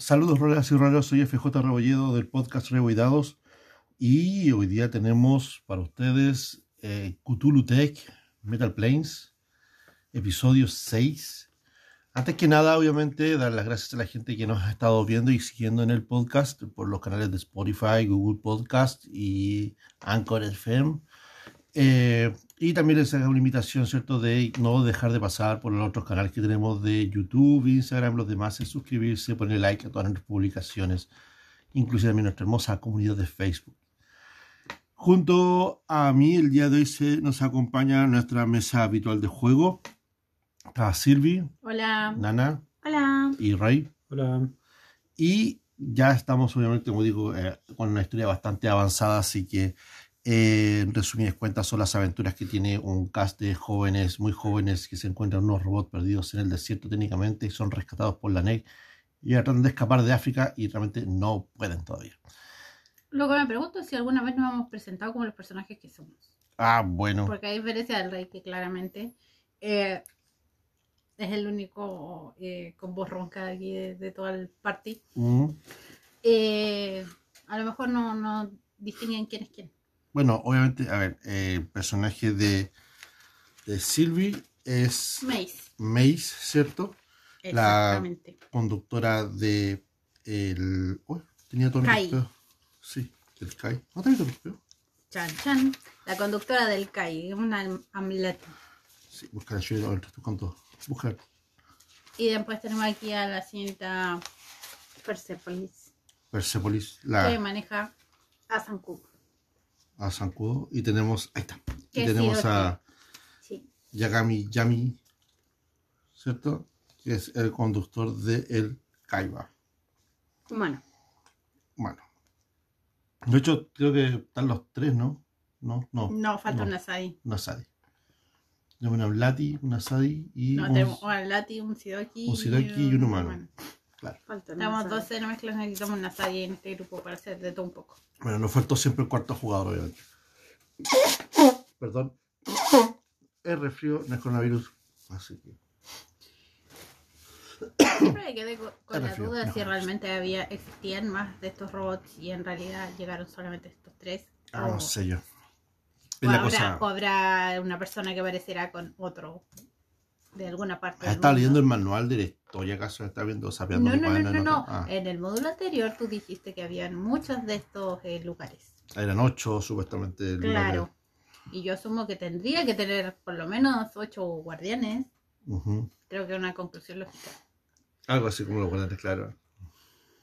Saludos, rolas y roleros. Soy FJ Rebolledo del podcast Reboidados. Y hoy día tenemos para ustedes eh, Cthulhu Tech Metal Planes, episodio 6. Antes que nada, obviamente, dar las gracias a la gente que nos ha estado viendo y siguiendo en el podcast por los canales de Spotify, Google Podcast y Anchor FM. Eh, y también les hago una invitación, ¿cierto?, de no dejar de pasar por los otros canales que tenemos de YouTube, Instagram, los demás, es suscribirse, poner like a todas nuestras publicaciones, inclusive también nuestra hermosa comunidad de Facebook. Junto a mí, el día de hoy se nos acompaña nuestra mesa habitual de juego. Está Silvi, Hola. Nana Hola. y Ray. Hola. Y ya estamos, obviamente, como digo, eh, con una historia bastante avanzada, así que eh, en resumidas cuentas son las aventuras que tiene un cast de jóvenes, muy jóvenes, que se encuentran unos robots perdidos en el desierto técnicamente y son rescatados por la NEC y tratan de escapar de África y realmente no pueden todavía. Lo que me pregunto es si alguna vez nos hemos presentado como los personajes que somos. Ah, bueno. Porque a diferencia del rey, que claramente eh, es el único eh, con voz ronca de aquí de, de todo el party, Mm. eh, a lo mejor no, no distinguen quién es quién. Bueno, obviamente, a ver, eh, el personaje de, de Sylvie es Mace. Mace, ¿cierto? La- Exactamente. Conductora de el... Uy, tenía todo el Kai. peo. Sí, el Kai. ¿No tenía todo el peo? Chan, chan. La conductora del CAI, una am- amuleta. Sí, la ayuda, ahorita estoy con todo. Buscar. Y después tenemos aquí a la señorita Persepolis, Persepolis, que la maneja a Sanku. A Sankudo. Y tenemos, ahí está. Y tenemos a Sí. Yagami Yami, ¿cierto? Que es el conductor de el Kaiba. Bueno, Bueno. De hecho, creo que están los tres, ¿no? No, no. no, falta no. una Sadi. Una Sadi. Tenemos una Blati, una Sadi y No, un- tenemos un Lati, un Sidoki. un Sidoki y un humano. Claro. Tenemos 12 mezclas, necesitamos una Sadi en este grupo para hacer de todo un poco. Bueno, nos faltó siempre el cuarto jugador, obviamente. Perdón. Es resfrío, no es coronavirus. Así que. Siempre me quedé co- con, la duda si mejor. realmente había existían más de estos robots y en realidad llegaron solamente estos tres. Ah, o, no sé yo. o Es la habrá, cosa. o habrá una persona que aparecerá con otro de alguna parte. Ah, del ¿Está leyendo el manual de la historia acaso? ¿Está viendo, sapeando No, no, no, no, no. Ah, En el módulo anterior tú dijiste que habían muchos de estos eh, lugares. eran ocho, supuestamente. Claro. Y yo asumo que tendría que tener por lo menos ocho guardianes. Creo que es una conclusión lógica. Algo así como lo guardianes, claro.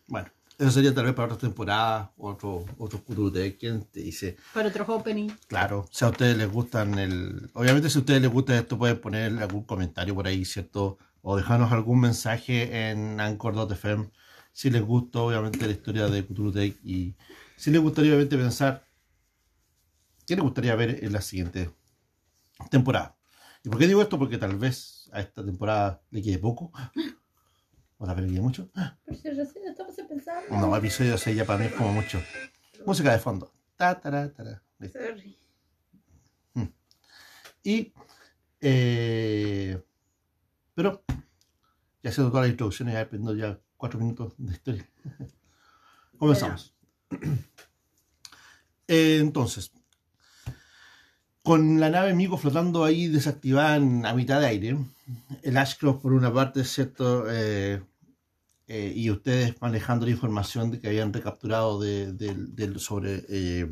Bueno, eso sería tal vez para otra temporada, otro, otro Tech, ¿quién te dice? Para otros opening. Claro, si a ustedes les gustan el... Obviamente si a ustedes les gusta esto pueden poner algún comentario por ahí, ¿cierto? O dejarnos algún mensaje en Anchor.fm si les gusta obviamente la historia de Cthulhu Tech y si les gustaría obviamente pensar qué les gustaría ver en la siguiente temporada. ¿Y por qué digo esto? Porque tal vez a esta temporada le quede poco. O le quede mucho. Pero si recién estamos pensando. No, episodio 6 ya para mí es como mucho. Música de fondo. Ta, tara. Listo. Sorry. Y, eh, pero, ya haciendo todas las introducciones, ya dependiendo ya cuatro minutos de historia. Comenzamos. Eh, entonces, con la nave Migo flotando ahí desactivada en- a mitad de aire, el Ashcroft por una parte, ¿cierto? Eh, eh, y ustedes manejando la información de que habían recapturado de, del- del- sobre eh,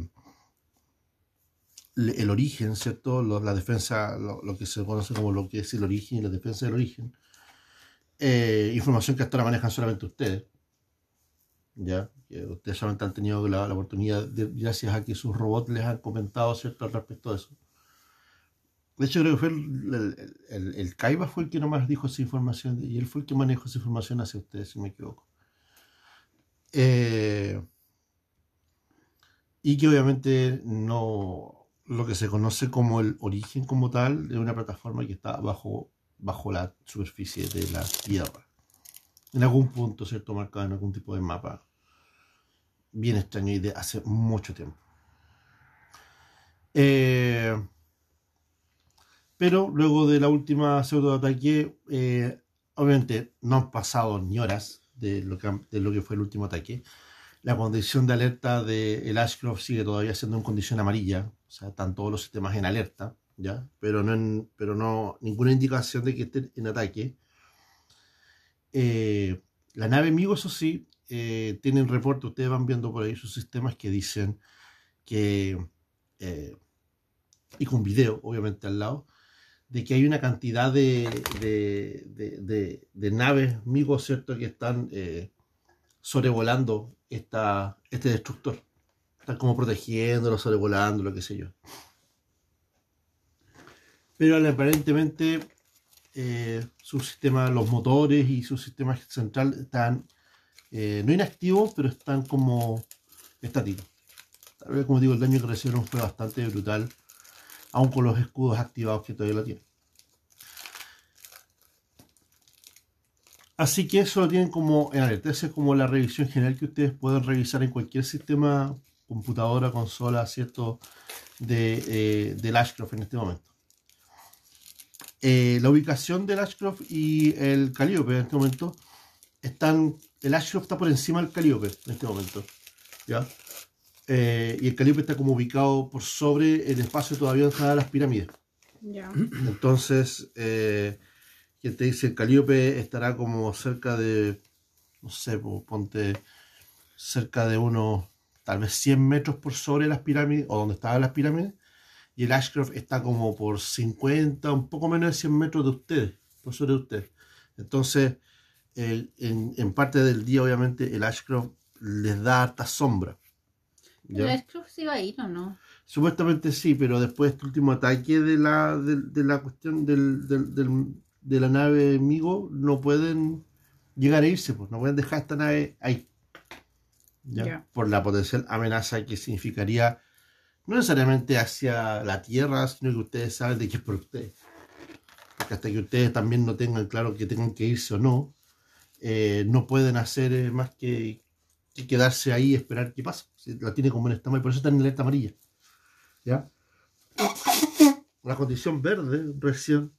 el origen, ¿cierto? Lo- la defensa, lo, que se conoce como lo que es el origen y la defensa del origen. Información que hasta ahora manejan solamente ustedes. ¿Ya? Ustedes solamente han tenido la, oportunidad, de- gracias a que sus robots les han comentado, ¿cierto? Al respecto de eso. De hecho, creo que fue el, el, el- Kaiba fue el que nomás dijo esa información y él fue el que manejó esa información hacia ustedes, si me equivoco. Eh, y que obviamente no lo que se conoce como el origen como tal de una plataforma que está bajo, bajo la superficie de la Tierra. En algún punto, ¿cierto? Marcado en algún tipo de mapa. Bien extraño y de hace mucho tiempo. Eh, pero luego de la última pseudo ataque, eh, obviamente no han pasado ni horas de lo que, de lo que fue el último ataque. La condición de alerta del el Ashcroft sigue todavía siendo en condición amarilla, o sea, están todos los sistemas en alerta, ¿ya? Pero no, pero no ninguna indicación de que estén en ataque. Eh, la nave Migo, eso sí, eh, tienen reporte, ustedes van viendo por ahí sus sistemas que dicen que, eh, y con video, obviamente, al lado, de que hay una cantidad de, de, naves Migo, ¿cierto?, que están sobrevolando esta, este destructor. Están como protegiéndolo, sobrevolando, lo que sé yo. Pero aparentemente eh, su los motores y su sistema central están eh, no inactivos, pero están como estáticos. Tal vez, como digo, el daño que recibieron fue bastante brutal, aun con los escudos activados que todavía lo tienen. Así que eso lo tienen como en alerta. Esa es como la revisión general que ustedes pueden revisar en cualquier sistema, computadora, consola, ¿cierto? De, eh, del Ashcroft en este momento. Eh, la ubicación del Ashcroft y el Calliope en este momento están. El Ashcroft está por encima del Calliope en este momento. ¿Ya? Eh, y el Calliope está como ubicado por sobre el espacio todavía donde están las pirámides. Ya. Entonces, eh, quien te dice el Calíope estará como cerca de, no sé, ponte cerca de unos, tal vez 100 metros por sobre las pirámides, o donde estaban las pirámides, y el Ashcroft está como por 50, un poco menos de 100 metros de ustedes, por sobre de ustedes. Entonces, en, parte del día, obviamente, el Ashcroft les da harta sombra. ¿El Ashcroft se iba a ir o no? Supuestamente sí, pero después de este último ataque de la, de, la cuestión del, de la nave Migo no pueden llegar a irse, pues no pueden dejar esta nave ahí. ¿ya? Por la potencial amenaza que significaría no necesariamente hacia la Tierra, sino que ustedes saben de qué es por ustedes. Porque hasta que ustedes también no tengan claro que tengan que irse o no, eh, no pueden hacer eh, más que, quedarse ahí y esperar qué pasa. La tiene como en esta y por eso está en alerta amarilla. ¿Ya? La condición verde recién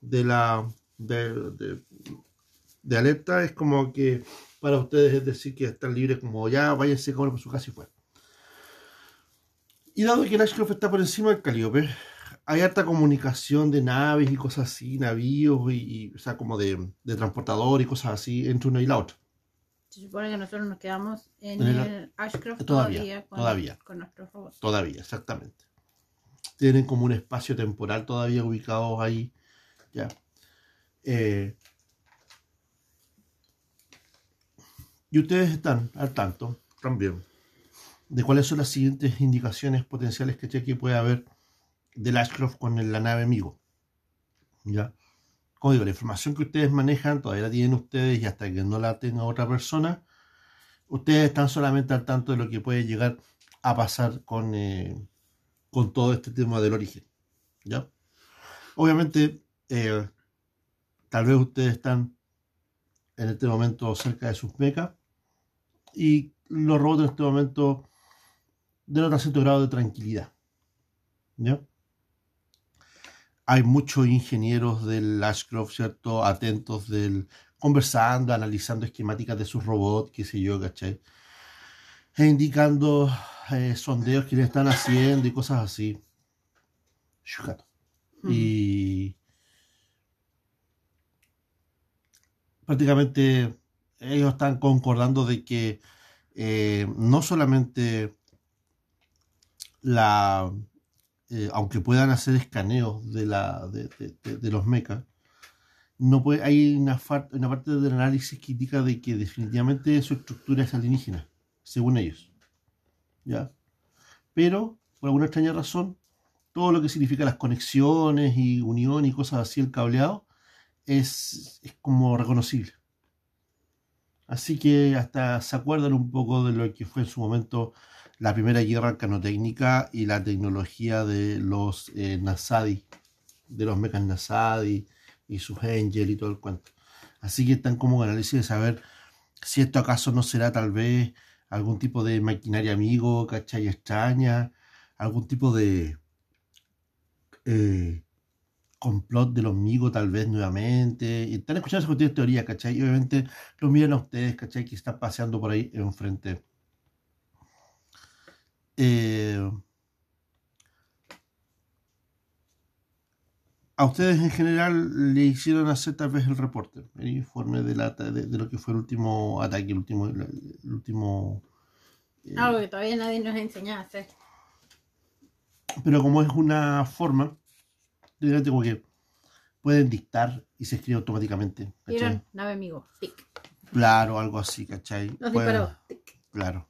de la de, alerta es como que para ustedes es decir que están libres como ya váyanse como por su casa y fuera. Y dado que el Ashcroft está por encima del Calíope, hay harta comunicación de naves y cosas así, navíos y, o sea, como de, de, transportador y cosas así entre uno y la otra. Se supone que nosotros nos quedamos en, el, Ashcroft todavía, todavía, con, nuestros robots. Todavía, exactamente. Tienen como un espacio temporal todavía ubicados ahí ¿ya? Eh, y ustedes están al tanto también de cuáles son las siguientes indicaciones potenciales que, que puede haber del Ashcroft con la nave amigo. ¿Ya? Como digo, la información que ustedes manejan todavía la tienen ustedes y hasta que no la tenga otra persona, ustedes están solamente al tanto de lo que puede llegar a pasar con, eh, con todo este tema del origen. ¿Ya? Obviamente, eh, tal vez ustedes están en este momento cerca de sus mecas y los robots en este momento denotan cierto grado de tranquilidad. ¿Ya? Hay muchos ingenieros del Ashcroft, ¿cierto? Atentos del. conversando, analizando esquemáticas de sus robots, qué sé yo, ¿cachai? E indicando eh, sondeos que le están haciendo y cosas así. Y prácticamente ellos están concordando de que eh, no solamente la eh, aunque puedan hacer escaneos de la de, los mechas no hay una, una, parte del análisis que indica de que definitivamente su estructura es alienígena según ellos ya pero por alguna extraña razón todo lo que significa las conexiones y unión y cosas así el cableado es, como reconocible. Así que hasta se acuerdan un poco de lo que fue en su momento la primera guerra canotécnica y la tecnología de los eh, Nasadi, de los mechas Nasadi y sus Angel y todo el cuento. Así que están como análisis de saber si esto acaso no será tal vez algún tipo de maquinaria amigo, ¿cachai? Extraña, algún tipo de eh, complot de los migos tal vez nuevamente. Y están escuchando esas cuestiones de teoría, ¿cachai? Y obviamente los miran a ustedes, ¿cachai? Que están paseando por ahí enfrente. Eh, a ustedes en general le hicieron hacer tal vez el reporte, el informe de, la, de, de lo que fue el último ataque, el último... El, último eh, Algo que todavía nadie nos ha enseñado a hacer. pero como es una forma, directamente como que pueden dictar y se escribe automáticamente. ¿cachai? ¿Vieron? Nave amigo. Tic. Claro, algo así, ¿cachai? Pueden- disparó. Tic. Claro.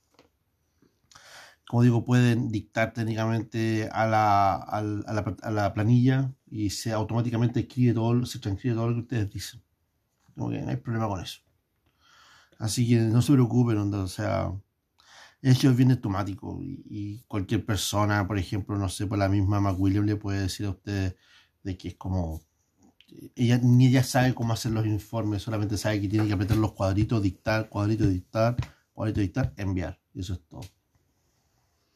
Como digo, pueden dictar técnicamente a la, a la, a la planilla y se automáticamente escribe todo, se transcribe todo lo que ustedes dicen. Como que no hay problema con eso. Así que no se preocupen, o sea, eso es bien automático y, cualquier persona, por ejemplo, no sé, por la misma McWilliam le puede decir a ustedes de que es como ella ni ella sabe cómo hacer los informes, solamente sabe que tiene que apretar los cuadritos, dictar, cuadrito, dictar, cuadrito, dictar, enviar. Y eso es todo.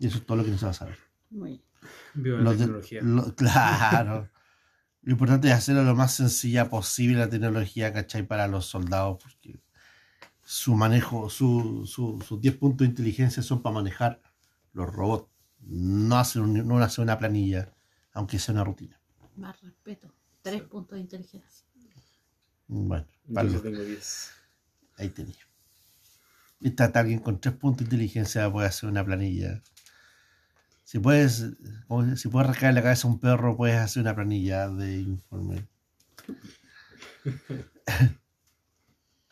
Y eso es todo lo que necesita saber. Muy bien. Viva la de- tecnología. lo- claro. Lo importante es hacerlo lo más sencilla posible la tecnología, ¿cachai? Para los soldados, porque su manejo, su, su- sus 10 puntos de inteligencia son para manejar los robots, no hacer, un- no hacer una planilla, aunque sea una rutina. Más respeto. Tres puntos de inteligencia. Bueno, Yo para ya los- tengo 10. Ahí tenía. Y trata alguien con tres puntos de inteligencia puede hacer una planilla. Si puedes, si puedes rascar en la cabeza a un perro, puedes hacer una planilla de informe.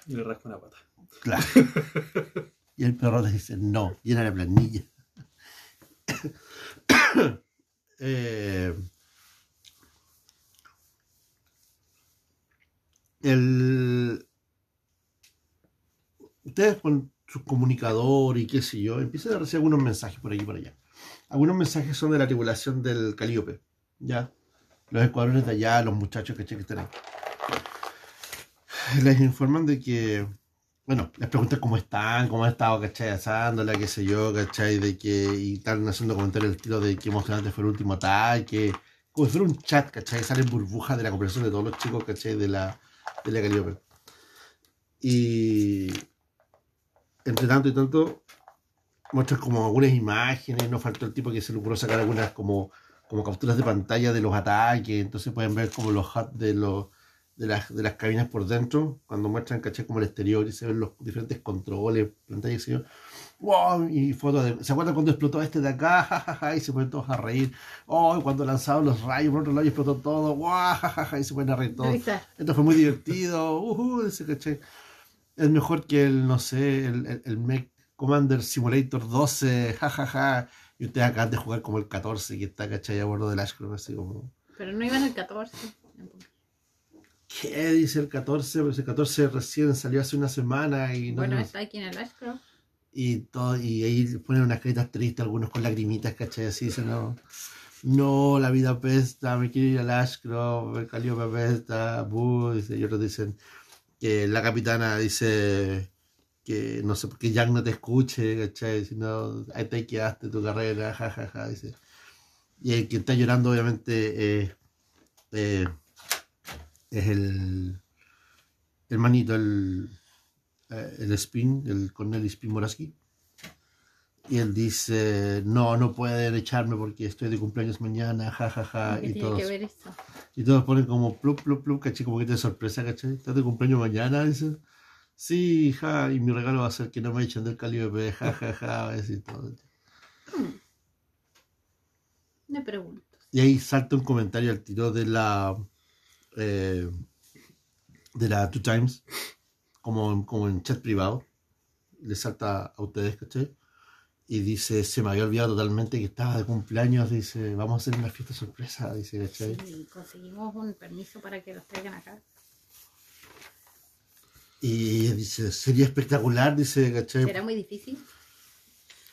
Y le rasco una pata. Claro. Y el perro te dice, no, llena la planilla. Eh, el, ustedes con su comunicador y qué sé yo, empiezan a recibir algunos mensajes por aquí y por allá. Algunos mensajes son de la tripulación del Calíope, ¿ya? Los escuadrones de allá, los muchachos que están ahí. Les informan de que, bueno, les preguntan cómo están, cómo han estado, ¿cachai? Asándola, qué sé yo, ¿cachai? De que, y están haciendo comentarios del estilo de que emocionante fue el último ataque. Como si un chat, ¿cachai? Salen burbujas de la conversación de todos los chicos, ¿cachai? De la, de la Calliope. Y entre tanto y tanto, muestran como algunas imágenes, no faltó el tipo que se le ocurrió sacar algunas como, como capturas de pantalla de los ataques, entonces pueden ver como los HUD de los de las, de las cabinas por dentro, cuando muestran, caché, como el exterior y se ven los diferentes controles, sé yo. ¡Wow! Y fotos de. ¿Se acuerdan cuando explotó este de acá? Ja, ja, ja, y se ponen todos a reír. ¡Oh! y Cuando lanzaron los rayos por otro lado y explotó todo. ¡Wow! Y se ponen a reír todos. Esto fue muy divertido. Uh, ese caché. Es mejor que el, no sé, el, el, el Mech Commander Simulator 12. Ja, ja, ja. Y ustedes acaban de jugar como el 14 que está, ¿cachai? A bordo del Ashcroft, así como. Pero no iban el 14. ¿Qué dice el 14? Pues el 14 recién salió hace una semana y no Bueno, no- está aquí en el Ashcroft. y todo y ahí ponen unas caritas tristes, algunos con lagrimitas, ¿cachai? Así dicen, no, no, la vida apesta, me quiero ir al Ashcroft, el Calliope apesta, buh, dice, y otros dicen que la capitana dice que no sé por qué Jack no te escuche, ¿cachai? Si no, ahí te quedaste tu carrera, jajaja, dice. Y el que está llorando, obviamente, eh, eh, es el hermanito, el, eh, el Spin, el coronel Spin Moraski. Y él dice, no, no pueden echarme porque estoy de cumpleaños mañana, jajaja, ¿Qué y tiene todos, que ver eso? y todos ponen como plup, plup, plup, caché, como que te sorpresa, caché, estás de cumpleaños mañana, dice. Sí, ja, y mi regalo va a ser que no me echen del Calibre, ja, ja, ja, así todo. Me pregunto. Y ahí salta un comentario al tiro de la eh, de la Two Times, como, como en chat privado. Le salta a ustedes, ¿cachai? Y dice, se me había olvidado totalmente que estaba de cumpleaños, dice, vamos a hacer una fiesta sorpresa, dice, ¿cachai? Sí, conseguimos un permiso para que los traigan acá. Y ella dice, sería espectacular, dice, ¿cachai? ¿Será muy difícil?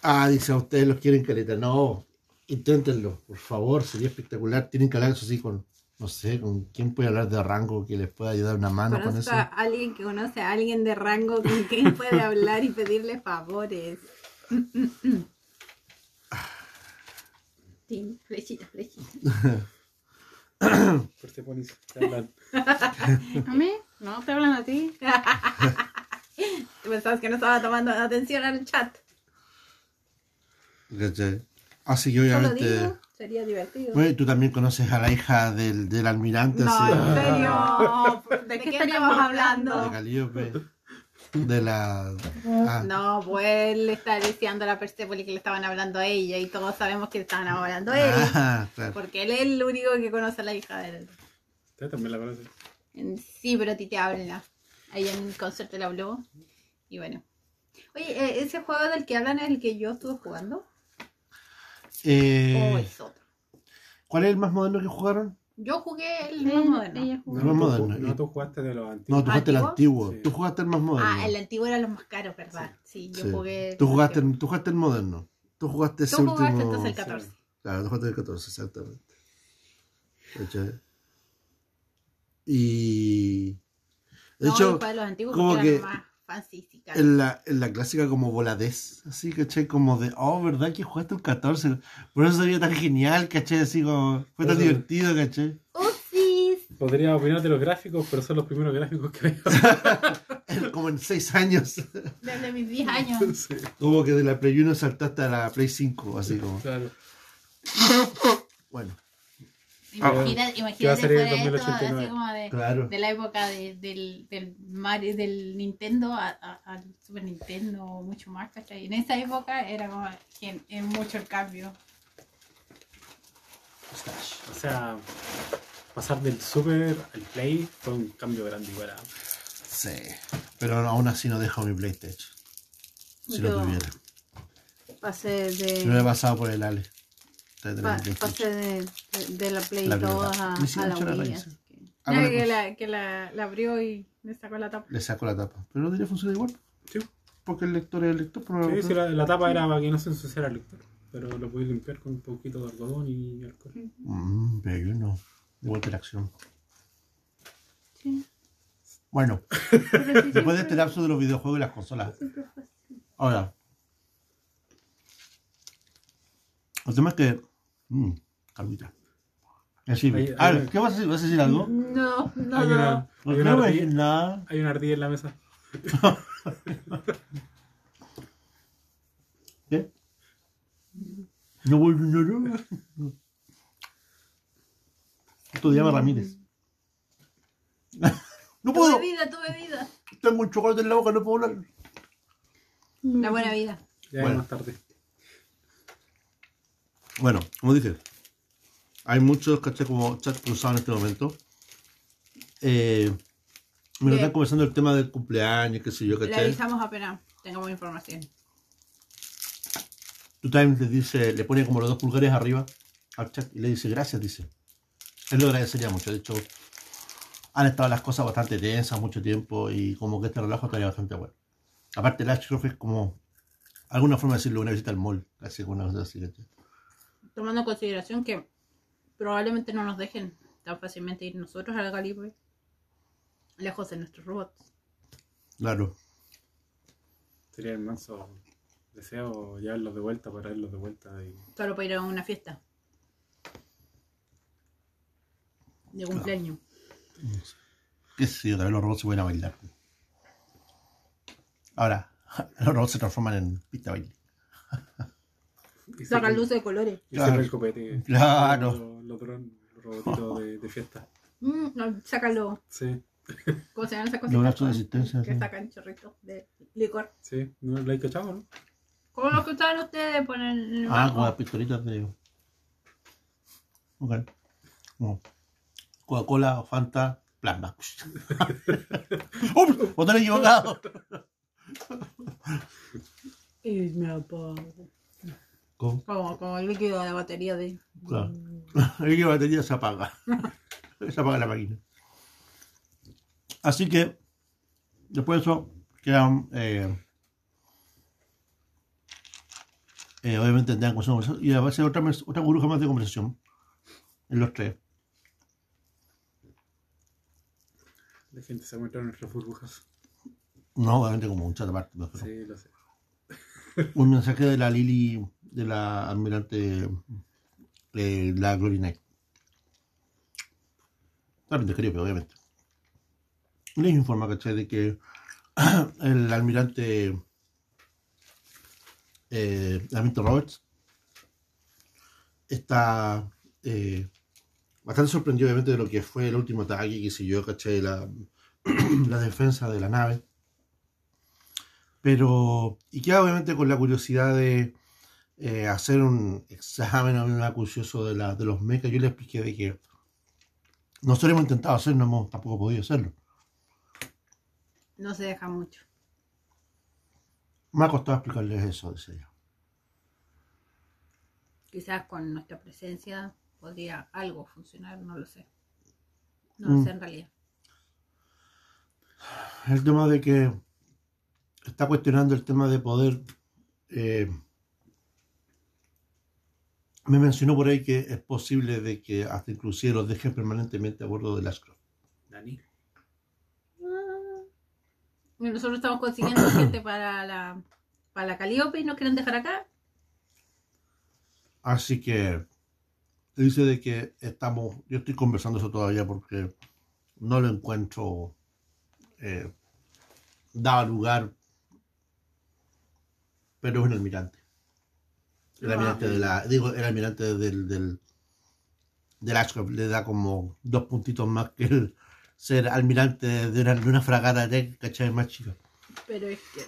Ah, dice, a ustedes los quieren caleta. No, inténtenlo, por favor, sería espectacular. Tienen que hablar eso sí con, no sé, con quién puede hablar de rango que les pueda ayudar una mano con eso. A alguien que conoce a alguien de rango con quien puede hablar y pedirle favores. Tin, flechita, flechita. Persepolis, te hablan. ¿A mí? No, te hablan a ti. Pensabas que no estaba tomando atención al chat. Así que obviamente. digo, sería divertido. Bueno, tú también conoces a la hija del, del almirante No, así, en serio. ¿De, qué estaríamos de hablando? Calíope. De la. ah, No, pues él le está diciendo a la Persepolis que le estaban hablando a ella y todos sabemos que le estaban hablando a él. ah, claro. Porque él es el único que conoce a la hija de él. Usted también la conoce. En- Sí, pero a ti te habla. Ahí en el concierto le habló. Y bueno. Oye, eh, ¿ese juego del que hablan es el que yo estuve jugando? Eh, ¿O es otro? ¿Cuál es el más moderno que jugaron? Yo jugué el más moderno. No, más tú, moderno. no, tú jugaste de los No, antiguos. tú jugaste el ¿Antiguo? Sí. Tú jugaste el más moderno. Ah, el antiguo era los más caros, ¿verdad? Sí, yo Sí. jugué. Tú jugaste, el- tú jugaste el moderno. Tú jugaste ese Tú jugaste último. entonces el 14. Claro, tú jugaste el 14, exactamente. ¿Cachai? Y. De no, hecho, jugué los antiguos como que más fancy en la, en la clásica como voladez, así, ¿cachai? Como de, oh, ¿verdad que jugaste el 14? Por eso sería tan genial, ¿cachai? Así como, fue tan Eso- divertido, ¿cachai? ¡Upsis! Podría opinar de los gráficos, pero son los primeros gráficos que veo. Como en 6 años. Desde mis 10 años. sí, Como que de la Play 1 saltaste a la Play 5, así como. claro. Bueno, Imagina- ¿Qué va a Imagínate ser el fuera esto 2089? así como de, claro. de la época de- del, del, Mario, del Nintendo a- a- al Super Nintendo o mucho más, ¿cachai? En esa época era como que es mucho el cambio. O sea, pasar del Super al Play fue un cambio grande igual. ¿ah? Sí. Pero aún así no dejo mi PlayStation. Si lo tuviera. Pasé Si me hubiera pasado por el Ale. Pasé de, de- de la Play La 2 primera. a, a la Wii. que- Ah, No, bueno, que, pues. la, que la, la abrió y le sacó la tapa. Le saco la tapa. Pero no debería funcionar igual. Sí. Porque el lector es el lector. Pero Sí, sí, la, la tapa era para que no se ensuciara el lector. Pero lo pude limpiar con un poquito de algodón y alcohol. Mm, pero no. Igual que la acción. Sí. Bueno, sí, después de este lapso de los videojuegos y las consolas. Ahora. El tema es que. Mmm, calmita. Así, Ahí- a ver, ¿qué vas a decir? ¿Vas a decir algo? No, no, Hay no. una, No hay una voy a decir ardilla, nada. hay una ardilla en la mesa. ¿Qué? No voy a decir nada. Esto se llama Ramírez. No Tu puedo. bebida, tu bebida. Tengo un chocolate en la boca, no puedo hablar. La buena vida. Ya Bueno. más tarde. Bueno, como dije, hay muchos, caché, como chat cruzados en este momento. Eh, me están conversando el tema del cumpleaños, qué sé yo, Le caché. avisamos apenas tengamos información. Tú también le dice, le pone como los dos pulgares arriba al chat y le dice gracias, dice. Él lo agradecería mucho. De hecho, han estado las cosas bastante tensas mucho tiempo y como que este relajo estaría bastante bueno. Aparte, el Ashcroft es como, alguna forma de decirlo, una visita al mall, casi una cosa así. ¿cachai? Tomando en consideración que probablemente no nos dejen tan fácilmente ir nosotros al Gallipoli. Lejos de nuestros robots. Claro. Sería el manso deseo llevarlos de vuelta para verlos de vuelta. Y... Solo para ir a una fiesta. De cumpleaños. qué sé yo, también los robots se pueden a bailar. Ahora, los robots se transforman en pista de baile. Sacan luces de colores. Y Claro. el copete. Claro. Los, los, robotitos de, de fiesta. Mm, no, sácalo. Sí, ¿Cómo se llaman esas cosas? Los brazos de asistencia. Que sí. sacan chorritos de licor. sí. ¿No lo hay cachado, no? Como los que usaban ustedes, ponen en el Ah, con las pistolitas de. Ok. Como Coca-Cola, Fanta, plasma. ¡Ups! ¡Botón equivocado! Y me apago. Con- Como, como el líquido de la batería de. Claro. Ahí que la batería se apaga. se apaga la máquina. Así que, después de eso, quedan. Eh, eh, obviamente tendrán conversación. Y va a ser otra, otra burbuja más de conversación. En los tres. La gente se muestra en nuestras burbujas. No, obviamente como un chat aparte. Sí, lo sé. Un mensaje de la Lily, de la almirante, eh, la Glory Knight. De Caribe, obviamente. Les informa, ¿cachai? De que el almirante eh, Roberts está eh, bastante sorprendido, obviamente, de lo que fue el último ataque que siguió, ¿cachai? La, la defensa de la nave. Pero, y queda obviamente con la curiosidad de eh, hacer un examen un acucioso de, la, de los mechas. Yo le expliqué de que nosotros hemos intentado hacerlo, no hemos tampoco podido hacerlo. No se deja mucho. Me ha costado explicarles eso, dice ella. Quizás con nuestra presencia podría algo funcionar, no lo sé. No lo Mm. sé en realidad. El tema de que está cuestionando el tema de poder. eh, me mencionó por ahí que es posible de que hasta inclusive los dejen permanentemente a bordo del Ashcroft. Dani. Ah. Nosotros estamos consiguiendo gente para la, para la Calíope y nos quieren dejar acá. Así que dice de que estamos, yo estoy conversando eso todavía porque no lo encuentro eh, daba lugar, pero es un almirante. El almirante de la, digo, el almirante del, del, del Ashcroft le da como dos puntitos más que el ser almirante de una, de una fragata de ¿cachai? más chica. Pero es que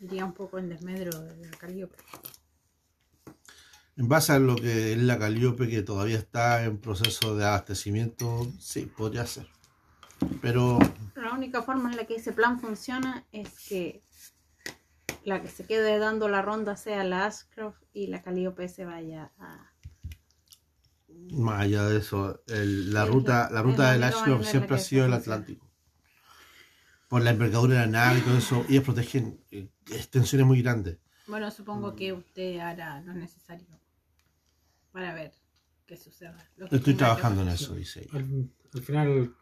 iría un poco en desmedro de la Calíope. En base a lo que es la Calíope, que todavía está en proceso de abastecimiento, sí, podría ser. Pero La única forma en la que ese plan funciona es que la que se quede dando la ronda sea la Ashcroft y la Calíope se vaya a... más allá de eso, el- la ruta, la- ruta del Ashcroft siempre ha sido el. Atlántico. Por la envergadura de la nave y todo eso, ellos protegen eh, extensiones muy grandes. Bueno, supongo que usted hará lo necesario para ver qué suceda. Lo que Estoy trabajando en eso, dice ella. Al, al final,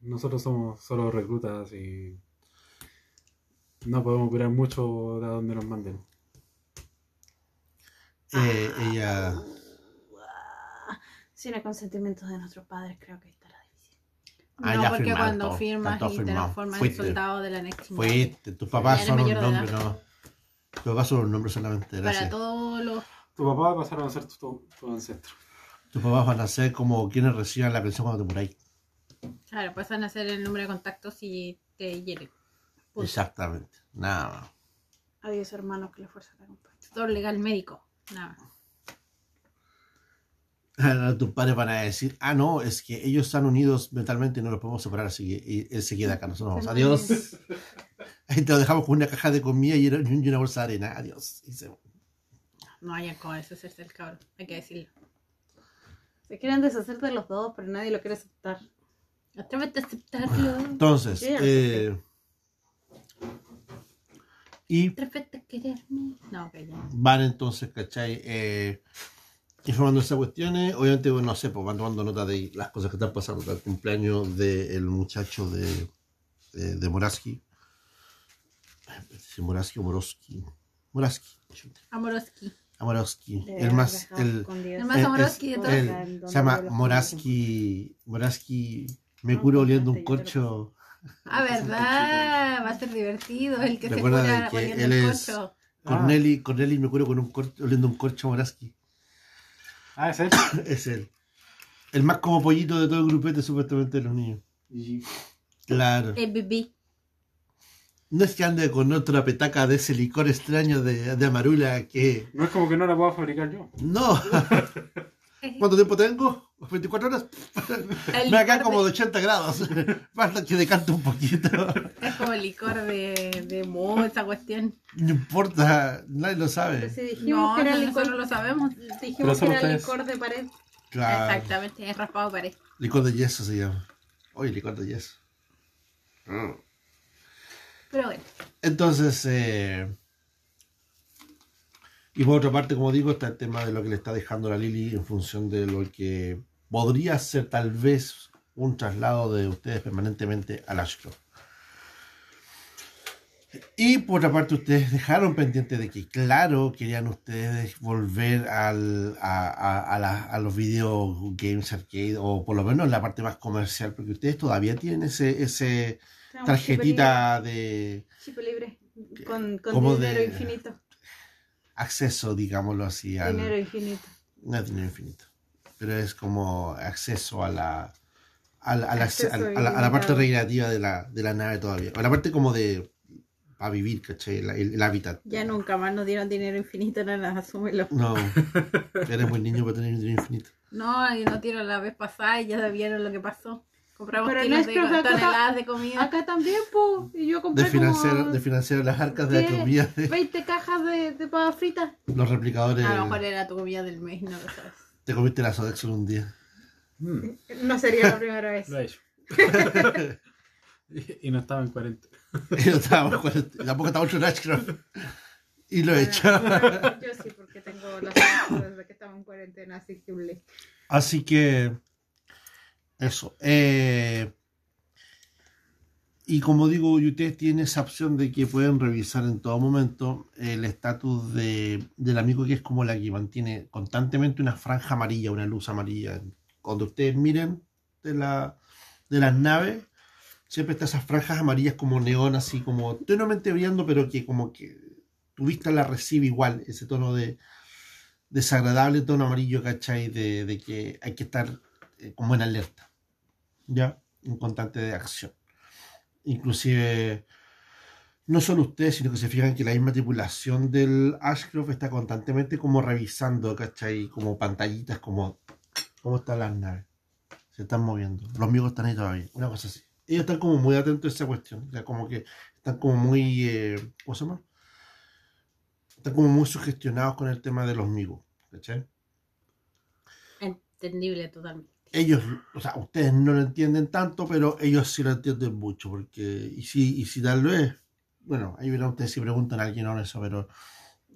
nosotros somos solo reclutas y no podemos curar mucho de a donde nos manden. Eh, ella, Ah, Sin el consentimiento de nuestros padres creo que estará difícil. Ah, no, ya porque cuando todo, firmas y te firmado. transformas en soldado de la Next fuiste, tus papás son un nombre, no. Tus papás son un nombre solamente, Para gracias. todos los... Tu papá pasaron a ser tu, tu, tu ancestro. Tus papás van a ser como quienes reciban la pensión cuando te muráis. Claro, pasan a ser el número de contactos si te hieren. Punto. Exactamente, nada más. Adiós hermanos, que la fuerza te acompañe. Todo legal médico. Nada. Ahora Tus padres van a decir, ah, no, es que ellos están unidos mentalmente y no los podemos separar, así que él se queda acá. Nosotros vamos, adiós. Ahí te lo dejamos con una caja de comida y una bolsa de arena. Adiós. Y se- No hayan cómo deshacerse del cabrón, hay que decirlo. Se quieren deshacer de los dos, pero nadie lo quiere aceptar. Atrévete a aceptarlo. Entonces, eh, y quererme. No, ya. van entonces, ¿cachai? Eh, informando esas cuestiones. Obviamente, bueno, no sé, pues van tomando nota de las cosas que están pasando, del cumpleaños del muchacho de, de, de Moraski. Moraski o Moroski. Moraski. chuta, Amoroski. a Moraski. De El más, el, el, más de todos. se llama Moraski. Moraski. Me curo oliendo un corcho. Ah, verdad, va a ser divertido el que se cura que poniendo él el es- corcho. Corneli, Corneli me curo con un corcho, oliendo un corcho Moraski. Ah, es él. Es él. El más como pollito de todo el grupete, supuestamente, de los niños. Y Claro. El bebé. No es que ande con otra petaca de ese licor extraño de, de amarula que. no es como que no la pueda fabricar yo. ¡No! ¿Cuánto tiempo tengo? ¿24 horas? El Me acá como de- de 80 grados. Basta que decante un poquito. Es como el licor de, de moho, esa cuestión. No importa, nadie lo sabe. Si dijimos dijimos que era licor, no lo sabemos. Pero Dijimos que era ustedes. licor de pared. Claro. Exactamente, es raspado pared. Licor de yeso se llama. Oye, licor de yeso. Mm. Pero bueno, Entonces, eh, y por otra parte, como digo, está el tema de lo que le está dejando la Lili en función de lo que podría ser tal vez un traslado de ustedes permanentemente al Ashcroft. Y por otra parte, ustedes dejaron pendiente de que, claro, querían ustedes volver al, a, a, a, la- a los video games arcade, o por lo menos la parte más comercial, porque ustedes todavía tienen ese, ese tarjetita de Chip libre. Con, con dinero de- infinito. Acceso, digámoslo así, al, Dinero infinito. no dinero infinito, pero es como acceso a la, a la, a la- a la- a a parte recreativa de la, de la nave todavía, a la parte como de para vivir, ¿cachai? El, el- el hábitat. Ya nunca más nos dieron dinero infinito, no las asúmelo. No, eres buen niño para tener dinero infinito. No, y no tiro la vez pasada y ya vieron lo que pasó. Compramos Pero kilos no es de que, o sea, acá- toneladas de comida. Acá también, pues. Y yo compré De financiar, como de financiar las arcas de la comida de 20 cajas de, de papas fritas. los replicadores. A lo mejor era tu comida del mes, no lo sabes. Te comiste la Sodexo un día. Mm, No sería la primera vez. lo he hecho. y, y no estaba en 40. Y no estábamos con el- tampoco estaba hecho Nashcraft. Y lo he hecho. Yo sí, porque tengo las cosas desde que estaba en cuarentena, así que un Así que eso. eh, y como digo, ustedes tienen esa opción de que pueden revisar en todo momento el estatus de, del amigo que es como la que mantiene constantemente una franja amarilla, una luz amarilla. Cuando ustedes miren de, la, de las naves, siempre está esas franjas amarillas como neón, así como tenuamente brillando, pero que como que tu vista la recibe igual, ese tono de desagradable tono amarillo, ¿cachai? De, de que hay que estar eh, como en alerta, ¿ya? En constante de acción. Inclusive, no solo ustedes, sino que se fijan que la misma tripulación del Ashcroft está constantemente como revisando, ¿cachai? Como pantallitas, como cómo están las naves. Se están moviendo. Los amigos están ahí todavía. Una cosa así. Ellos están como muy atentos a esa cuestión. O sea, como que están como muy... eh, ¿Cómo se llama? Están como muy sugestionados con el tema de los amigos. ¿Cachai? Entendible totalmente. Ellos, o sea, ustedes no lo entienden tanto, pero ellos sí lo entienden mucho, porque, y si, y si tal vez, bueno, ahí verán ustedes si preguntan a alguien o no eso, pero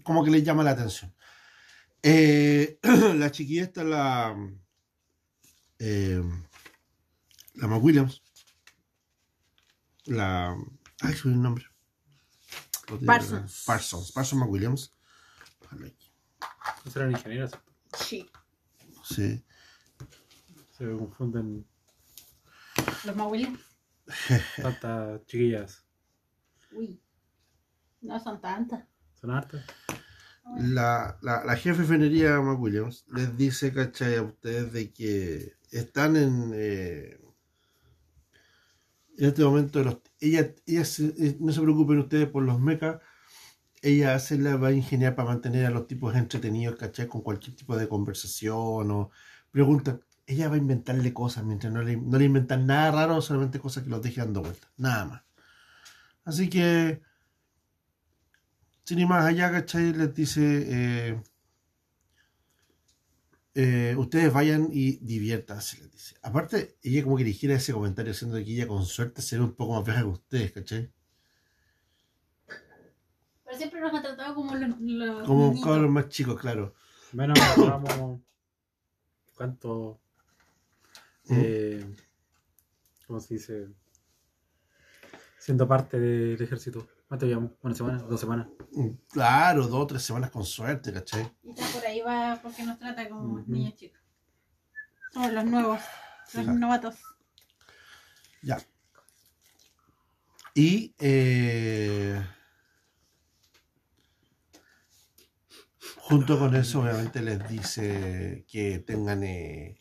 como que les llama la atención. Eh, la chiquilla esta, la, eh, la McWilliams, la, ay, soy el nombre. Parsons. Parsons, Parsons McWilliams. Esos eran ingenieros. Sí. Sí. Se confunden Los Williams. tantas chiquillas. Uy. No son tantas. ¿Son hartas? la, la, la jefe de ingeniería McWilliams les dice, ¿cachai? A ustedes de que están en, eh, en este momento, los, ella, ella se- eh, no se preocupen ustedes por los mechas, ella se la va a ingeniar para mantener a los tipos entretenidos, ¿cachai? Con cualquier tipo de conversación o preguntan. Ella va a inventarle cosas mientras no le, no le inventan nada raro, solamente cosas que los dejen dando vueltas, nada más. Así que sin ir más allá, ¿cachai? Les dice, eh, eh, ustedes vayan y diviértanse, les dice. Aparte, ella como que dijera ese comentario, siendo que ella con suerte sería un poco más vieja que ustedes, ¿cachai? Pero siempre nos ha tratado como los, los Como niñitos. cabros más chicos, claro. Menos. ¿Cuánto? Eh, ¿Cómo se dice? Siendo parte del ejército. ¿Cuánto llevamos? ¿Una semana? ¿Dos semanas? Mm, Claro, dos o tres semanas con suerte, ¿cachai? Y ya por ahí va porque nos trata como niños chicos. Somos los nuevos, los Claro. novatos. Ya. Y eh, junto con eso, obviamente les dice que tengan. Eh,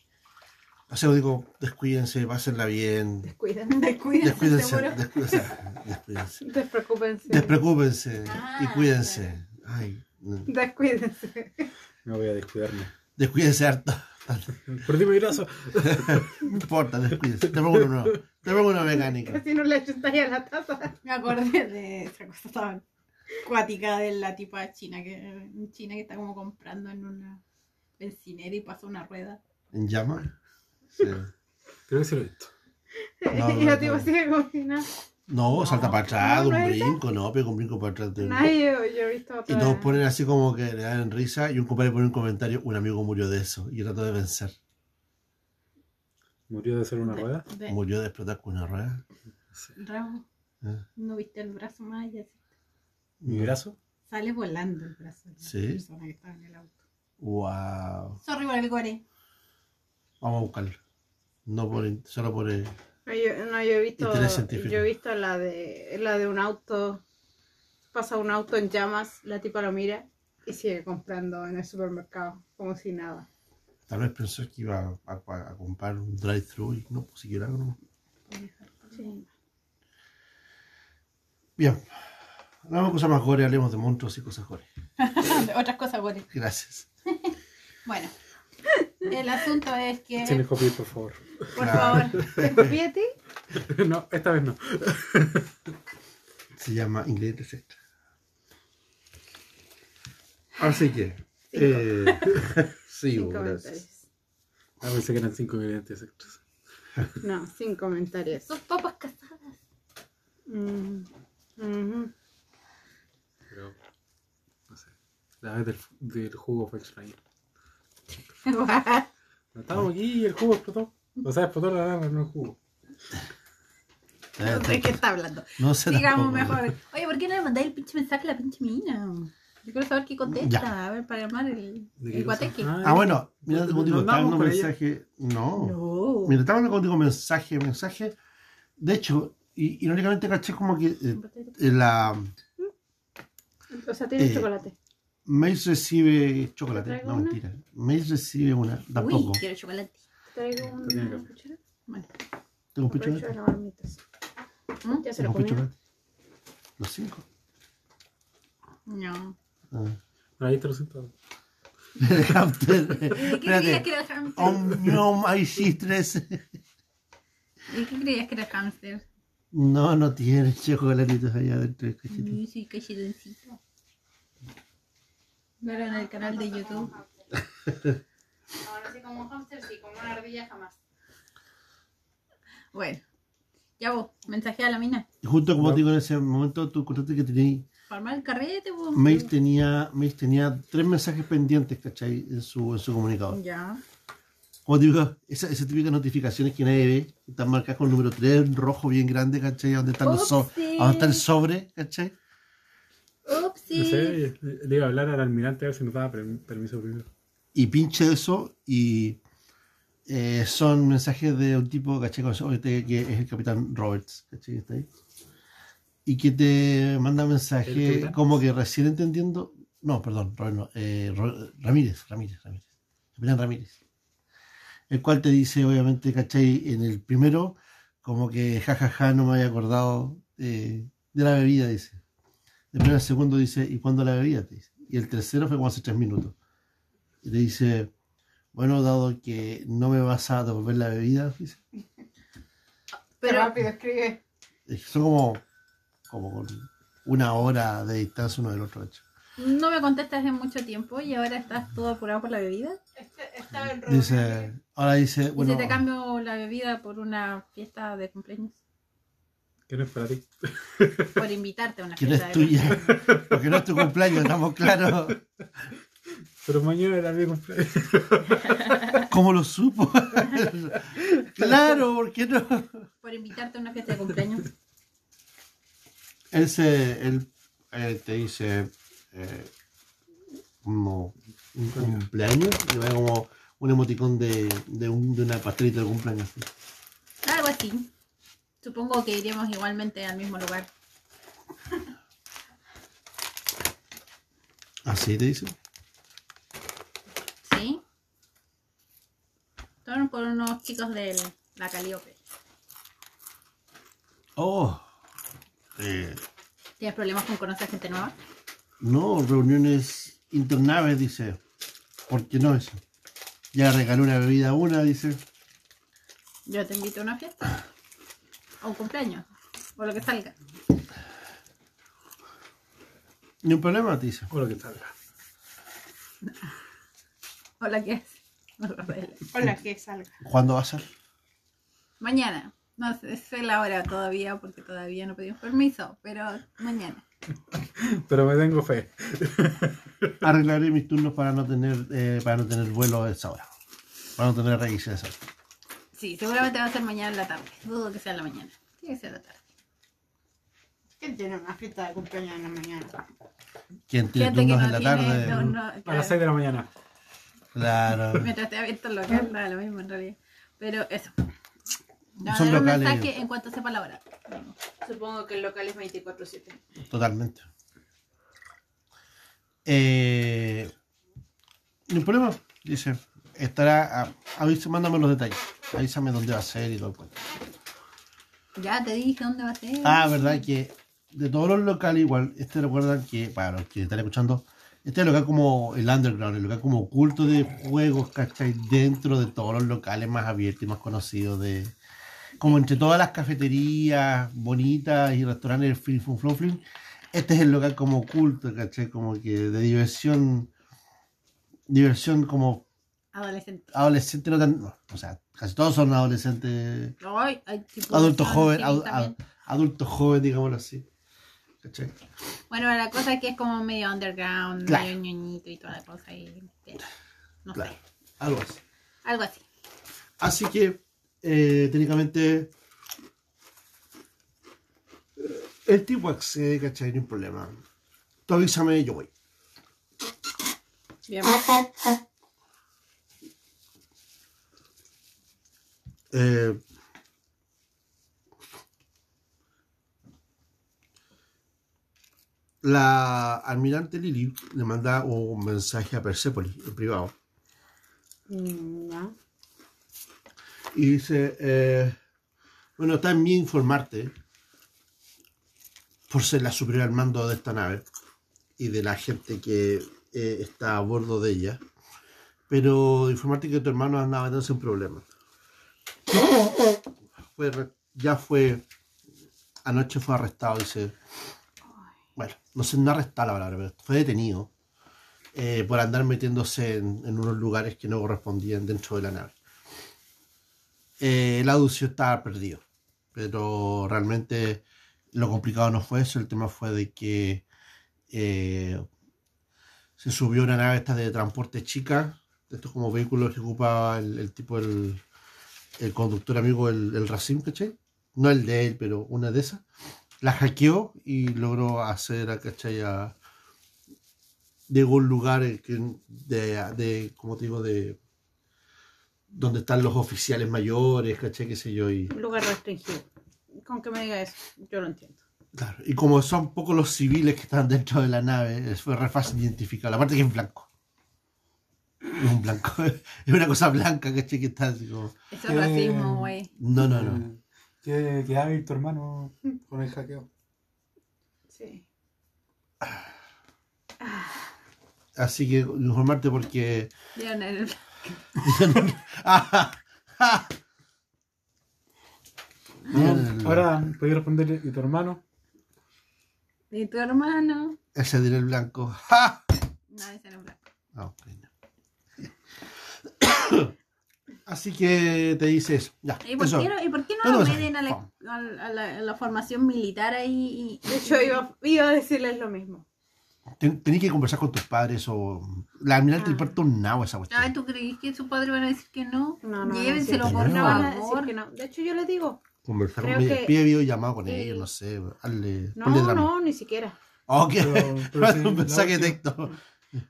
o sea, digo, descuídense, pásenla bien. Descuiden. Descuídense, Descuídense, seguro. descuídense, descuídense. Despreocúpense. Despreocúpense Ah, y cuídense. Ay, no. Descuídense. Me voy a descuidarme. descuídense harto. Perdí mi brazo. No importa, descuídense. Te pongo uno nuevo. Te pongo una mecánica. Casi no le echas a la taza. Me acordé de esa cosa tan cuática de la tipa china que en China que está como comprando en una bencinera y pasa una rueda. ¿En llama? Sí. Creo que sí lo he visto. No, y no, tipo no. sigue cocinando. No, salta para atrás, no, de un no brinco, no, pega un brinco para atrás. de Nadie, yo, yo he visto Y todos ponen así como que le dan risa y un compadre pone un comentario, un amigo murió de eso y trató de vencer. Murió de ser una rueda. De- Murió de explotar con una rueda. Rabo. Ah, ¿No viste el brazo más allá? ¿Mi brazo? Sale volando el brazo de la Sí. persona que estaba en el auto. Wow. Sorry por el gore. Vamos a buscarlo. No por, solo por. eh, No, yo, no, yo he visto, yo he visto la de la de un auto, pasa un auto en llamas, la tipa lo mira y sigue comprando en el supermercado, como si nada. tal vez pensó que iba a, a- a comprar un drive-thru y no, pues siquiera no. Sí. Bien. Hablamos de cosas más gore, hablemos de monstruos y cosas gore. Otras cosas gore. Gracias. Bueno. El asunto es que. Tiene copia, por favor. Por favor, ¿te copié a ti? no, esta vez no. Se llama Ingredientes Extra. Así que. Eh, sí, Sin gracias. Ah, pensé que eran cinco ingredientes extras. No, sin comentarios. Son papas casadas. Mm. Pero, no sé. La vez del, del jugo fue extraño. No estábamos aquí y el jugo explotó. O sea, explotó la lana, no el jugo. Eh, ¿De qué está hablando? No sé Digamos tampoco. mejor. Oye, ¿por qué no le mandáis el pinche mensaje a la pinche mina? Yo quiero saber qué contesta. Ya. A ver, para armar el, ¿De qué el cosa? guateque. Ah, bueno, mira, No digo, estaba andamos dando con ella. mensaje. No. No. Mira, estaba hablando contigo mensaje, mensaje. De hecho, y, irónicamente caché como que eh, eh, la O sea, tiene Eh, chocolate. Mace recibe chocolate. ¿Te traigo No, una? mentira. Mace recibe una. Tampoco. Uy, quiero chocolate. ¿Traigo una cuchara? Bueno. Tengo un de taza. ¿Mm? Ya se lo Tengo un comió. Los cinco. No. Ah. Ahí te lo siento. El hamster. ¿Y qué creías que era el hamster? Om, nom, hay chistres. ¿Y qué creías que era el hamster? No, no tiene chocolatitos allá dentro del cachete. Uy, sí, cachetoncito. Claro, en el canal de YouTube. Ahora sí, como un hamster, sí, como una ardilla jamás. Bueno. Ya vos, mensajea a la mina. Justo como No. te digo en ese momento, tú contaste que tenías. Para armar el carrete, vos. Mace tenía, Mace tenía tres mensajes pendientes, ¿cachai? En su, en su comunicador. Ya. Como te digo, esa- esas típicas notificaciones que nadie ve, están marcadas con el número 3 en rojo bien grande, ¿cachai? Donde, están los so- Upsi. donde está el sobre, ¿cachai? No Upsi. sé, le iba a hablar al almirante a ver si nos daba per- permiso primero. Y pinche eso y eh, son mensajes de un tipo, este que es el capitán Roberts, ¿cachai? Está ahí. Y que te manda ¿El mensaje como que recién entendiendo. No, perdón, Robert no, eh, Ramírez, Ramírez, Ramírez. Capitán Ramírez. El cual te dice, obviamente, ¿cachai? En el primero, como que jajaja, no me había acordado eh, de la bebida, dice. Después el segundo dice, ¿y cuándo la dice. Y el tercero fue como hace tres minutos. Y te dice, bueno, dado que no me vas a devolver la bebida, dice, Pero, rápido escribe. es que son como, como una hora de distancia uno del otro. hecho. no me contestas hace mucho tiempo y ahora estás todo apurado por la bebida. Este, estaba en Dice, ahora dice, bueno, ¿Y si te cambio la bebida por una fiesta de cumpleaños? ¿Qué no es para ti? Por invitarte a una que no fiesta es de tuya, porque no es tu cumpleaños, estamos claros. Pero mañana era mi cumpleaños. ¿Cómo lo supo? claro, ¿por qué no? Por invitarte a una fiesta de cumpleaños. Él, se, él, él te dice eh, como un cumpleaños y va como un emoticón de, de, un, de una pastelita de cumpleaños. Algo así. Supongo que iremos igualmente al mismo lugar. Así te dice. ¿Sí? Son por unos chicos de la Calíope. Oh, eh, ¿Tienes problemas con conocer gente nueva? no, reuniones internaves, dice. ¿Por qué no eso? Ya regaló una bebida a una, dice. Yo te invito a una fiesta. O un cumpleaños. O lo que salga. Ni un problema, dice. O lo que salga. O la que es. Hola, que salga. ¿Cuándo va a ser? Mañana. No sé, sé la hora todavía porque todavía no pedimos permiso. Pero mañana. Pero me tengo fe. Arreglaré mis turnos para no tener eh, para no tener vuelo a esa hora. Para no tener raíces a esa hora. Sí, seguramente va a ser mañana en la tarde. Dudo que sea en la mañana. Tiene que ser en la tarde. ¿Quién tiene una fiesta de cumpleaños en la mañana? ¿Quién tiene Gente que turnos no en la tiene- tarde? no, no, A claro. las 6 de la mañana. Claro. Mientras esté abierto el local, da lo mismo en realidad. Pero eso. Le Son dar un locales. mensaje en cuanto sepa la hora. Supongo que el local es 24-7. Totalmente. Eh, no hay problema, dice. Estará. A, mándame los detalles. Avísame dónde va a ser y todo el cuento. Ya te dije dónde va a ser. Ah, verdad que de todos los locales, igual, este recuerdan que, para los que están escuchando, este es el local como el underground, el local como oculto de juegos, ¿cachai? Dentro de todos los locales más abiertos y más conocidos de. Como entre todas las cafeterías bonitas y restaurantes Fun Flow Flim, este es el local como oculto, ¿cachai? Como que de diversión. Diversión como Adolescente. adolescente, no tan. no, o sea, casi todos son adolescentes Ay, hay tipo adulto joven, ad- adulto joven, digámoslo así. ¿Cachai? Bueno, la cosa es que es como medio underground, Claro. medio ñoñito y toda la cosa. Y, eh, no Claro, sé, algo así. algo así. Así que, eh, técnicamente, eh, el tipo accede, ¿cachai? No hay problema. Tú avísame, yo voy. Bien. Eh, la almirante Lily le manda un mensaje a Persepolis en privado. Mm. Y dice, eh, bueno, está en mí informarte, por ser la superior al mando de esta nave y de la gente que eh, está a bordo de ella, pero informarte que tu hermano andaba en problemas. Fue ya fue, anoche fue arrestado, dice, bueno, no sé, no arrestado la palabra, pero fue detenido eh, por andar metiéndose en, unos lugares que no correspondían dentro de la nave eh, el audio estaba perdido. Pero realmente lo complicado no fue eso, el tema fue de que eh, se subió una nave esta de transporte chica, de estos como vehículos que ocupaba el, el tipo, el, el conductor amigo, el, el Racim, ¿cachai? No el de él, pero una de esas. La hackeó y logró hacer, a, ¿cachai? A, llegó un lugar eh, que, de, de, como te digo, de donde están los oficiales mayores, ¿cachai? qué sé yo, y, Un lugar restringido. Con que me diga eso, yo lo entiendo. claro, y como son pocos los civiles que están dentro de la nave, es- fue re fácil identificar, aparte que es blanco. Es un blanco, es una cosa blanca, ¿cachai? Que está así como... Eso es Eh, racismo, güey. No, no, no. Eh, ¿Qué, qué hábil tu hermano con el hackeo? Sí. Así que informarte porque... Dieron el- Ah, ah. El- Ahora, ¿podéis responder y tu hermano? ¿Y tu hermano? Ese diré el blanco. ¡Ja! No, ese no es blanco. Ah, ok, no. Así que te dices, ya, ¿Y por, eso. qué ¿Y por qué No, no lo meten a la, a la- a la- a la formación militar ahí? Y, De hecho, iba, iba a decirles lo mismo. Ten- Tenés que conversar con tus padres o... La almirante Ah. le importa un nabo esa cuestión. Ay, ¿tú crees que su padre van a decir que no? No, no, Llévenselo, no, por no van a decir favor. que no. De hecho, yo les digo. Conversar con ellos. que- Pide videollamado con eh, ellos, no sé. Hazle, No, ponle drama. no, ni siquiera. Ok, Pero- pero sí, un mensaje de texto.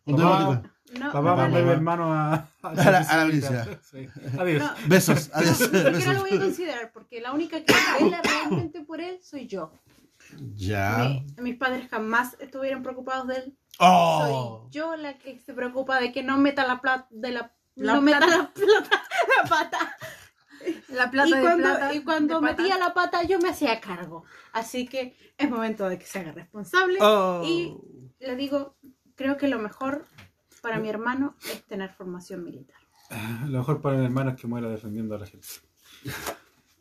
Un. No, Papá, no, mandé a mi hermano a, a, A la- a la policía. Sí. Adiós. No, Besos, adiós. ¿Por qué no besos. lo voy a considerar? Porque la única que vela realmente por él soy yo. Ya. Mi- mis padres jamás estuvieron preocupados de él. Oh. Soy yo la que se preocupa de que no meta la plata de la, La no meta plata. la plata la pata. La plata y de cuando, plata. y cuando de metía pata. la pata yo me hacía cargo. Así que es momento de que se haga responsable. Oh. Y le digo, creo que lo mejor para mi hermano es tener formación militar. Lo mejor para mi hermano es que muera defendiendo a la gente.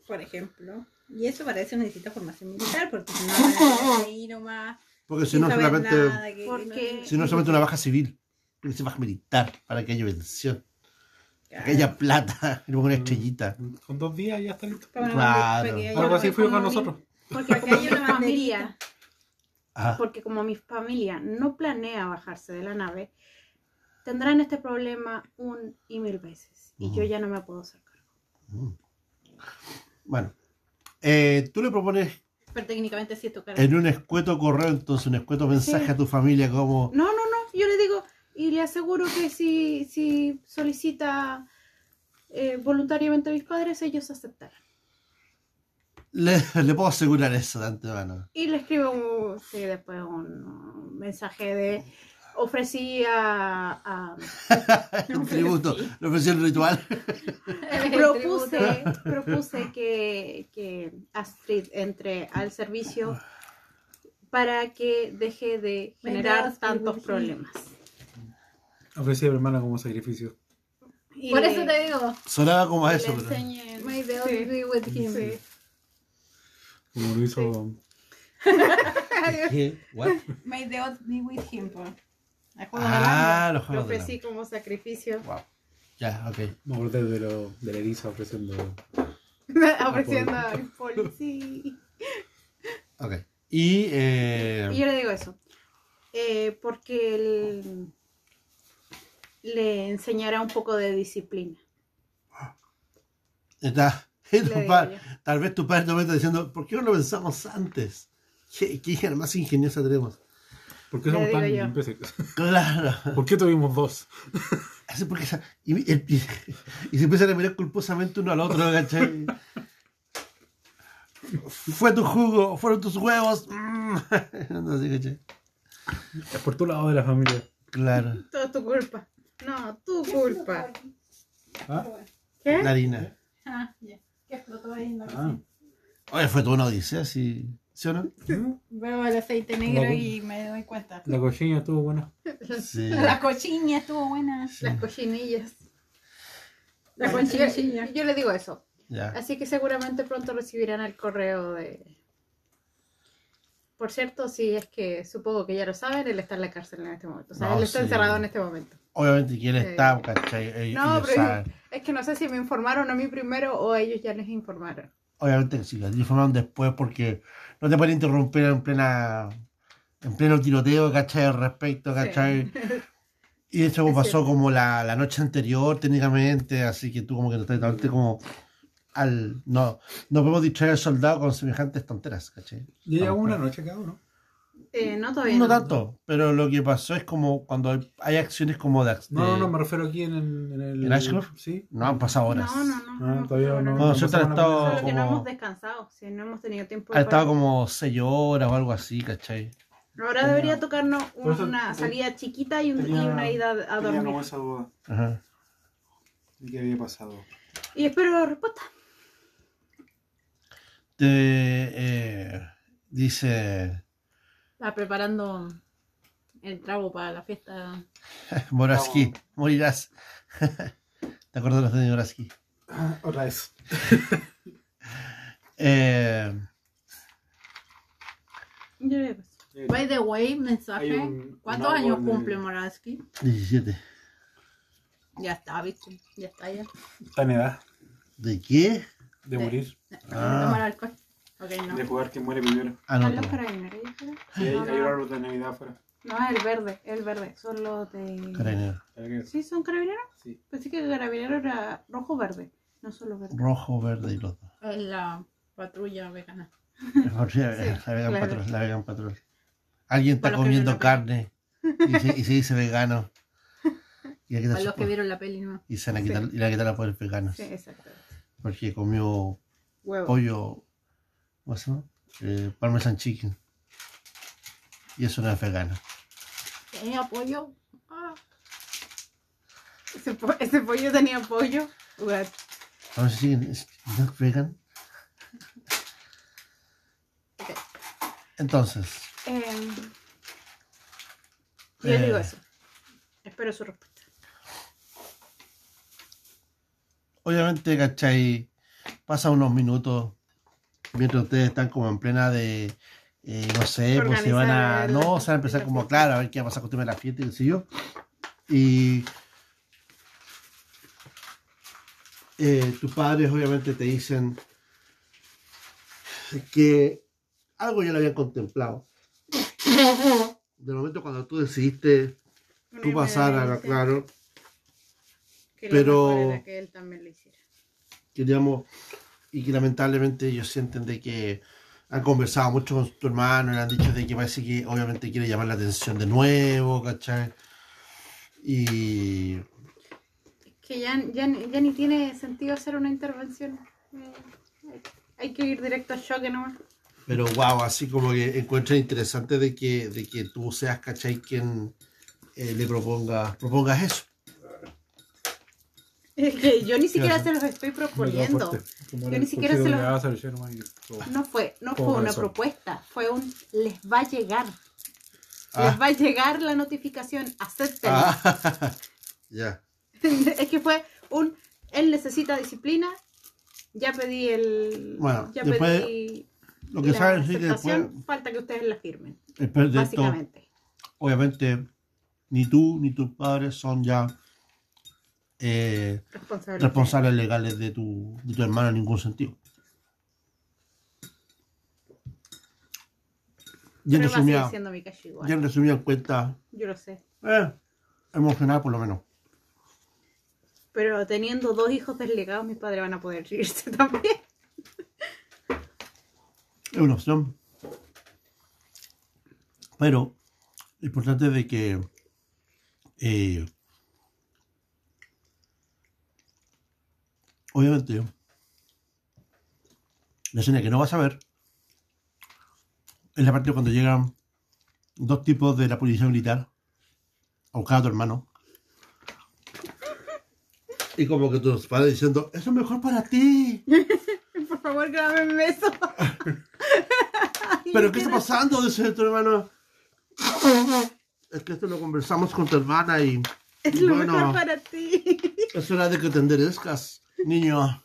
Por ejemplo. Y eso para eso necesita formación militar, porque si no van a quedar ahí nomás. Porque si no, solamente. nada, que- Porque- Si no, solamente una baja civil. Tiene que ser baja militar para que haya vención. Para que Claro. haya plata. Y luego una estrellita. Con dos días ya está listo. Claro. haya Algo así fue con nosotros. Porque Porque como hay una familia. Ah, porque como mi familia no planea bajarse de la nave, tendrán este problema un y mil veces. Y yo ya no me puedo hacer cargo. Bueno. Eh, tú le propones Pero técnicamente sí es tu cara. en un escueto correo, entonces un escueto mensaje Sí. a tu familia como No, no, no. Yo le digo, y le aseguro que si, si solicita eh, voluntariamente a mis padres, ellos aceptarán. le, le puedo asegurar eso de antemano. Y le escribo un- sí, después un mensaje de ofrecí a, a- un tributo, le ofrecí el ritual. propuse, propuse que, que Astrid entre al servicio para que deje de generar tantos problemas. Ofrecí a mi hermana como sacrificio. Y Por eso te digo. Sonaba como a eso, le pero. May the Sí. be with him. Sí. Como lo hizo. ¿Qué? ¿What? May the odds be with him. po. Juego de Ah, los Lo juegos de ofrecí como sacrificio, Wow. Ya, ok. Me acordé de, lo, de la Elisa ofreciendo. ofreciendo al policía. Ok. Y, eh, Y yo le digo eso. eh, porque él le enseñará un poco de disciplina. está, tu Le digo pa- yo. tal vez tu padre te está diciendo, ¿por qué no lo pensamos antes? ¿Qué, qué hija más ingeniosa tenemos? ¿Por qué somos tan imbéciles? Claro. ¿Por qué tuvimos dos? Así porque y, el- y- y se empiezan a mirar culposamente uno al otro, ¿cachai? Fue tu jugo, fueron tus huevos. Mm. No sé, ¿cachai? Es por tu lado de la familia. Claro. Todo es tu culpa. No, tu culpa. ¿Ah? ¿Qué? La harina. Ah, ya. Que explotó ahí en la Ah. Oye, fue toda una odisea, ¿sí, ¿sí o no? Veo el aceite negro La- y me doy cuenta. La cochina estuvo buena. Sí. La cochiña estuvo buena. Las cochinillas. La Yo, cochinilla. yo le digo eso. Ya. Así que seguramente pronto recibirán el correo de... Por cierto, si es que supongo que ya lo saben, él está en la cárcel en este momento. O sea, No, él está sí. encerrado en este momento. Obviamente Eh, está, ¿cachai? Ellos- No, ellos pero saben. es que no sé si me informaron a mí primero o ellos ya les informaron. Obviamente que sí, las informaron después porque no te pueden interrumpir en plena en pleno tiroteo, ¿cachai? Al respecto, ¿cachai? Y de hecho Es pasó cierto. como la, la noche anterior técnicamente, así que tú como que no estás totalmente como al... No, no podemos distraer al soldado con semejantes tonteras, ¿cachai? ¿Y llegó No, una no. noche cada uno? Eh, no, todavía No no. tanto, pero lo que pasó es como cuando hay, hay acciones como de... No, no, de- no, me refiero aquí en, el- en el. ¿En Ashgrove? Sí. no han pasado horas. No, no, no. Ah, no, todavía no. No, no nosotros han la estado Solo que no como... hemos descansado, si no hemos tenido tiempo. Ha estado para- como 6 horas o algo así, ¿cachai? Ahora debería tocarnos eso- una salida chiquita y, un- Tenía- y una ida a Tenía como dormir. esa duda Ajá. de qué había pasado. Y espero respuesta. Te, eh, dice Está preparando el trago para la fiesta. Moraski, morirás. ¿Te acuerdas de Moraski? Ah, Otra vez. Eh. By the way, mensaje. Un- ¿Cuántos un años de- cumple Moraski? 17. Ya está, ¿viste? Ya está, ya. Está en edad ¿De qué? de De- morir, Ah. Tomar alcohol. Ok, no. de jugar que muere primero. Ah, ¿Están no, los carabineros? Sí, hay, No, hay un árbol de Navidad afuera. No, el verde, el verde. Son los de. Carabinero. ¿Para qué? ¿Sí son carabineros? Sí. Pensé que carabinero era rojo verde, no solo verde. Rojo, verde y los dos. Es la patrulla vegana. La vegan claro. patrol, la vegan patrol. Alguien está comiendo la carne y se, y se dice vegano. Y Para los que vieron la peli, ¿no? y se le quitan, y le quitan los poderes veganos. Sí, exactamente. Porque comió Huevo. pollo, ¿cómo se llama? Eh, parmesan chicken. Y eso no es vegano. ¿Tenía pollo? Ah. Ese, po- ese pollo tenía pollo. What? Parmesan chicken is not vegan. Ok. Entonces, Em, yo Eh. digo eso. Espero su respuesta. obviamente, ¿cachai? Pasa unos minutos mientras ustedes están como en plena de, eh, no sé, pues se van a, el- no, se van a empezar como, claro, a ver qué va a pasar con el tema de la fiesta y qué sé yo. Y eh, tus padres obviamente te dicen que algo ya lo habían contemplado. Del momento cuando tú decidiste tú pasar a la claro, Que pero- que él también lo hiciera. queríamos y que lamentablemente ellos sienten de que han conversado mucho con tu hermano, le han dicho de que parece que obviamente quiere llamar la atención de nuevo, ¿cachai? Y Que ya, ya, ni- ya ni tiene sentido hacer una intervención. Eh, hay- hay que ir directo al choque nomás. Pero wow, así como que encuentro interesante de que, de que tú seas, ¿cachai? Quien eh, le proponga, propongas eso. Que yo ni siquiera se los estoy proponiendo. Yo ni siquiera se cursido lo- que vas a hacer, nomás y todo. No fue, no fue una propuesta, fue un les va a llegar. Ah. Les va a llegar la notificación, acéptenlo. Ah, ya. es que fue un él necesita disciplina. Ya pedí el Bueno, ya después, pedí Lo que la saben sí después, falta que ustedes la firmen, esto, básicamente. obviamente, ni tú ni tus padres son ya eh, Responsable. responsables legales de tu, de tu hermano en ningún sentido. Y en resumida, siendo mi calle igual. y en resumida cuenta, Yo lo sé. eh, emocional por lo menos. Pero teniendo dos hijos deslegados, mis padres van a poder irse también. Es una opción. Pero lo importante es de que eh, obviamente la escena que no vas a ver es la parte cuando llegan dos tipos de la policía militar a buscar a tu hermano. Y como que tus padres diciendo, eso es mejor para ti. Por favor, grábame un beso. ¿Pero qué está pasando? Dice tu hermano. Es que esto lo conversamos con tu hermana y Es lo Bueno. mejor para ti. es hora de que te enderezcas, niño.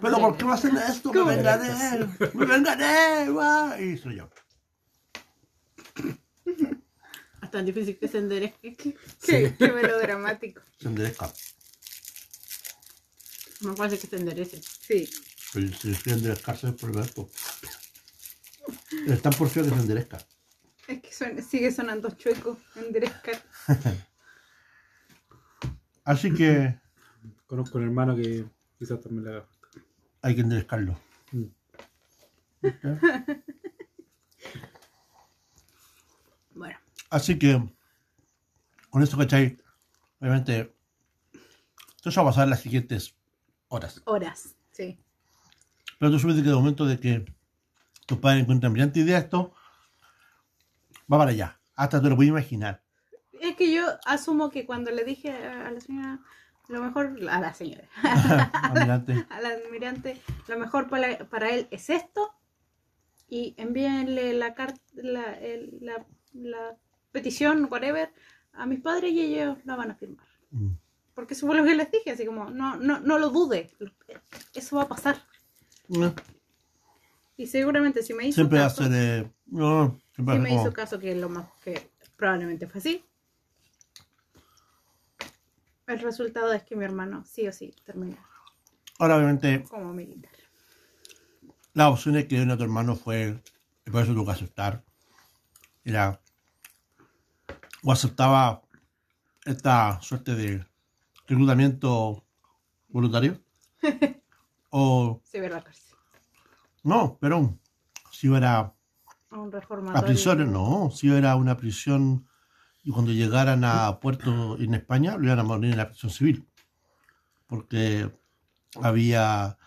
¿Pero por qué me hacen esto? Me ¿Cómo? vengaré, me vengaré, va. Y soy yo. Es tan difícil que se enderezque. Qué, Sí. qué melodramático. Se enderezca. Más fácil que se enderece. Sí. Pero si quiere enderezcarse es por esto. Es tan porfío que se enderezca. Es que sigue sonando chueco. Enderezcar. Así que Conozco un hermano que quizás también le haga. hay que enderezcarlo. Mm. Bueno. Así que, con esto, ¿cachai? Obviamente, esto se va a pasar en las siguientes horas. Horas. Sí. Pero tú de que de momento de que tus padres encuentran brillante idea esto, va para allá. Hasta te lo puedes imaginar. Es que yo asumo que cuando le dije a la señora, lo mejor, a la señora, Adelante. al almirante, lo mejor para, para él es esto y envíenle la, la, el- la, la petición, whatever, a mis padres y ellos la van a firmar. Mm. Porque eso fue lo que les dije, así como, no, no, no lo dude, eso va a pasar. Eh, Y seguramente si me hizo Siempre caso, ser. eh, no, siempre si me ser hizo como. caso que lo más que probablemente fue así. El resultado es que mi hermano sí o sí termina Ahora, obviamente, como militar. las opciones que dio a tu hermano fue. Y por eso tuvo que aceptar. Era. O aceptaba esta suerte de reclutamiento voluntario. o. Se ve a la cárcel. No, pero. Si era A un A reformatorio. prisiones no, si era una prisión y cuando llegaran a puerto en España lo iban a morir en la prisión civil porque había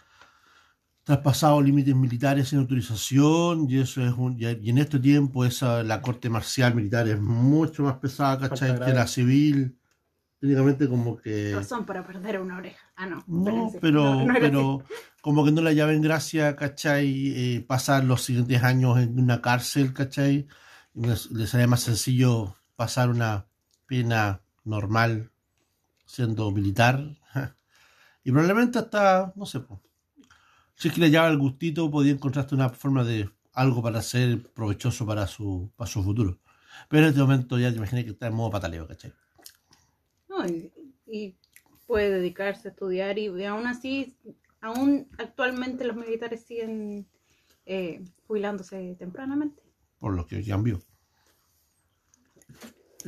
traspasado límites militares sin autorización y eso es un, y en este tiempo esa la corte marcial militar es mucho más pesada ¿cachai? Que la civil técnicamente como que Razón para perder una oreja. Ah, no. no, pero, No, no pero como que no la llaven gracia, ¿cachai? Eh, pasar los siguientes años en una cárcel, ¿cachai? Les, les sería más sencillo pasar una pena normal siendo militar. Y probablemente hasta, no sé, si es que le llama el gustito, podía encontrarte una forma de algo para ser provechoso para su, para su futuro. Pero en este momento ya te imaginé que está en modo pataleo, ¿cachai? No, y, y puede dedicarse a estudiar y, y aún así, aún actualmente los militares siguen eh, jubilándose tempranamente. Por lo que cambió.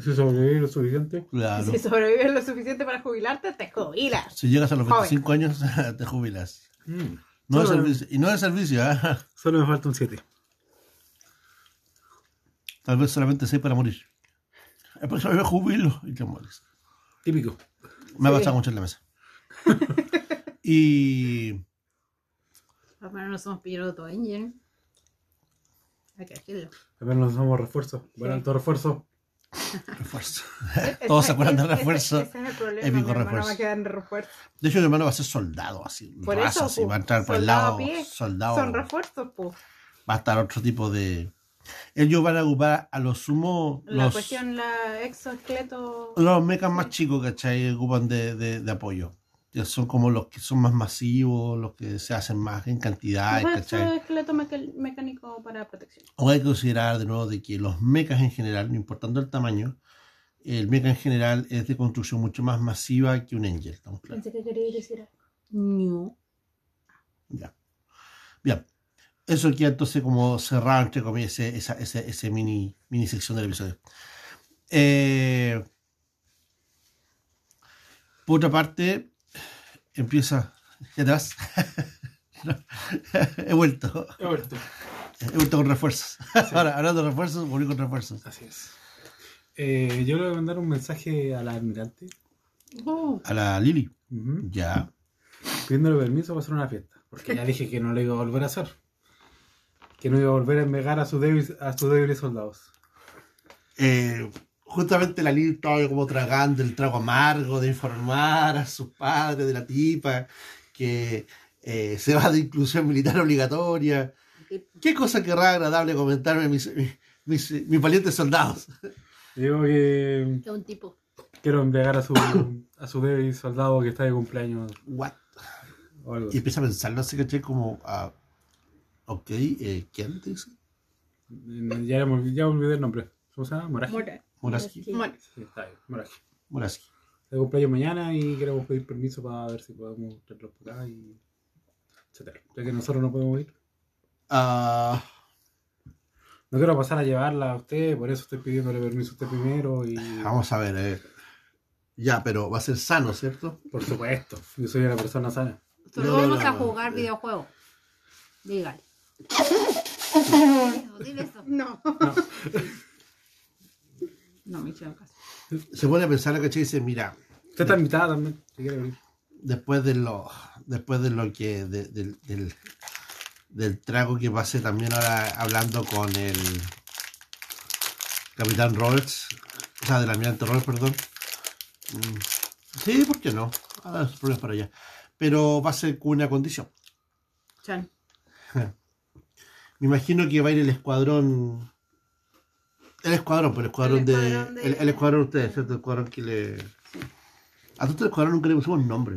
Si sobrevive lo suficiente, Claro. Si sobrevives lo suficiente para jubilarte, te jubilas. Si llegas a los Joven. 25 años, te jubilas. mm, No de servicio. Y no de servicio, ¿ah? Solo me falta un 7. Tal vez solamente seis para morir. El próximo me jubilo y te mueres. Típico. Me ha Sí. pasado mucho en la mesa. y Al menos no somos piloto engine. Hay que decirlo. Al menos somos refuerzos. Buen Sí. alto refuerzo. Refuerzo. Ese- Todos se acuerdan de ese- refuerzo. Ese, es el problema. Épico mi hermano refuerzo. va a quedar en refuerzo. De hecho, mi hermano va a ser soldado, así. Por raza, eso, así, va a entrar por el lado. pie. Soldado. Son refuerzos, pues. Va a estar otro tipo de. Ellos van a ocupar a los sumo. La Los, cuestión, la exoesqueleto. los mechas más chicos, ¿cachai? Ocupan de, de, de apoyo. Son como los que son más masivos, los que se hacen más en cantidad, ¿cachai? exoesqueleto meca- mecánico para protección. O hay que considerar de nuevo de que los mechas en general, no importando el tamaño, el mecha en general es de construcción mucho más masiva que un Angel. ¿estamos claros? Pensé que quería decir algo. No. Ya. Bien. Eso queda entonces como cerrado, entre comillas, ese, esa ese, ese mini, mini sección del episodio. Eh, por otra parte, empieza. ¿Ya te vas? He vuelto. He vuelto. He vuelto con refuerzos. Ahora, hablando de refuerzos, volví con refuerzos. Así es. Eh, yo le voy a mandar un mensaje a la almirante. Uh, A la Lili. ujú, Ya. pidiéndole permiso para hacer una fiesta. Porque ya dije que no lo iba a volver a hacer. Que no iba a volver a envegar a sus débiles, a sus débiles soldados. Eh, justamente la Lili estaba como tragando el trago amargo de informar a sus padres de la tipa que eh, se va de inclusión militar obligatoria. ¿Qué cosa querrá agradable comentarme mis, mis, mis, mis valientes soldados? Digo que Es un tipo. quiero envegar a su, a su débil soldado que está de cumpleaños What? o algo Y empieza a pensarlo así, caché, como, ah, ok, eh, ¿quién te dice? Ya, me olvidé- ya olvidé el nombre. ¿Cómo se llama? Moraji. Mora. Moraski. Mora. Sí, está bien, Moraji. Moraski. De cumpleaños mañana y queremos pedir permiso para ver si podemos traerlos por acá y etcétera. Ya que nosotros no podemos ir. Ah, No quiero pasar a llevarla a usted, por eso estoy pidiéndole permiso a usted primero y vamos a ver, eh. Ya, pero va a ser sano, ¿cierto? por supuesto, yo soy una persona sana. Solo No, no, vamos no, a no. jugar videojuegos. Dígale. Dile eso. no. No, me hicieron caso. Se pone a pensar, caché, y dice, mira, usted está invitada también, si quiere venir. después de lo después de lo que de- del, del, del trago que pasé también ahora hablando con el capitán Roberts o sea del almirante Roberts perdón Mm, sí ¿por qué no? Ah, esos problemas para allá pero va a ser con una condición Chan. me imagino que va a ir el escuadrón el escuadrón pero el escuadrón, El de, escuadrón de- El, el escuadrón de ustedes ¿cierto? el escuadrón que le a todo el escuadrón nunca le pusimos nombre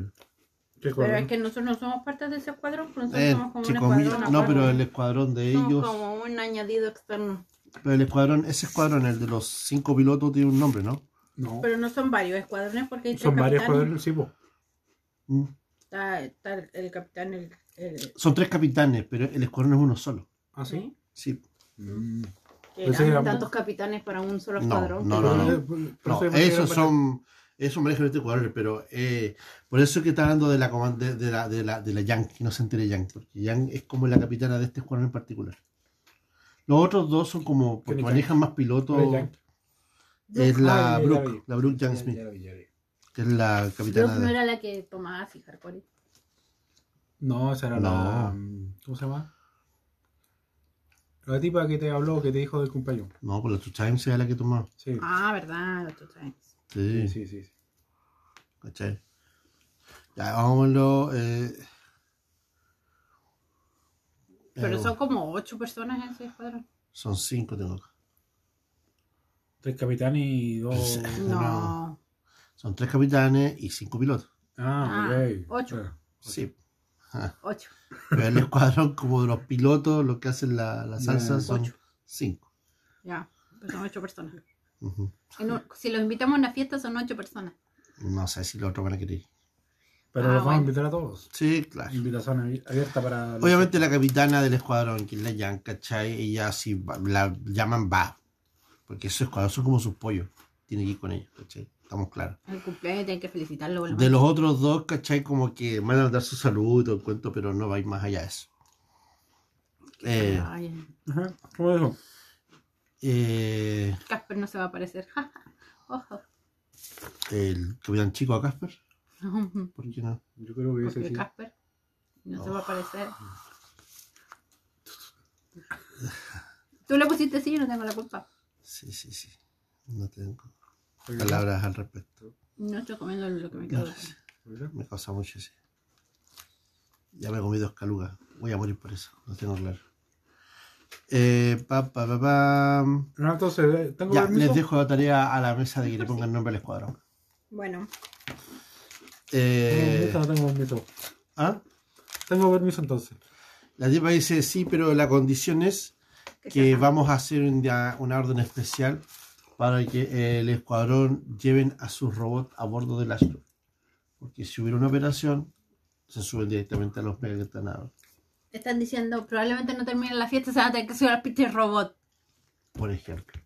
¿Qué Pero cuadro? es que nosotros no somos parte de ese escuadrón, pues nosotros Eh, somos como un escuadrón. no, pero el escuadrón de Somos ellos, como un añadido externo. pero el escuadrón, ese escuadrón, el de los cinco pilotos, tiene un nombre, ¿no? No, Pero no son varios escuadrones porque hay tres son varios cuadros, sí, po. Mm. Está, está el, el capitán, el, el- Son tres capitanes, pero el escuadrón es uno solo. ¿Ah, sí? Sí. Mm. Eran eran- tantos capitanes para un solo No, escuadrón. no, que- no, no. Por- por No, eso pensé que esos son, esos manejan este escuadrón, pero eh, por eso es que está hablando de la de, de la de la de la Yang, que no se entere Yang, porque Yang es como la capitana de este escuadrón en particular. Los otros dos son como porque ¿Quién es manejan más pilotos. ¿Cuál es la Ah, Brooke, la Brooke Yang Ya, Smith, que es la Brooke capitana no de. era la que tomaba así hardcore. No, esa era No. la. ¿Cómo se llama? La tipa que te habló, que te dijo del cumpleaños. No, por la Two Times era la que tomaba. Sí. Ah, verdad, los two times. Sí, sí, sí, sí. ¿Cachai? Ya, vámonos. Eh, Pero eh, son como ocho personas en ese escuadrón. son cinco, tengo acá. Tres capitanes y dos. Sí. No. No. Son tres capitanes y cinco pilotos. Ah, Ah, ok. ocho. Ah, Sí. Ocho. Pero el escuadrón, como de los pilotos, los que hacen la, la salsa, son ocho. cinco. Ya, pues son ocho personas. En si los invitamos a una fiesta son ocho personas. No sé si los otros van a querer. Pero Ah, los vamos a bueno. invitar a todos. Sí, claro. Invitación abi- abierta para. los- Obviamente la capitana del escuadrón, que es la Yang, ¿cachai? Ella si va- la llaman va. Porque esos escuadrones son como sus pollos. tiene que ir con ellos, ¿cachai? Estamos claros. El cumpleaños tienen que felicitarlo. De los otros dos, ¿cachai? Como que van a dar su salud y todo el cuento, pero no va a ir más allá de eso. Eh, Ajá, eh, Casper no se va a aparecer. Ojo. el capitán chico a Casper, ¿por qué no? Yo creo que ese sí. Casper no se va a aparecer. Tú le pusiste sí, yo no tengo la culpa. Sí, sí, sí. No tengo palabras al respecto. No estoy comiendo lo que me quedó. No me causa mucho ese. Ya me comí dos calugas. Voy a morir por eso, lo tengo claro. Eh, pa, pa, pa, pa. No, entonces, eh, ¿tengo Ya, permiso? les dejo la tarea a la mesa de que le pongan nombre al escuadrón. Bueno, Tengo Eh, permiso, no tengo permiso. ¿ah? Tengo permiso entonces. La tipa dice sí, pero la condición es que vamos a hacer un día- una orden especial para que el escuadrón lleven a sus robots a bordo del Astro. Porque si hubiera una operación, se suben directamente a los mega que están ahora, Están diciendo, probablemente no termine la fiesta, se van a tener que subir al pinche robot. por ejemplo.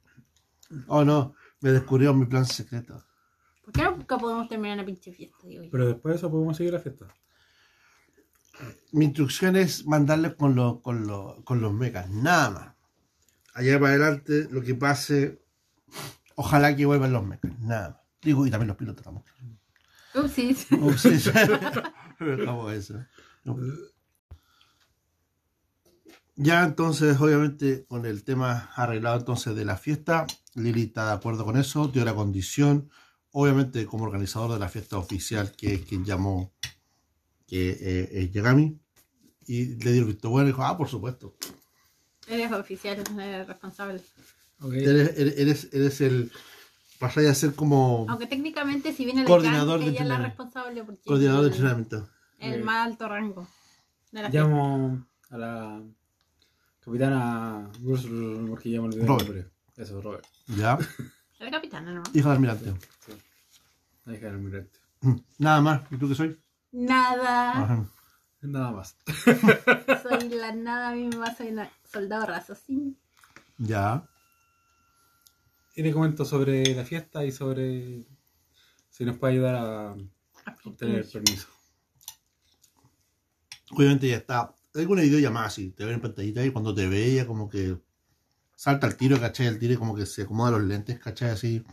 Oh no, me descubrió mi plan secreto. ¿Por qué nunca podemos terminar la pinche fiesta? Digo yo? Pero después de eso podemos seguir la fiesta. Mi instrucción es mandarles con, los con, los con los mechas, nada más. Allá para adelante, lo que pase, ojalá que vuelvan los mechas, nada más. Digo, y también los pilotos, estamos Ups, sí. Sí, sí. Dejamos eso. No. Ya entonces, obviamente, con el tema arreglado entonces de la fiesta, Lili está de acuerdo con eso, dio la condición, obviamente como organizador de la fiesta oficial, que es quien llamó, que eh, es Yagami, y le dio el visto bueno y dijo, ah, por supuesto, Eres oficial, eres responsable. Eres, eres, eres, el, pasáis a ser como Aunque técnicamente, si viene el Coordinador de ella es la entrenamiento. responsable porque coordinador de es el- más alto rango de la Llamo a la capitana porque ya me olvidé el Robert. nombre. Eso, Robert. Ya. La capitana, ¿no? hijo del almirante. Sí. La hija del almirante. Nada más, ¿y tú qué soy? Nada. Ajá. Nada más. Soy la nada misma, soy una soldado raso, sí. Ya. Y le comento sobre la fiesta y sobre si nos puede ayudar a obtener el permiso. Obviamente ya está. Alguna videollamada así, te ven en pantallita y cuando te ve ella como que salta al tiro, ¿cachai? El tiro y como que se acomoda los lentes, ¿cachai? Así.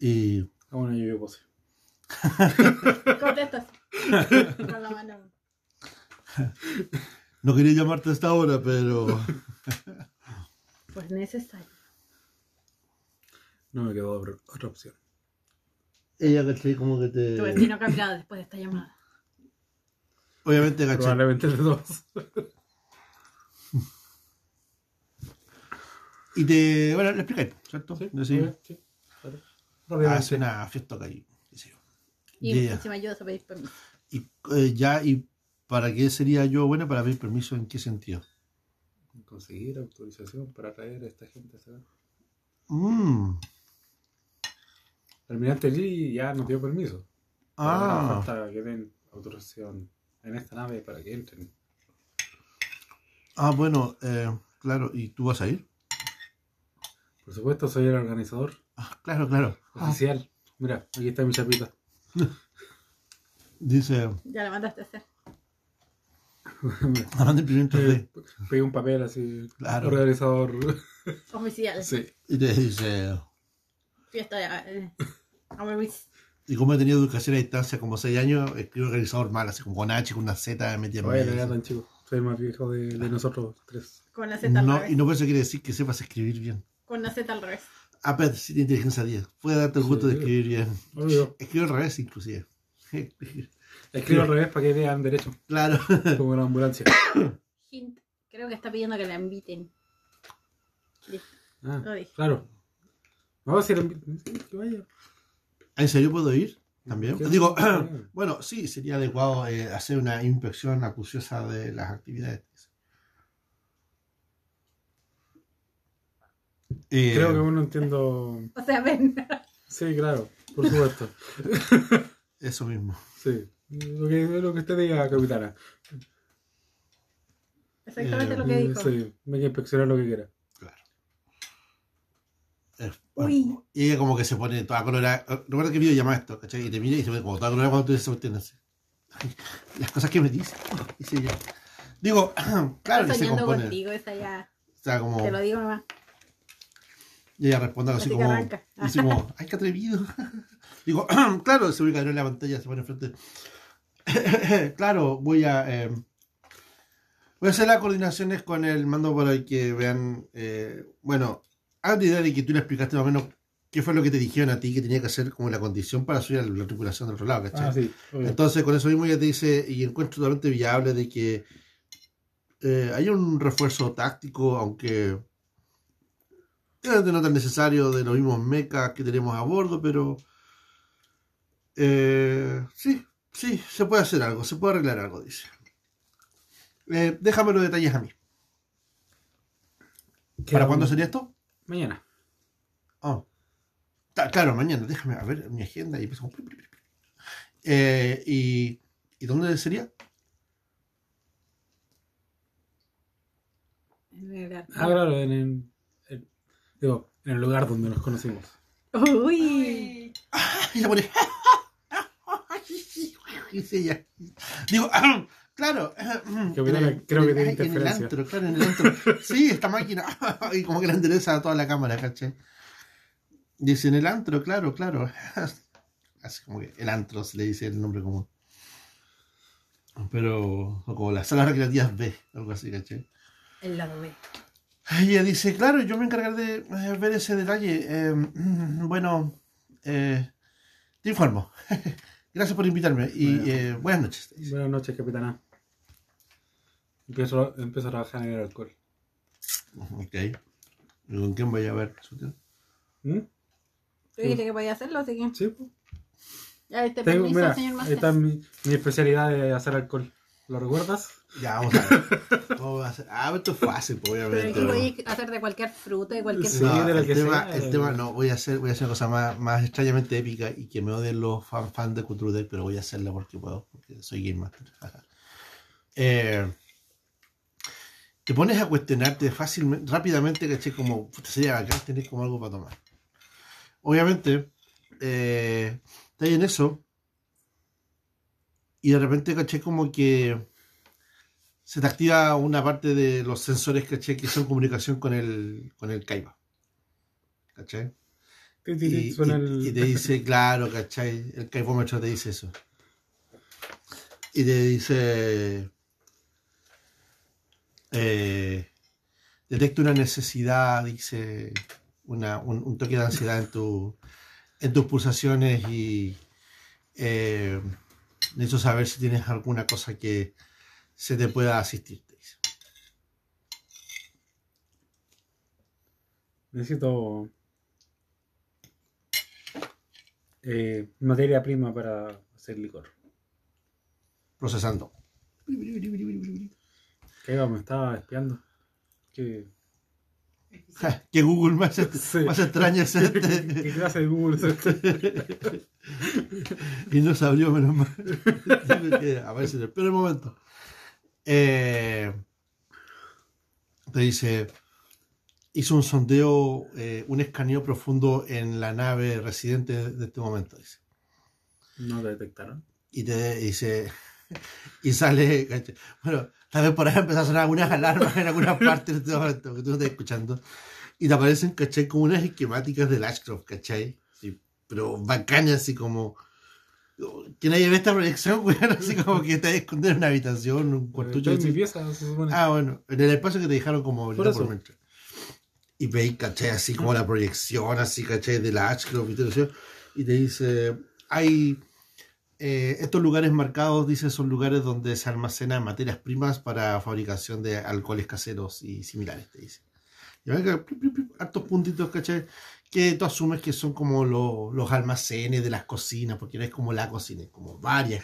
Y Hago una lluvia pose. Contestas. Con la mano. no quería llamarte a esta hora, pero Pues necesario. No me quedó otra opción. ella, ¿cachai? Como que te... Tu vecino cambiado después de esta llamada. Obviamente, ¿cachai? Probablemente de dos. Y te... Bueno, le explicáis, ¿cierto? Sí, sí. Claro. Rápidamente. hace una fiesta ahí, yo. Y Yeah. encima ayudas a pedir permiso. Y eh, ya, ¿y para qué sería yo buena para pedir permiso? ¿En qué sentido? Conseguir autorización para traer a esta gente. ¿sabes? Mm. El almirante Lee ya nos dio permiso. Ah, falta que den autorización en esta nave para que entren. ah, bueno, eh, claro, ¿y tú vas a ir? Por supuesto, soy el organizador Ah, claro, claro. Ah, oficial. Mira, aquí está mi chapita. dice, Ya la mandaste a hacer. la mandé primero en 3D. Eh, Pegué un papel así. Claro. Organizador. Oficial. Sí. Y te dice, Fiesta de. Eh, y como he tenido educación a distancia como 6 años, escribo organizador mal, así como con H, con una Z metida en Oye, no medio. era tan chico. Soy el más viejo de, de nosotros tres. Con la Z al No, revés. y no por eso quiere decir que sepas escribir bien. Con la Z al revés. Ah, pero sí tiene inteligencia 10. Puede darte el gusto de escribir bien. Obvio. Escribo al revés, inclusive. Escribo al revés para que vean derecho. claro. Como una ambulancia. Hint. Creo que está pidiendo que la inviten. Listo. Ah, Lo dije. claro. Vamos a ir que vaya. ¿En serio puedo ir? También. Digo, bueno, sí, sería adecuado eh, hacer una inspección acuciosa de las actividades. Eh, Creo que aún no entiendo. O sea, ven. Sí, claro, por supuesto. Eso mismo. Sí. Lo que, lo que usted diga, capitana. Exactamente Eh, lo que dijo. Sí, me que inspeccionar lo que quiera. Uy. Y ella como que se pone toda colorada. Eh, Recuerda que video llama esto, ¿cachai? Y te mira y se pone como toda colorada cuando tú dices así. Las cosas que me dice. Dice ella. Digo, claro que se compone. contigo, esa ya. O sea, como. Te lo digo nomás. Y ella responde así como. Así como, ay, qué atrevido. Digo, claro, se ubica en la pantalla, se pone enfrente. claro, voy a. eh, voy a hacer las coordinaciones con el mando para que vean. eh, bueno, idea de que tú le explicaste más o menos qué fue lo que te dijeron a ti que tenía que hacer como la condición para subir a la tripulación del otro lado, ¿cachai? Ah, sí. Entonces, con eso mismo ya te dice, y encuentro totalmente viable de que eh, hay un refuerzo táctico, aunque no tan necesario de los mismos mechas que tenemos a bordo, pero eh, sí, sí, se puede hacer algo, se puede arreglar algo, dice. Eh, déjame los detalles a mí. ¿Para cuándo sería esto? Mañana. Oh. Ta- claro, mañana, déjame a ver mi agenda y empiezo. Eh, y, ¿Y dónde sería? En el. Ah, claro, en el, digo, en el lugar donde nos conocimos. Uy. Y se pone... Dice ella. Digo, claro. El- creo que en el- tiene en el interferencia. antro, claro, en el antro. Sí, esta máquina. Y como que la endereza a toda la cámara, ¿cachai? Dice en el antro, claro, claro. Así como que el antro se le dice el nombre común. Pero, o como las salas recreativas B, algo así, ¿cachai? El lado B. Ella dice, claro, yo me encargaré de eh, ver ese detalle. Eh, mm, bueno, eh, te informo. Gracias por invitarme y Bueno. eh, buenas noches. Buenas noches, capitana. Empiezo, empiezo a trabajar en el alcohol. Ok. ¿Y con quién voy a ver? su tío? ¿Mm? Tú dijiste que podía hacerlo, así que. Sí, pues. Ya, este Tengo, permiso, mira, señor está mi, mi especialidad de hacer alcohol. ¿Lo recuerdas? Ya, vamos a ver. ¿Cómo va a ser? Ah, esto es fácil, pues, Pero obviamente. aquí podéis hacer de cualquier fruta, de cualquier Sí, No, de lo el, que tema, sea, el eh. tema no, voy a hacer, voy a hacer una cosa más, más extrañamente épica y que me odien los fan, fan de Culture Deck, pero voy a hacerla porque puedo, porque soy Game Master. Eh, te pones a cuestionarte fácilmente, rápidamente, caché, como puta, sería bacán tener como algo para tomar. Obviamente, eh, está ahí en eso, y de repente, caché, como que se te activa una parte de los sensores, caché, que son comunicación con el, con el ti, ti, Y, y- el- y te dice, claro, ¿cachai? El caipómetro te dice eso. Y te dice, eh, detecta una necesidad, dice, una, un, un toque de ansiedad en, tu, en tus pulsaciones y eh, necesito saber si tienes alguna cosa que se te pueda asistir, te dice. Necesito eh, materia prima para hacer licor. Procesando. ¿Qué va? ¿Me estaba espiando? ¿Qué, Ja, que Google más, Sí. más extraño es ¿Qué, este. qué clase de Google es este? y no se abrió menos mal. Aparece en el peor momento. Eh, te dice, hizo un sondeo, eh, un escaneo profundo en la nave residente de este momento. Dice. No te detectaron. Y te dice, y sale, bueno, tal vez por ahí empezó a sonar algunas alarmas en algunas partes de este momento que tú no estás escuchando. Y te aparecen, ¿cachai? Como unas esquemáticas del Ashcroft, ¿cachai? Sí, pero bacanas, así como. Que nadie ve esta proyección, weón, así como que te escondido en una habitación, un cuartucho. Estoy en mi pieza, se supone. Ah, bueno, en el espacio que te dejaron como Por por, eso. Y veis, ¿cachai? Así como la proyección, así, ¿cachai? De la Ashcroft y todo eso. Y te dice, hay eh, estos lugares marcados, dice, son lugares donde se almacenan materias primas para fabricación de alcoholes caseros y similares, te dice. Y pip, hartos puntitos, ¿cachai? Que tú asumes que son como lo- los almacenes de las cocinas, porque no es como la cocina, es como varios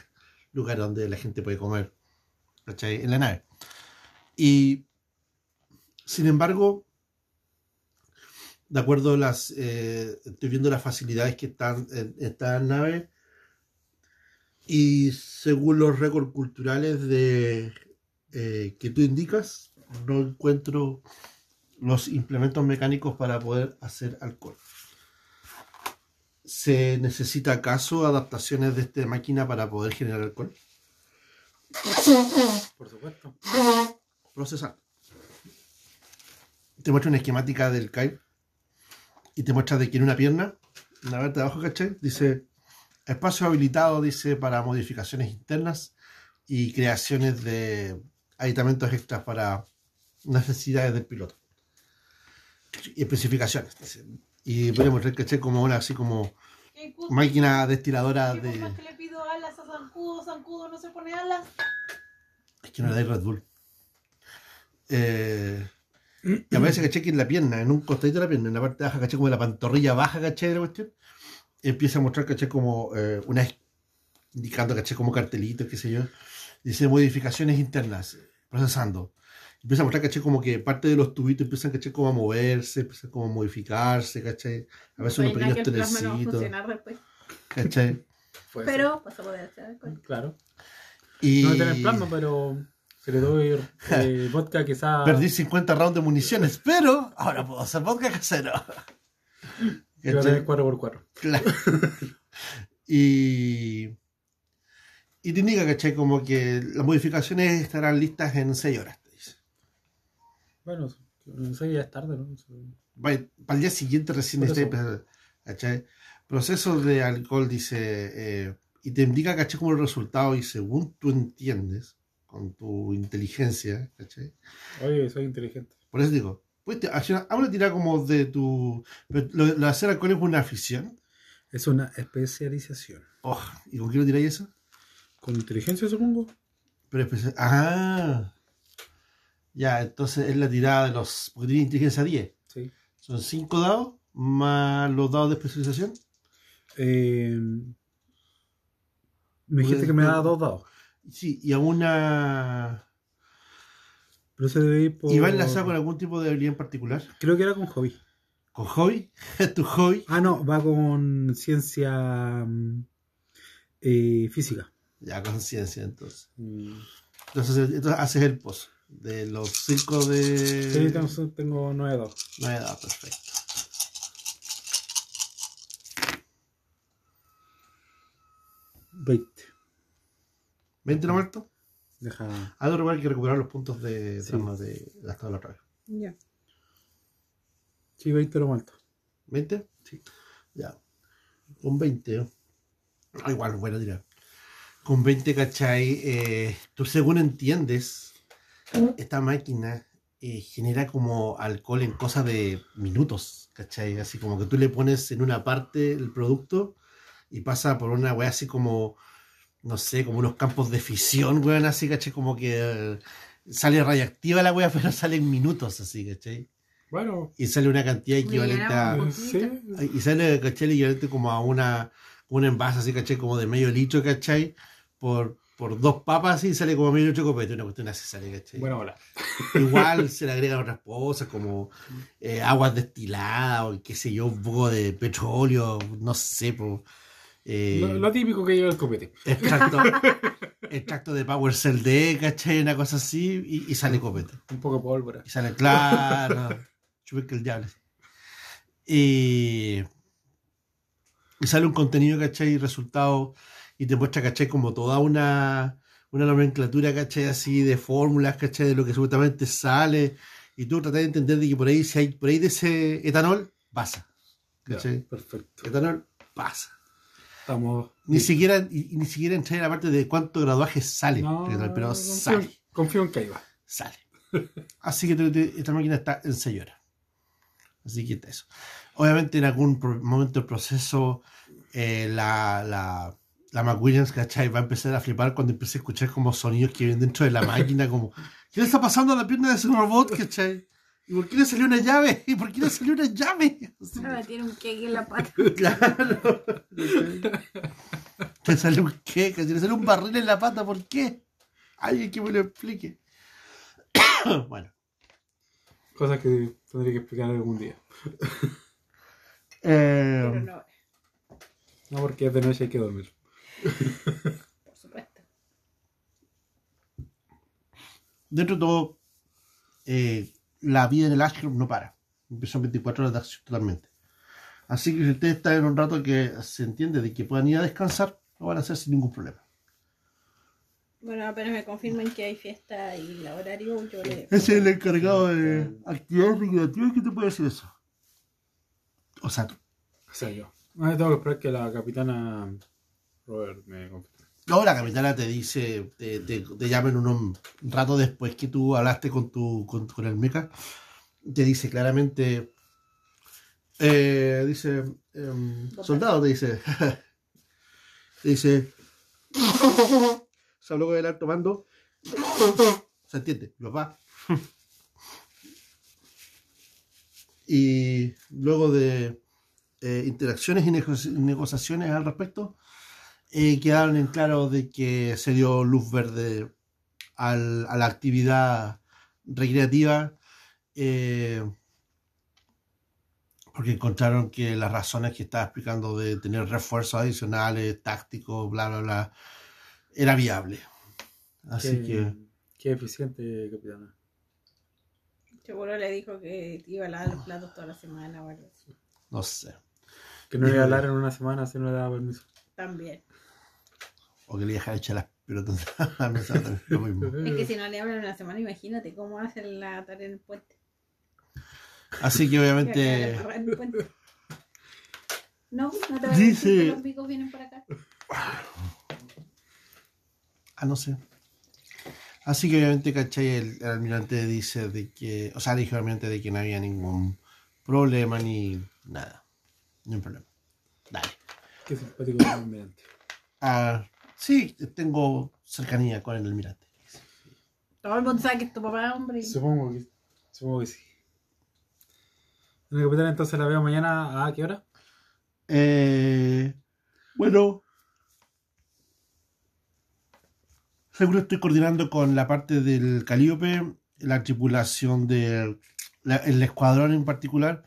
lugares donde la gente puede comer, ¿cachai? En la nave. Y, sin embargo, de acuerdo a las, eh, estoy viendo las facilidades que están en esta nave y según los récords culturales de, eh, que tú indicas, no encuentro los implementos mecánicos para poder hacer alcohol. ¿Se necesita acaso adaptaciones de esta máquina para poder generar alcohol? Por supuesto. Procesar. Te muestra una esquemática del CAI y te muestra de que en una pierna, en la parte de abajo, ¿cachai? Dice espacio habilitado, dice, para modificaciones internas y creaciones de aditamentos extras para necesidades del piloto. Y especificaciones, dice. Y podemos mostrar, ¿cachai? Como una así como máquina destiladora ¿Qué de. que le pido alas a Zancudo, Zancudo no se pone alas? Es que no le dais Red Bull. Eh, y aparece, caché, que en la pierna, en un costadito de la pierna, en la parte baja, caché, como en la pantorrilla baja, caché, de la cuestión, empieza a mostrar, caché, como eh, una indicando, caché, como cartelitos, qué sé yo. Dice modificaciones internas, procesando. Empieza a mostrar, caché, como que parte de los tubitos empiezan, caché, como a moverse, empiezan como a modificarse, caché. A veces unos pequeños el después. caché. Pero poder hacer alcohol. Claro. Y No tener plasma, pero si le doy eh, vodka quizá... perdí 50 rounds de municiones, pero ahora puedo hacer vodka casero. que va a ¿Cachai? tener 4x4. Claro. y, y te indica, ¿cachai? Como que las modificaciones estarán listas en 6 horas, te dice. Bueno, no sé, ya es tarde, ¿no? Para el día siguiente recién está eso. empezando, ¿cachai? Proceso de alcohol, dice, eh, y te indica, ¿cachai? Como el resultado, y según tú entiendes, con tu inteligencia, ¿cachai? Oye, soy inteligente. Por eso digo, pues te, hace una, tirada como de tu... Lo, lo de hacer alcohol es una afición. Es una especialización. Oh, ¿Y con qué lo tiráis eso? Con inteligencia, supongo. Pero especial... Ah. Ya, entonces es la tirada de los... Porque tiene inteligencia 10. Sí. Son 5 dados más los dados de especialización. Eh, me dijiste que me da dos dados. Sí, y a una... Pero se debe ir por... ¿Y va enlazado con algún tipo de habilidad en particular? Creo que era con hobby. ¿Con hobby? ¿Tu hobby? Ah, no, va con ciencia mm, eh, física. Ya, conciencia, entonces. Mm. Entonces, entonces haces el post de los 5 de... Sí, tengo, tengo nueve dados. No he dado, perfecto. Veinte. ¿20 no muerto? Deja... Algo recuerda que recuperar los puntos de Sí. trama de gastado la otra vez. Ya. Sí, 20 lo muerto. ¿20? Sí. Ya. Con 20. ¿eh? Ah, igual, bueno, tirar. Con 20, ¿cachai? Eh, tú según entiendes, esta máquina eh, genera como alcohol en cosa de minutos, ¿cachai? Así como que tú le pones en una parte el producto y pasa por una wea así como, no sé, como unos campos de fisión, weón, así, ¿cachai? Como que eh, sale radiactiva la wea, pero sale en minutos, así, ¿cachai? Bueno, Y sale una cantidad equivalente a... llenamos. sí. Y sale, ¿cachai? El equivalente como a una, un envase así, ¿cachai? Como de medio litro, ¿cachai? Por, por dos papas y sale como medio litro de copete, una cuestión así sale, ¿cachai? Buena hola. Igual se le agregan otras cosas como eh, aguas destiladas o qué sé yo, un poco de petróleo, no sé, po, eh, Lo, lo típico que lleva el copete. extracto, extracto de Power Cell D, ¿cachai? Una cosa así y, y sale copete. Un poco de pólvora. Y sale claro. Chupeque el diablo. Y, y sale un contenido, ¿cachai? Resultado. Y te muestra, ¿cachai? Como toda una, una nomenclatura, ¿cachai? Así de fórmulas, ¿cachai? De lo que supuestamente sale. Y tú tratas de entender de que por ahí, si hay por ahí de ese etanol, pasa. Ya, ¿Cachai? perfecto. Etanol pasa. Estamos. Ni siquiera, y ni siquiera entrar en la parte de cuánto graduaje sale. No, pero confío, sale. confío en que va. sale. Así que te- te- esta máquina está en 6 horas. Así que está eso. Obviamente en algún pro- momento del proceso eh, la, la, la McWilliams, ¿cachai? Va a empezar a flipar cuando empiece a escuchar como sonidos que vienen dentro de la máquina, como ¿qué le está pasando a la pierna de ese robot, ¿cachai? ¿Y por qué le salió una llave? ¿Y por qué le salió una llave? Ahora tiene un cake en la pata. claro. ¿Te salió un? ¿Cachai? ¿Le salió un barril en la pata? ¿Por qué? Alguien que me lo explique. bueno. Cosas que tendré que explicar algún día. Eh, Pero no, No, porque es de noche hay que dormir. por supuesto. dentro de todo, eh, la vida en el ashram no para. Son 24 horas de acción totalmente. Así que si ustedes están en un rato que se entiende de que puedan ir a descansar, lo van a hacer sin ningún problema. Bueno, apenas me confirmen que hay fiesta y el horario, yo le. Ese es el encargado de actividades recreativas que te puede decir eso. O sea, tú. O sea, yo. Ah, tengo que esperar que la capitana Robert me confirme. No, la capitana te dice, te, te, te llaman un rato después que tú hablaste con tu con, con el meca, te dice claramente, eh, dice, em, soldado, te dice, te dice, se habló con el alto mando, se entiende, mi papá. Y luego de eh, interacciones y negoci- negociaciones al respecto, eh, quedaron en claro de que se dio luz verde al- a la actividad recreativa eh, porque encontraron que las razones que estaba explicando de tener refuerzos adicionales, tácticos, bla, bla, bla, era viable. Así qué, que, Qué eficiente, capitana. Seguro le dijo que iba a lavar los platos toda la semana o algo así. no sé. Que no iba a hablar en una semana si no le daba permiso. También. O que le deja echar las pelotas a la mesa, también, lo mismo. Es que si no le hablan en una semana, imagínate cómo hacen la tarea en el puente. Así que obviamente... No, no te voy a Dice- decir que los picos vienen por acá. Ah, no sé. Así que obviamente, ¿cachai? El, el almirante dice de que, o sea, dijo al almirante de que no había ningún problema ni nada. Ni un problema. Dale. Qué simpático el almirante. Ah, sí, tengo cercanía con el almirante. Todo el mundo sabe que es tu papá, hombre. Supongo que, supongo que sí. Bueno, capitán, entonces la veo mañana a qué hora? Eh, bueno, seguro estoy coordinando con la parte del Calíope, la tripulación del el escuadrón en particular.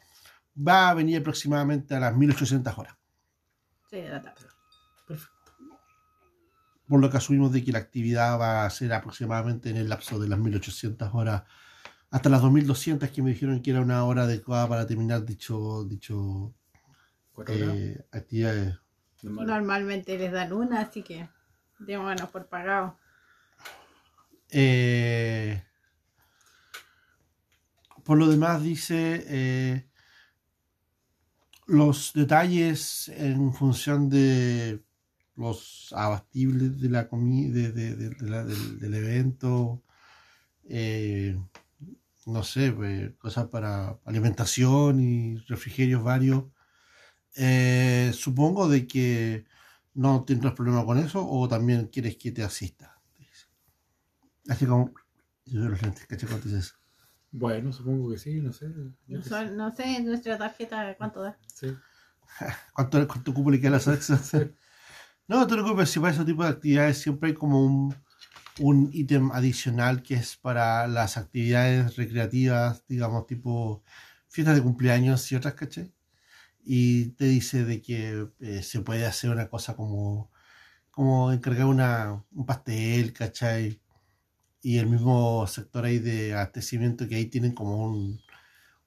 Va a venir aproximadamente a las 1800 horas. Sí, de la tarde. Por lo que asumimos de que la actividad va a ser aproximadamente en el lapso de las 1800 horas hasta las 2200 que me dijeron que era una hora adecuada para terminar dicho dicho eh, actividades Normal. Normalmente les dan una, así que démonos por pagado. Eh, por lo demás dice eh, los detalles en función de los abastibles de la comida de, de- de- de la- del, del evento eh, no sé pues, cosas para alimentación y refrigerios varios Eh, supongo de que no tendrás problema con eso o también quieres que te asista así como yo. Bueno, supongo que sí, no sé. No, son- no sé, nuestra tarjeta, ¿cuánto da? sé. Sí. ¿Cuánto, cuánto cupo le queda a la salsa? No, no te preocupes, si para ese tipo de actividades siempre hay como un, un ítem adicional que es para las actividades recreativas, digamos, tipo fiestas de cumpleaños y otras, ¿cachai? Y te dice de que eh, se puede hacer una cosa como, como encargar una, un pastel, ¿cachai? Y el mismo sector ahí de abastecimiento que ahí tienen como un,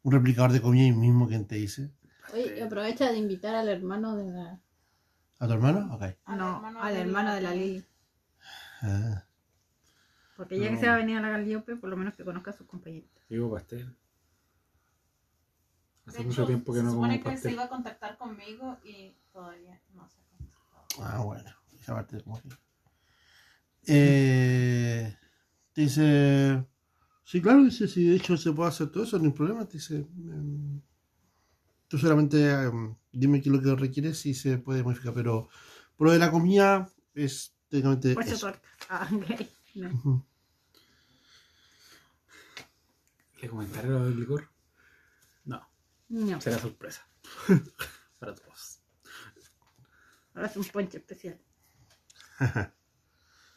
un replicador de comida ahí mismo que te dice. Oye, aprovecha de invitar al hermano de la. ¿A tu hermano? Ok. Al no, al hermano de la Lili. Ah. Porque ya que se va a venir a la Galiope, por lo menos que conozca a sus compañeros. Digo pastel. Hace De mucho hecho, tiempo que se no supone como que se iba a contactar conmigo y todavía no se ha contactado. Ah, bueno, esa parte como que. Eh, dice. Sí, claro, dice, si de hecho se puede hacer todo eso, no hay problema. Dice. em, tú solamente em, dime qué es lo que requieres y se puede modificar, pero por lo de la comida es técnicamente. Por eso. Ah, ok. No. Ujú. ¿Le comentaré lo del licor? No, No, será sorpresa. Para todos. ahora es un ponche especial.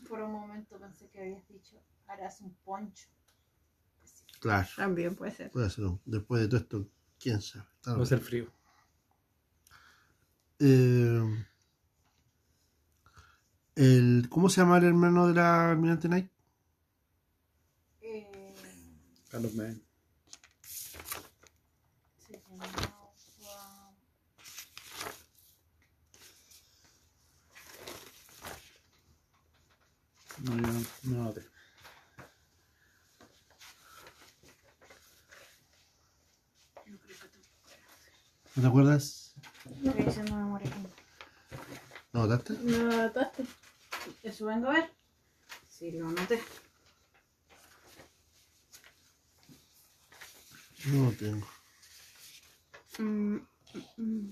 Por un momento pensé que habías dicho, harás un poncho. Claro, También puede ser. puede ser. Después de todo esto, quién sabe. Va a ser frío. Eh, el, ¿Cómo se llama el hermano de la Almirante Knight? Eh, Carlos May. Se llama... no, no, no Diciendo memoria. ¿No notaste? ¿No lo notaste? ¿Eso vengo a ver? Sí, lo noté. No lo tengo. Mm, mm,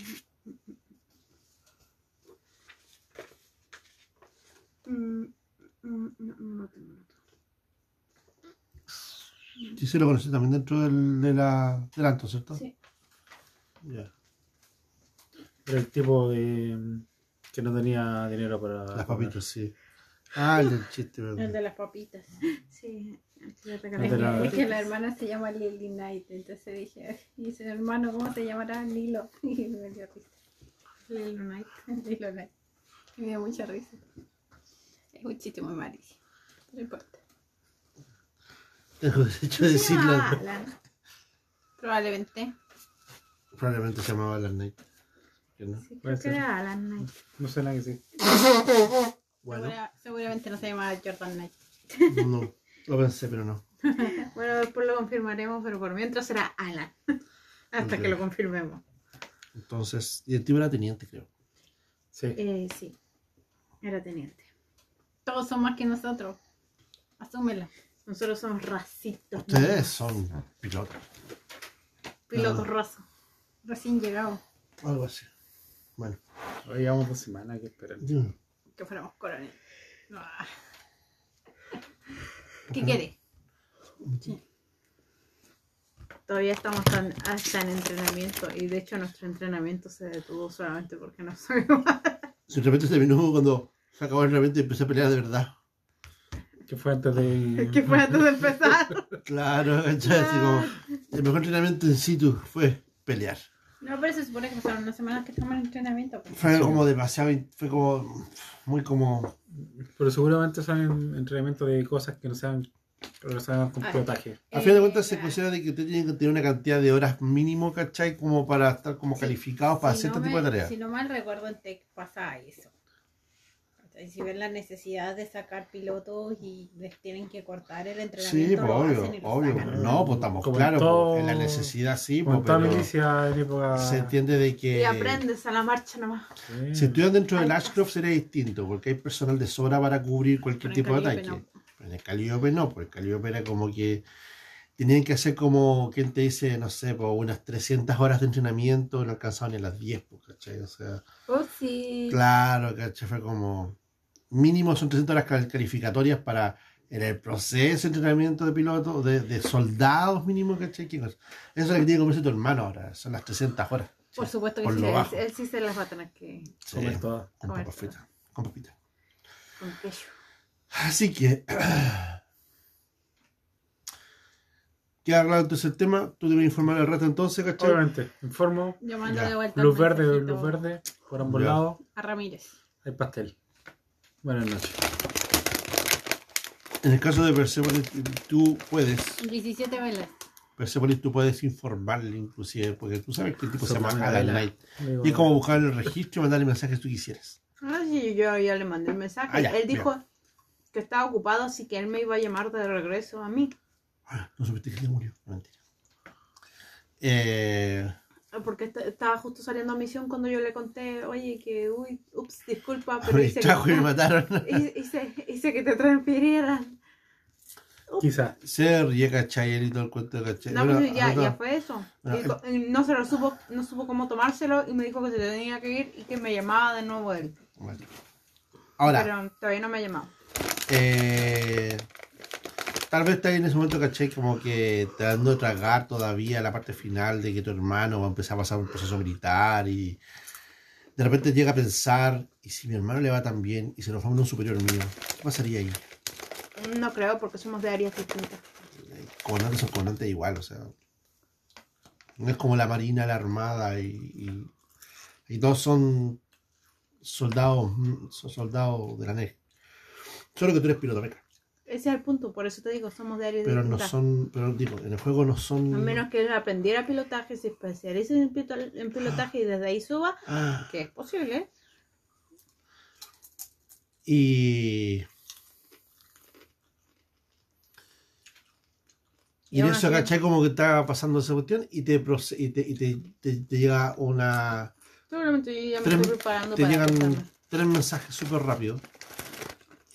mm, mm, no, no lo tengo. Sí, sí lo conocí también dentro del, de la, del Anto, ¿cierto? Sí. Ya. Era el tipo de que no tenía dinero para. Las comer. papitas, sí. Ah, el del chiste, El ¿verdad? de las papitas. Sí, le No regalé. te la- Es que la hermana se llama Lily Knight, entonces dije, y dice, hermano, ¿cómo te llamará Lilo? Y me dio risa. Lilo Night. Lilo Knight. Y me dio mucha risa. Es un chiste muy malísimo. No importa. Derecho a decirlo. Probablemente. Probablemente se llamaba Alan Knight. No. sí, creo Puede que ser. era Alan Knight. No sé nada que sí. Bueno, Segura- seguramente no se llama Jordan Knight. no. Lo pensé, pero no. Bueno, después lo confirmaremos, pero por mientras será Alan. Hasta que lo confirmemos. Entonces, y el tipo era teniente, creo. Sí. Eh, sí, era teniente. Todos son más que nosotros. Asúmelo. Nosotros somos racitos. Ustedes son pilotos. Pilotos Ah. rasos. Recién llegado. Algo así. Bueno. Hoy llevamos dos semanas que esperar. Que fuéramos coronel. Ah. ¿Qué quiere? Todavía estamos tan, hasta en entrenamiento y de hecho nuestro entrenamiento se detuvo solamente porque no sabíamos. Si de repente terminó cuando se acabó el entrenamiento y empecé a pelear de verdad. Que fue antes de. que fue antes de empezar. Claro, como, el mejor entrenamiento en situ fue pelear. No, pero se supone que pasaron unas semanas que estamos en entrenamiento. pues. Fue como demasiado, fue como, muy como, Pero seguramente son entrenamientos de cosas que no sean relacionadas con Ah, pilotaje. a fin de cuentas Eh, se claro. considera de que usted tiene que tener una cantidad de horas mínimo, ¿cachai? Como para estar como Sí. calificados para Si hacer no este me- tipo de tareas. Si no mal recuerdo, en Tech pasa eso. Y si ven la necesidad de sacar pilotos y les tienen que cortar el entrenamiento, Sí, pues obvio, obvio. sacan. No, pues estamos Como en claros, todo- pues, en la necesidad sí, pues, pero milicia en época. se entiende de que Y aprendes a la marcha nomás. Sí. si estuvieran dentro del Ashcroft sería distinto, porque hay personal de sobra para cubrir cualquier Pero tipo de ataque. no. En el Calliope no, porque el Calliope era como que tenían que hacer como, ¿quién te dice? No sé, pues unas 300 horas de entrenamiento, no alcanzaban ni a las 10, pues, ¿cachai? O sea, Oh, sí. claro, ¿cachai? Fue como, mínimo son 300 horas cal- calificatorias para en el proceso de entrenamiento de pilotos, de, de soldados mínimo, ¿cachai? Eso es lo que tiene que comerse tu hermano ahora, son las 300 horas. Por supuesto que Por sí, lo él, bajo. él sí se las va a tener que Sí, Comer todas. con papas fritas, con papitas. con queso. Así que. ¿Queda claro entonces el tema? Tú debes informar al rato entonces, ¿cachai? Obviamente, informo. Yo mando Ya. de vuelta Luz verde, luz verde. Por ambos lados A Ramírez. hay pastel. Buenas noches. En el caso de Persepolis, tú puedes. 17 velas. Persepolis, tú puedes informarle, inclusive, porque tú sabes que el tipo se llama Alan vela. Knight. Y es como buscar el registro y mandarle mensajes que tú quisieras. Ah, sí, yo ya le mandé el mensaje. Ah, ya, él dijo que estaba ocupado, así que él me iba a llamar de regreso a mí. Ah, no supiste que se murió. Mentira. Eh, Porque est- estaba justo saliendo a misión cuando yo le conté, oye, que, uy, ups, disculpa, pero hice trajo y me que, mataron. hice, hice que te transfirieran. Quizá. Se ríe, ¿cachai? Él y todo el cuento, ¿cachai? No, Bueno, pues ya, ya fue eso. Y no se lo supo, no supo cómo tomárselo y me dijo que se tenía que ir y que me llamaba de nuevo él. Bueno. Ahora, Pero todavía no me ha llamado. Eh, tal vez está ahí en ese momento, caché, como que te dando de tragar todavía la parte final de que tu hermano va a empezar a pasar un proceso militar y de repente llega a pensar, ¿y si mi hermano le va tan bien y se nos forma un superior mío? ¿Qué pasaría ahí? No creo porque somos de áreas distintas. Comandantes son comandantes igual, o sea. No es como la marina, la armada y, y, y todos son soldados, mm, son soldados de la NEG. Solo que tú eres piloto meca. Ese es el punto, por eso te digo, somos de áreas Pero no distintas. son, pero digo, en el juego no son. A menos que él aprendiera pilotaje, se especialice en, pilotaje y desde ahí suba, Ah, que es posible. y. Y Y en eso, ¿cachai? Como que está pasando esa cuestión y te, y te, y te, te- te llega una... Seguramente yo ya me Tres- estoy preparando Te para llegan tres mensajes súper rápidos,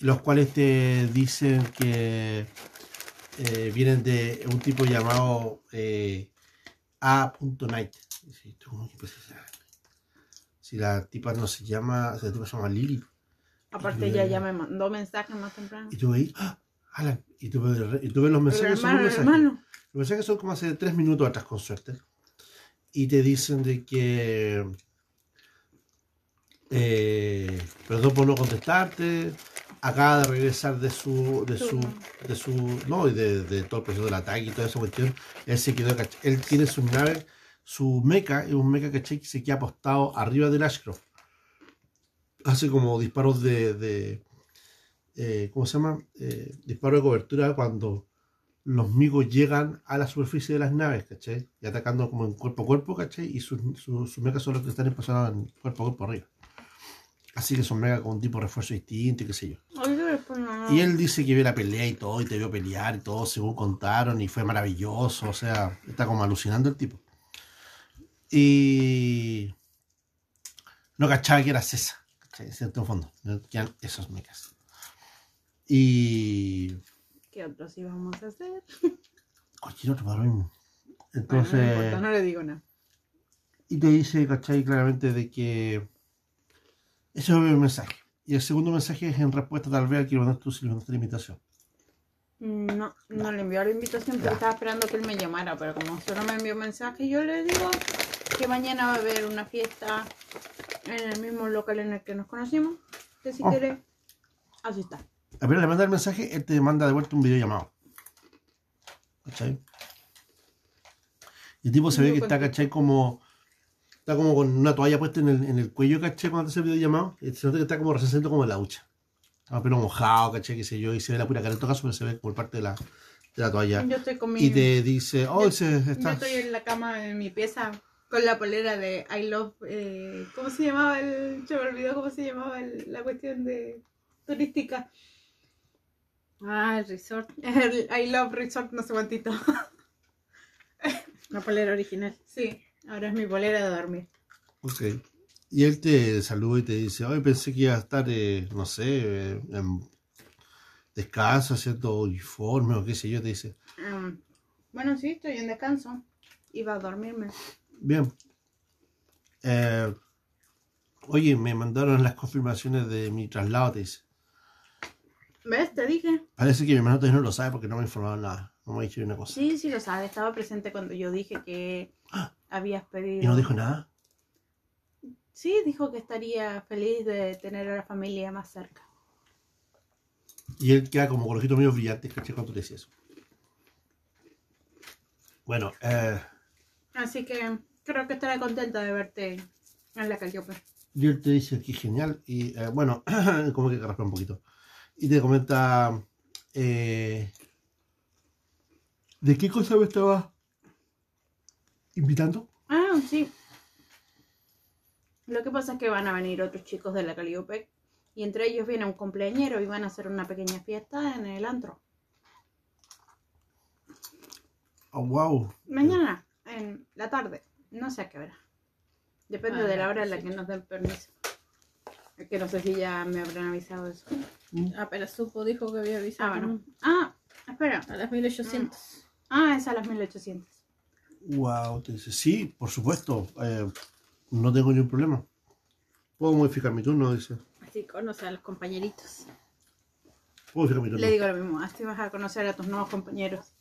los cuales te dicen que eh, vienen de un tipo llamado eh, A.Night. Si la tipa no se llama, si la tipa se llama Lily. Aparte ella ya me mandó mensajes más temprano. Y tú veis, ¡ah! Alan, y tú ves, y tú ves los mensajes, son los mensajes. Los mensajes son como hace tres minutos atrás, con suerte. Y te dicen de que. eh, perdón por no contestarte. Acaba de regresar de su. de su. de su. no, y de, de todo el proceso del ataque y toda esa cuestión. Él se quedó. Él tiene su nave, su mecha, es un mecha ¿cachai? que se queda apostado arriba del Ashcroft. Hace como disparos de. de eh, ¿Cómo se llama? Eh, disparo de cobertura cuando los migos llegan a la superficie de las naves, ¿cachai? Y atacando como en cuerpo a cuerpo, ¿cachai? Y sus su, sus mechas son los que están empasados en cuerpo a cuerpo arriba. Así que son megas con un tipo de refuerzo distinto y qué sé yo. Y él dice que vio la pelea y todo, y te vio pelear y todo, según contaron, y fue maravilloso, o sea, está como alucinando el tipo. Y no cachaba que era César, ¿cachai? En cierto fondo, quedan esos mechas. Y ¿Qué otros íbamos a hacer? cualquier otro. Bueno, Entonces, no importa, no le digo nada. y te dice, ¿cachai? Claramente de que ese es el mensaje. Y el segundo mensaje es en respuesta tal vez al que le mandaste tú invitación. No, no le envió la invitación, pero estaba esperando que él me llamara, pero como solo me envió mensaje, yo le digo que mañana va a haber una fiesta en el mismo local en el que nos conocimos, que si Oh. quiere, así está. Apenas le manda el mensaje, él te manda de vuelta un video llamado. ¿Cachai? Y el tipo se ve que está. ¿cachai? Como. Está como con una toalla puesta en el, en el cuello, ¿cachai? Cuando hace el video llamado. Y se nota que está como recién como de la ducha. Está pelo mojado, ¿cachai? Qué sé yo. Y se ve la pura cara en todo caso, pero se ve por parte de la, de la toalla. Yo estoy con mi... Y te dice, oh, Yo- Yo está. estoy en la cama en mi pieza con la polera de I Love... eh, ¿Cómo se llamaba el... Se me olvidó cómo se llamaba el- la cuestión de turística. Ah, el resort. El I Love Resort no sé cuántito. La polera original. Sí, ahora es mi polera de dormir. Ok. Y él te saluda y te dice, hoy pensé que iba a estar, eh, no sé, eh, en descanso, haciendo uniforme o qué sé yo, te dice. Mm, bueno, sí, estoy en descanso. Iba a dormirme. Bien. Eh, oye, me mandaron las confirmaciones de mi traslado, te dice. ¿Ves? Te dije. Parece que mi hermano todavía no lo sabe porque no me informaron nada. Ha dicho ni una cosa. Sí, sí lo sabes. Estaba presente cuando yo dije que Ah. habías pedido... Y no dijo nada. Sí, dijo que estaría feliz de tener a la familia más cerca. Y él queda como con los ojitos medio brillantes, ¿cachai? Cuando le decía eso. Bueno, eh, Así que creo que estaré contenta de verte en la Calliope. y él te dice que genial. Y eh, bueno, como que raspa un poquito. Y te comenta. eh, ¿De qué cosa me estaba invitando? Ah, sí. Lo que pasa es que van a venir otros chicos de la Calliope y entre ellos viene un cumpleañero y van a hacer una pequeña fiesta en el antro. Oh, wow. Mañana, en la tarde. No sé a qué hora. Depende Ah, de la hora en la sí. que nos den permiso. Es que no sé si ya me habrán avisado eso. Apenas supo, dijo que había Ah, avisado. bueno. Ah, espera. A las 1800. Ah, es a las 1800. Wow, te dice, sí, por supuesto. eh, no tengo ningún problema. Puedo modificar mi turno, dice. Así conoce a los compañeritos. Puedo modificar mi turno. Le digo lo mismo. Así vas a conocer a tus nuevos compañeros.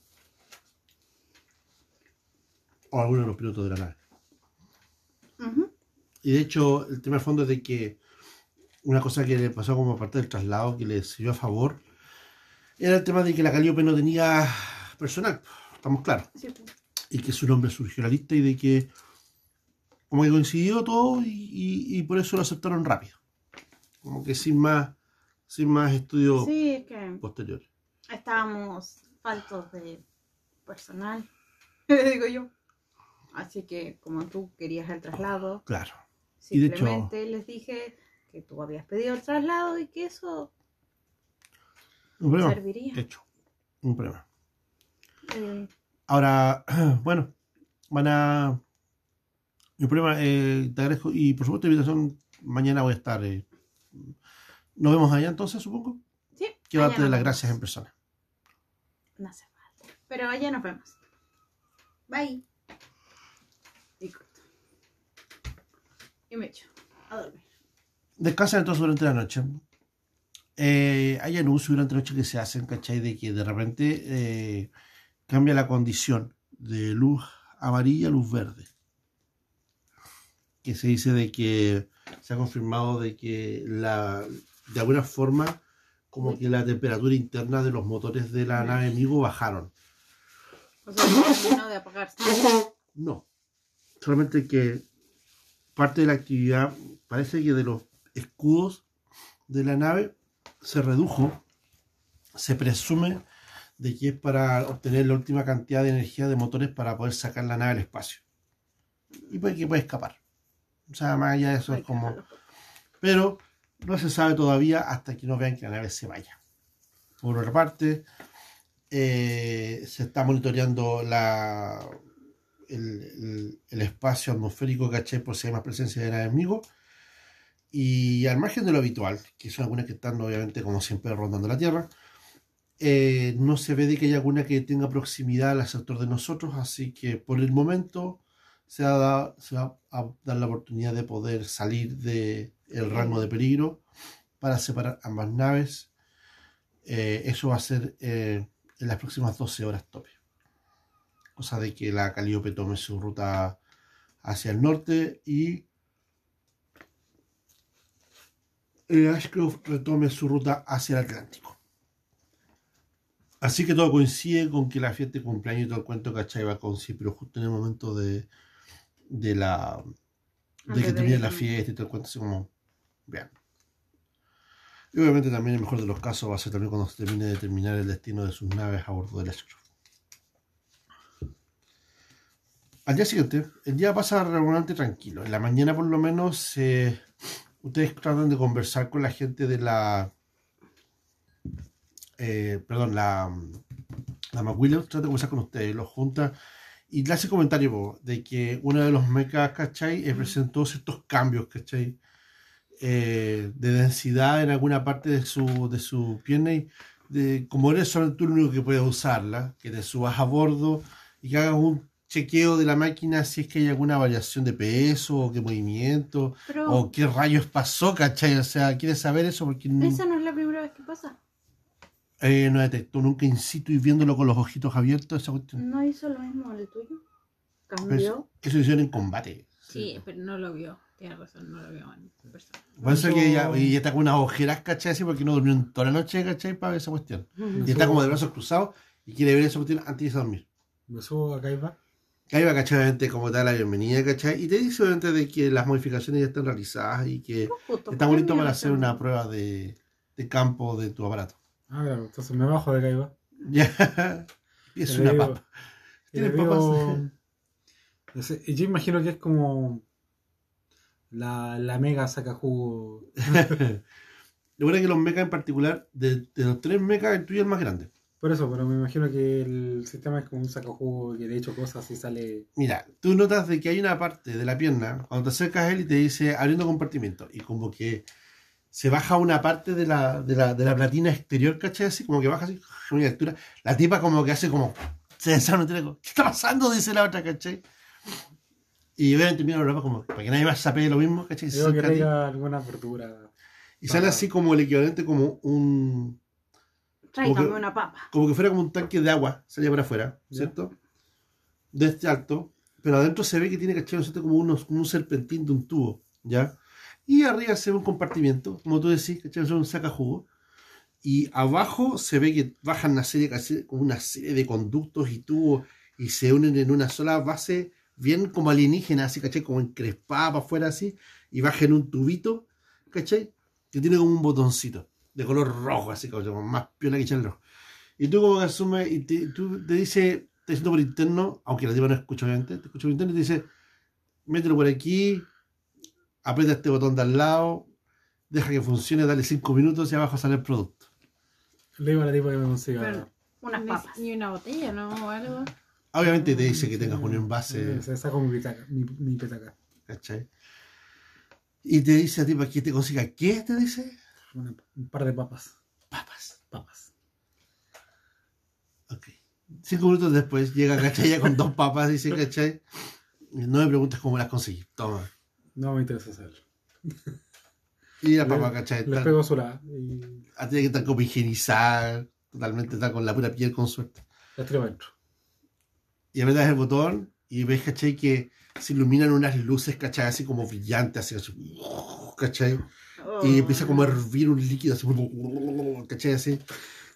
O alguno de los pilotos de la nave. Y de hecho, el tema de fondo es de que una cosa que le pasó como parte del traslado que le sirvió a favor era el tema de que la Calliope no tenía personal, estamos claros. Sí, pues. Y que su nombre surgió en la lista y de que como que coincidió todo y, y- y por eso lo aceptaron rápido. Como que sin más, sin más estudio Sí, es que posterior. estábamos faltos de personal, digo yo. Así que como tú querías el traslado, Claro. Y de hecho- simplemente les dije que tú habías pedido el traslado y que eso Un problema. serviría. Hecho. Un problema. Ahora, bueno, van a. Mi problema, eh, te agradezco. Y por supuesto, invitación. Mañana voy a estar. eh, nos vemos allá entonces, supongo. Sí. Quiero darte las gracias en persona. No hace falta. Pero allá nos vemos. Bye. Y corto. Y me echo a dormir. Descansan entonces durante la noche. Eh, hay anuncios durante la noche que se hacen, ¿cachai? De que de repente eh, cambia la condición de luz amarilla a luz verde. Que se dice de que se ha confirmado de que la, de alguna forma como que la temperatura interna de los motores de la nave enemigo bajaron. O sea, que terminó de apagarse. No. Solamente que parte de la actividad, parece que de los escudos de la nave se redujo. Se presume de que es para obtener la última cantidad de energía de motores para poder sacar la nave al espacio. Y puede que puede escapar. O sea, más allá de eso es que como... Pero no se sabe todavía hasta que no vean que la nave se vaya. Por otra parte, eh, se está monitoreando la, el, espacio atmosférico, ¿cachai? Por si hay más presencia de naves enemigo. Y al margen de lo habitual, que son algunas que están obviamente como siempre rondando la Tierra, eh, no se ve de que haya alguna que tenga proximidad al sector de nosotros, así que por el momento se, ha da- se va a dar la oportunidad de poder salir del rango de peligro para separar ambas naves. Eh, eso va a ser eh, en las próximas 12 horas tope. Cosa de que la Calíope tome su ruta hacia el norte y el Ashcroft retome su ruta hacia el Atlántico. Así que todo coincide con que la fiesta de cumpleaños y todo el cuento, ¿cachai? Va a coincidir, pero justo en el momento de, de la de Antes que termine la fiesta y todo el cuento, así como, vean. Y obviamente también el mejor de los casos va a ser también cuando se termine de determinar el destino de sus naves a bordo del Ashcroft. Al día siguiente, el día pasa regularmente tranquilo. En la mañana por lo menos eh, ustedes tratan de conversar con la gente de la... eh, perdón, la... La McWilliams trata de conversar con ustedes, los junta y le hace comentario po, de que uno de los mechas, ¿cachai? Eh, presentó ciertos cambios, ¿cachai? Eh, de densidad en alguna parte de su, de su pierna y de, como eres solamente tú el único que puedes usarla, que te subas a bordo y que hagas un chequeo de la máquina si es que hay alguna variación de peso o qué movimiento Pero o qué rayos pasó, ¿cachai? O sea, quieres saber eso porque esa no es la primera vez que pasa. Eh, no detectó nunca in situ y viéndolo con los ojitos abiertos, esa cuestión. ¿No hizo lo mismo el tuyo? Pues, ¿Cambió? eso lo hicieron en combate. Sí, pero no lo vio. Tienes razón, no lo vio en persona. Por eso es que Eso- ella, y está con unas ojeras, ¿cachai? Así porque no durmió toda la noche, ¿cachai? Para ver esa cuestión. Y está como de brazos cruzados y quiere ver esa cuestión antes de irse a dormir. Me subo a Kaiba. Ahí va, ¿cachai? Obviamente, como te da la bienvenida, ¿cachai? Y te dice obviamente de que las modificaciones ya están realizadas y que Justo, está ¿por qué bonito para hacer una prueba de, de campo de tu aparato. Ah, claro, entonces me bajo de Kaiba. Ya. Y es una papa. ¿Tienes papas? digo- no sé, y yo imagino que es como la, la mega saca jugo. Lo bueno es que los mechas en particular, de, de los tres mechas, el tuyo es el más grande. Por eso, pero me imagino que el sistema es como un saca jugo que de hecho cosas y sale. Mira, tú notas de que hay una parte de la pierna, cuando te acercas a él y te dice abriendo compartimento, y como que se baja una parte de la, de la, de la platina exterior, ¿cachai? Así como que baja así, una altura. La tipa como que hace como, se desarma ¿qué está pasando? Dice la otra, ¿cachai? Y obviamente mira a Europa como, para que nadie más sape lo mismo, ¿cachai? Se Digo que tenga alguna verdura. y sale así como el equivalente como un, Tráigame Como que- una papa. como que fuera como un tanque de agua, salía para afuera, Ya. ¿cierto? De este alto, pero adentro se ve que tiene, ¿cachai? Como, unos, como un serpentín de un tubo, ¿ya? Y arriba se ve un compartimiento, como tú decís, ¿cachai? Es un saca jugo. Y abajo se ve que bajan una serie, una serie de conductos y tubos y se unen en una sola base, bien como alienígena, así, ¿cachai? Como encrespada para afuera así, y baja en un tubito, ¿cachai? Que tiene como un botoncito de color rojo, así como más piola que echar rojo. Y tú como que asumes y te, tú te dice, te siento por interno, aunque la tipa no escucha obviamente, te escucha por interno y te dice, mételo por aquí, aprieta este botón de al lado, deja que funcione, dale 5 minutos y abajo sale el producto. Le digo a la tipa que me consiga. Pero- Unas papas. Ni una botella, ¿no? O algo. Obviamente te dice que tengas un envase, Se saca mi petaca. Mi, mi petaca. ¿cachai? Y te dice a ti para que te consiga, ¿qué te dice? Una- un par de papas. Papas. Papas. Ok. Cinco minutos después llega, ¿cachai? Ya con dos papas, dice, ¿cachai? Y No me preguntes cómo las conseguí. Toma. No me interesa saberlo. Y la Le- papa, ¿cachai? Les Está- pego su lado y ah, tiene que estar como higienizada, totalmente está con la pura piel con suerte. tiro adentro. Y apretas el botón y ves, ¿cachai? Que se iluminan unas luces, ¿cachai? Así como brillantes, así, así, ¿cachai? Oh. Y empieza como a hervir un líquido, así, ¿cachai? Así.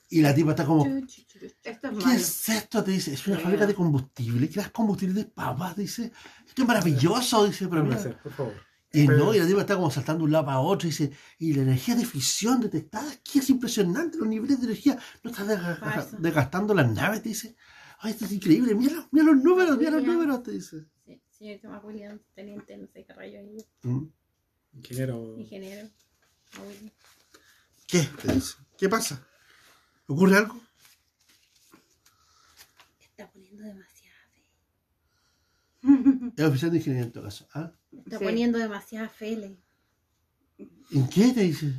Y la tipa está como, Esto es ¿qué malo. es esto? Te dice, es una fábrica de combustible. ¿Qué das combustible de papas? Dice, esto es maravilloso, dice, pero hacer, por favor. Y Pero- no, y la tipa está como saltando de un lado para otro y dice, y la energía de fisión detectada aquí es impresionante, los niveles de energía, no estás desgastando las naves, te dice. Ay, esto es increíble, mira, mira los números, mira los William. números, te dice. Sí, señorita McWilliams, teniente, no sé qué rayo ahí, Mm. Ingeniero. ingeniero. ¿Qué? Te dice. ¿Qué pasa? ¿Ocurre algo? Está poniendo demasiada fe. Es oficial de ingeniería en todo caso. ¿Ah? Está Sí. poniendo demasiada fe. le- ¿En qué? Te dice.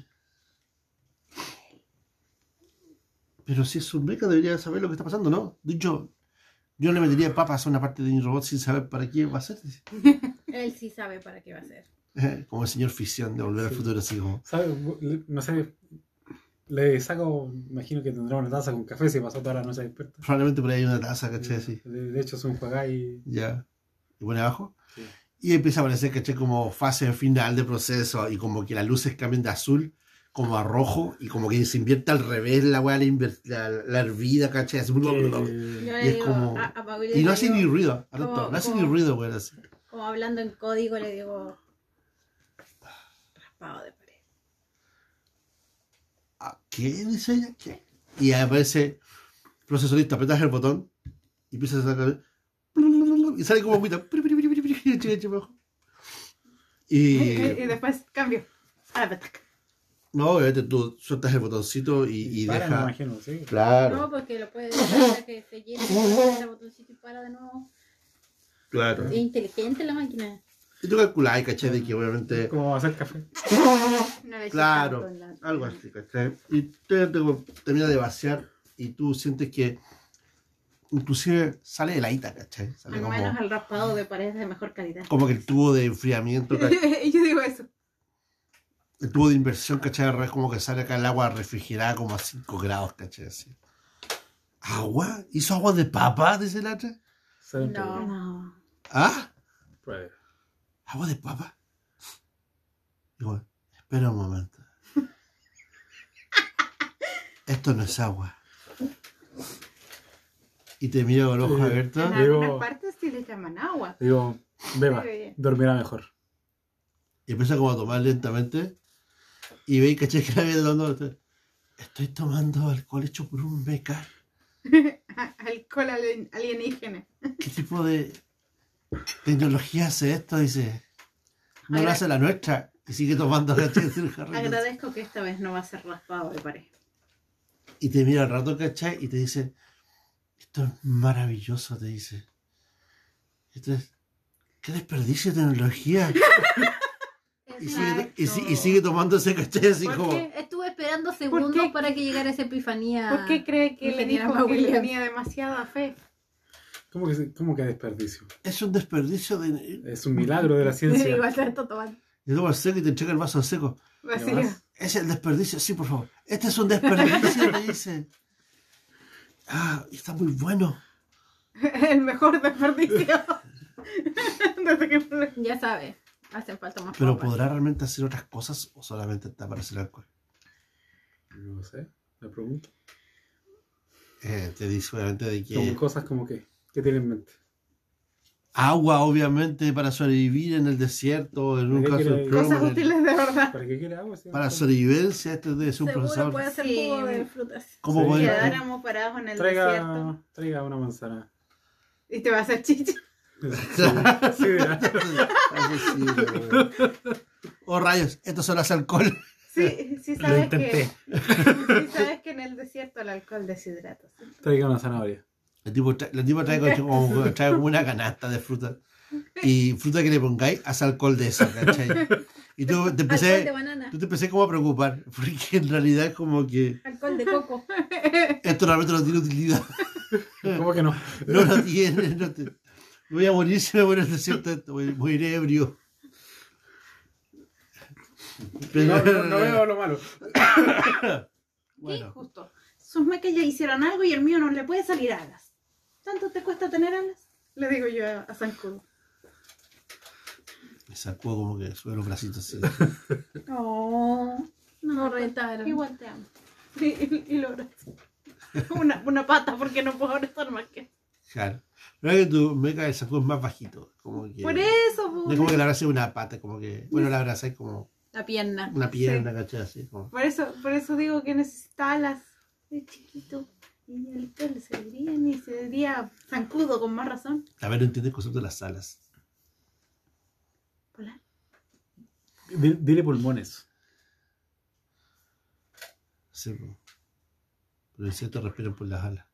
Pero si es un meca debería saber lo que está pasando, ¿no? Dicho, yo no le metería papas a una parte de mi robot sin saber para qué va a ser. dice. Él sí sabe para qué va a ser. Como el señor Fisión de Volver al. Futuro, así como. ¿Sabe? No sé. Le saco, imagino que tendrá una taza con café si pasó toda la noche despierto. Probablemente por ahí hay una taza, ¿cachai? Así. De, de hecho, es un juegai. Ya. Y pone abajo. Sí. Y empieza a aparecer, ¿cachai? Como fase final de proceso y como que las luces cambian de azul como a rojo y como que se invierte al revés la weá, la, la, la hervida, ¿cachai? Así, Yo Que- y es como- a, a y no hace digo, ni ruido, como- no hace como- ni ruido, weón, así. Como hablando en código, le digo. Raspado de pared. "¿Ah, ¿Qué? Dice ella, ¿qué? Y ahí aparece procesorista, apretas el botón y empieza a sacar. Y sale como agüita. Y, Y. y después cambio. A la petaca. No, obviamente tú sueltas el botoncito y, y para, me deja. imagino, sí. Claro. No, porque lo puede dejar hasta que se llene el botoncito y para de nuevo. Claro. Es inteligente la máquina. Y tú calculas, ¿cachai? De que obviamente. Como hacer café. No le Claro, la- algo así, ¿cachai? Y te, te termina de vaciar y tú sientes que inclusive sale heladita, ¿cachai? Sale Al como, menos el raspado de pared es de mejor calidad. como que el tubo de enfriamiento, ¿cachai? y yo digo eso. el tubo de inversión, ¿cachai? Al revés, como que sale acá el agua refrigerada como a 5 grados, ¿cachai? Así. ¿Agua? ¿Hizo agua de papa? Dice la otra. Sale No. No. ¿Ah? ¿Agua de papa? Digo, espera un momento. Esto no es agua. Y te miro con los ojos abiertos. En Digo- algunas partes sí le llaman agua. Digo, beba, dormirá mejor. Y empieza como a tomar lentamente. Y veis, ¿cachai? Que la vida tomando. Estoy tomando alcohol hecho por un meca. Alcohol alien- alienígena. ¿Qué tipo de tecnología hace esto? Dice. No lo hace la nuestra. Y sigue tomando ¿cachai? Agradezco que esta vez no va a ser raspado de pared. Y te mira al rato, ¿cachai? Y te dice, esto es maravilloso, te dice. Esto es, qué desperdicio de tecnología. Y sigue, y, y sigue tomándose, ¿cachai? Así ¿Por como, qué? Estuve esperando segundos para que llegara esa epifanía. ¿Por qué cree que le dijo que tenía demasiada fe? ¿Cómo que, cómo que desperdicio? es un desperdicio de... Es un milagro de la ciencia. Igual tomando. Y luego al seco y te entrega el vaso seco. Vacío. más? Es el desperdicio, sí, por favor. Este es un desperdicio, te dice. Ah, está muy bueno. El mejor desperdicio. Desde que me- Ya sabe, hacen falta más Pero. ¿podrá realmente hacer otras cosas o solamente está para hacer alcohol? No sé, me pregunto. Eh, te dice obviamente de que cosas como que, ¿qué tiene en mente? agua, obviamente, para sobrevivir en el desierto, en un ¿Qué caso quiere- extremo, Cosas útiles de verdad. ¿Para qué quiere agua? si para sobrevivencia, este debe ser un Seguro procesador. puede hacer Sí. jugo de frutas. ¿Cómo Sí. podría- Quedáramos parados en el Traiga, desierto traiga una manzana. y te va a hacer chicha. Sí, sí, dirá. Ay, sí, weón. Oh rayos, esto solo hace alcohol. Sí, sí Lo sabes que, intenté. sí sabes que en el desierto el alcohol deshidrata. ¿sí? Traiga una zanahoria. El tipo tra- la tipa trae, como, trae como una canasta de fruta. Y fruta que le pongáis, hace alcohol de eso, ¿cachai? Y tú te de empecé, banana. tú te empecé como a preocupar, porque en realidad es como que Alcohol de coco. esto realmente no tiene utilidad. ¿Cómo que no? No lo tiene. No te- Voy a morir si me muero en el desierto. esto, Voy a morir ebrio. Pero- No, no, no veo lo malo. Qué Bueno, injusto. Sus mechas ya hicieron algo y el mío no le puede salir alas. ¿Tanto te cuesta tener alas? Le digo yo a, a Zancudo. me sacó como que sube los bracitos así. Oh, no, No retaron. Igual te amo. Y, y, y lo. Una, una pata porque no puedo abrazar más que. Claro. Pero es que tu meca de saco es más bajito. Como que, Por eso, No es como que la abrace una pata, como que. Bueno, la abrazáis como La pierna. una pierna, ¿cachai? Así como. por eso, por eso digo que necesita alas de chiquito. Y el pelo se verían y se vería zancudo con más razón. A ver, no entiendes el concepto de las alas. Hola. Dile, dile pulmones. Sí, po. Los insectos respiran por las alas.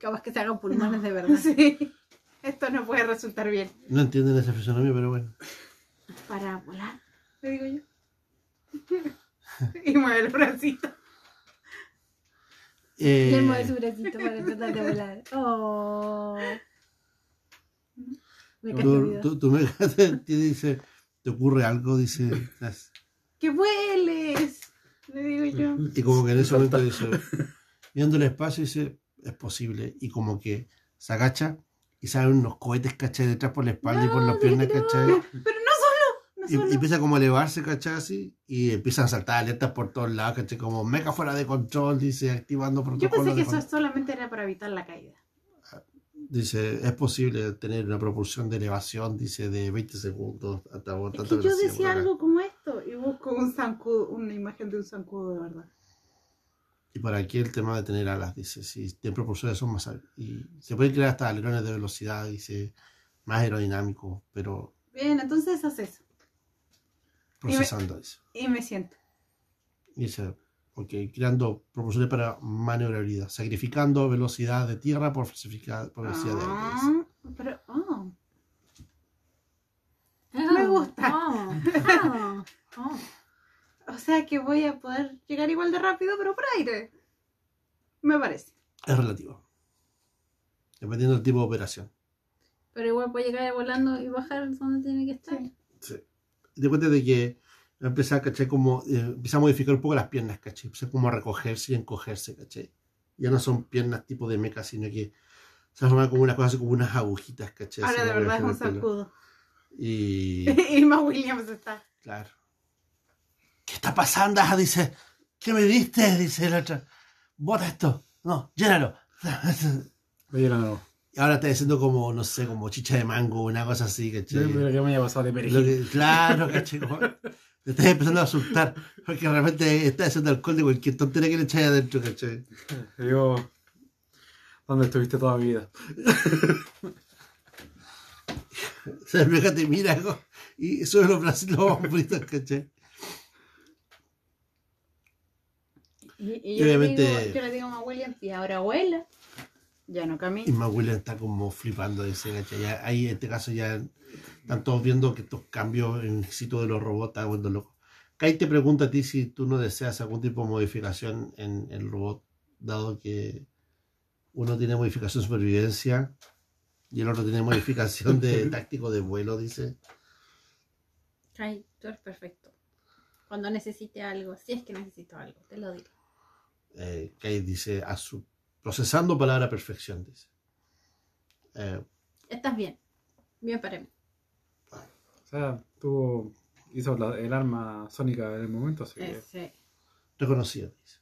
Capaz que se hagan pulmones de verdad. Sí. Esto no puede resultar bien. No entienden esa fisonomía, pero bueno. Para volar, le digo yo. y mueve el bracito. Eh, Y él mueve su bracito para tratar de volar. Oh. Me cayó tu, tu meca te, dice, ¿te ocurre algo? Dice. "Estás-". ¡Que vueles! Le digo yo. Y como que en ese momento dice, viendo el espacio, dice, es posible. Y como que se agacha y salen unos cohetes, ¿cachai? Detrás por la espalda y por las piernas, ¿cachai? Pero no no Y, y empieza como a elevarse, ¿cachai? Así, y empiezan a saltar alertas por todos lados, ¿cachai? Como meca fuera de control, dice, activando Yo protocolos. pensé que eso control. solamente era para evitar la caída. Dice, es posible tener una propulsión de elevación, dice, de 20 segundos hasta Es que yo decía algo como esto y busco un zancudo, una imagen de un zancudo de verdad. Y para aquí el tema de tener alas, dice, si tiene propulsores son más... Y se pueden crear hasta alerones de velocidad, dice, más aerodinámicos, pero Bien, entonces haz eso. Procesando, dice. Y me siento. Y dice, ok, creando propulsores para maniobrabilidad, sacrificando velocidad de tierra por, falsificar- por velocidad de aire. Ah, pero, oh, Ah, Me gusta. ah, ah, ah. o sea que voy a poder llegar igual de rápido, pero por aire. Me parece. Es relativo. Dependiendo del tipo de operación. Pero igual puede llegar volando y bajar donde tiene que estar. Sí. Sí. Te cuenta de que va a empezar, ¿cachai? Como, eh, empieza a modificar un poco las piernas, ¿cachai? Empieza como a recogerse y encogerse, ¿cachai? Ya no son piernas tipo de meca, sino que se forman como unas cosas como unas agujitas, ¿cachai? Ahora de verdad es un zancudo. Y más Williams está. claro. ¿Qué está pasando? Ah, Dice, ¿qué me diste? Dice la otra. Bota esto. No, llénalo. No, no. Y ahora está diciendo como, no sé, como chicha de mango, una cosa así, ¿cachai? Pero que me haya pasado de perejil. que- claro, ¿cachai? Como- Te estás empezando a asustar. Porque realmente estás haciendo alcohol de cualquier tontería que le echáis adentro, ¿cachai? Digo, ¿dónde estuviste toda mi vida? O sea, el vieja te mira y sube los brazos y los hombritos, ¿cachai? Y, yo, le obviamente- digo, yo le digo a ma Williams, y ahora abuela. Ya no Y camina. más William está como flipando, dice, ¿cachai? Ya, ahí en este caso ya están todos viendo que estos cambios en el éxito de los robots están volviendo locos. Kai te pregunta a ti si tú no deseas algún tipo de modificación en el robot, dado que uno tiene modificación de supervivencia y el otro tiene modificación de táctico de vuelo, dice. Ay, tú eres perfecto. Cuando necesite algo, si es que necesito algo, te lo digo. Eh, Kai dice, a su, procesando palabra perfección, dice. Eh, Estás bien. Bien para mí. O sea, tú hizo la- el arma sónica en el momento, así que Ese. reconocido, dice.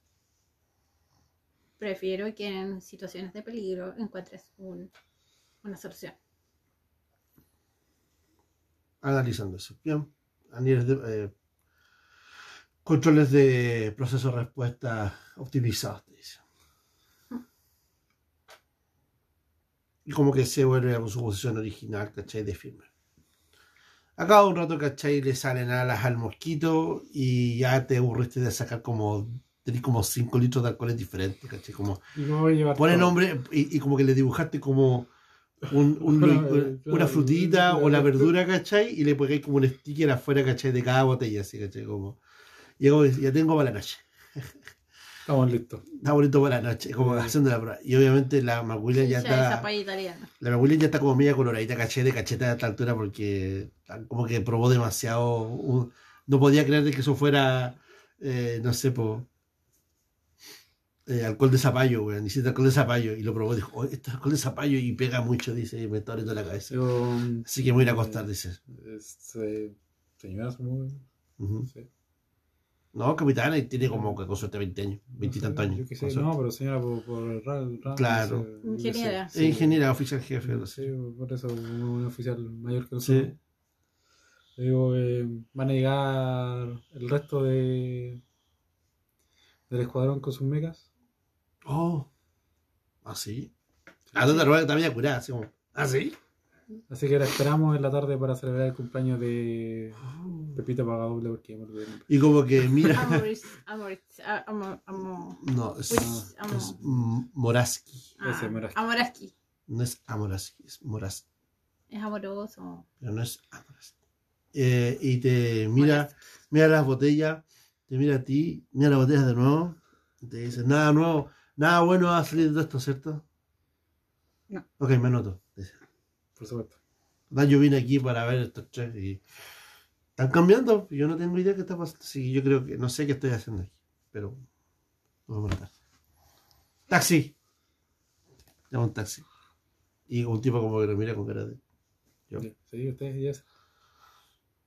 Prefiero que en situaciones de peligro encuentres un- una solución. analizando eso. Bien, a niveles de eh, controles de proceso de respuesta optimizados, te dice. Y como que se vuelve a su posición original, ¿cachai? De firme. A cada un rato, ¿cachai? Le salen alas al mosquito y ya te aburriste de sacar como. Tenés como 5 litros de alcoholes diferentes, ¿cachai? Como pone nombre y, y como que le dibujaste como un- un- una frutita o la verdura, ¿cachai? Y le ponéis como un sticker afuera, ¿cachai? De cada botella, así, ¿cachai? Como. Y ya tengo para la noche. Estamos listos. Está bonito para la noche, como Sí. haciendo la prueba. Y obviamente la Macwilliam ya Ya está. La Macwilliam ya está como media coloradita, caché de cacheta a esta altura porque como que probó demasiado. un- no podía creer de que eso fuera, eh, no sé, po, eh, alcohol de zapallo, weón. Necesita alcohol de zapallo. Y lo probó, dijo, oh, esto es alcohol de zapallo y pega mucho, dice, y me está doliendo la cabeza. Yo, Así que me voy a ir a acostar, dice. este, señora, somos. Ujú. sí. No, capitana, y tiene como que con suerte 20 años, 20 y No sé, tantos años. Yo qué sé, no, pero señora por, por rango, Claro. no sé, sé. Ingeniera. Sí, ingeniera, oficial jefe. algo así. Sí, por eso, un, un oficial mayor que nosotros. Sí. Le digo que van a llegar el resto de del escuadrón con sus mecas. Oh, ¿ah, sí? Ah, no que te había curado, así como, ¿ah, sí? Así que la esperamos en la tarde para celebrar el cumpleaños de Pepita Pagadoble porque me olvidé. Y como que mira, Amoris, Amoris, a- amo, amo. no, es, es Moraski, Ah, Ese, Moraski. Amoraski. no es Amoraski, es Moraski, Es amoroso. pero no es Amoraski. Eh, y te mira, mira las botellas, te mira a ti, mira las botellas de nuevo, y te dice, nada nuevo, nada bueno va a salir de esto, ¿cierto? No. Ok, me anoto. Dice. Por supuesto. Yo vine aquí para ver estos tres y están cambiando. Yo no tengo idea qué está pasando. Sí, yo creo que no sé qué estoy haciendo aquí, pero nos vamos a matar. Taxi. Llama un taxi. Y un tipo como que lo mira con cara de. Yo. Ya, Sí, ustedes ya es-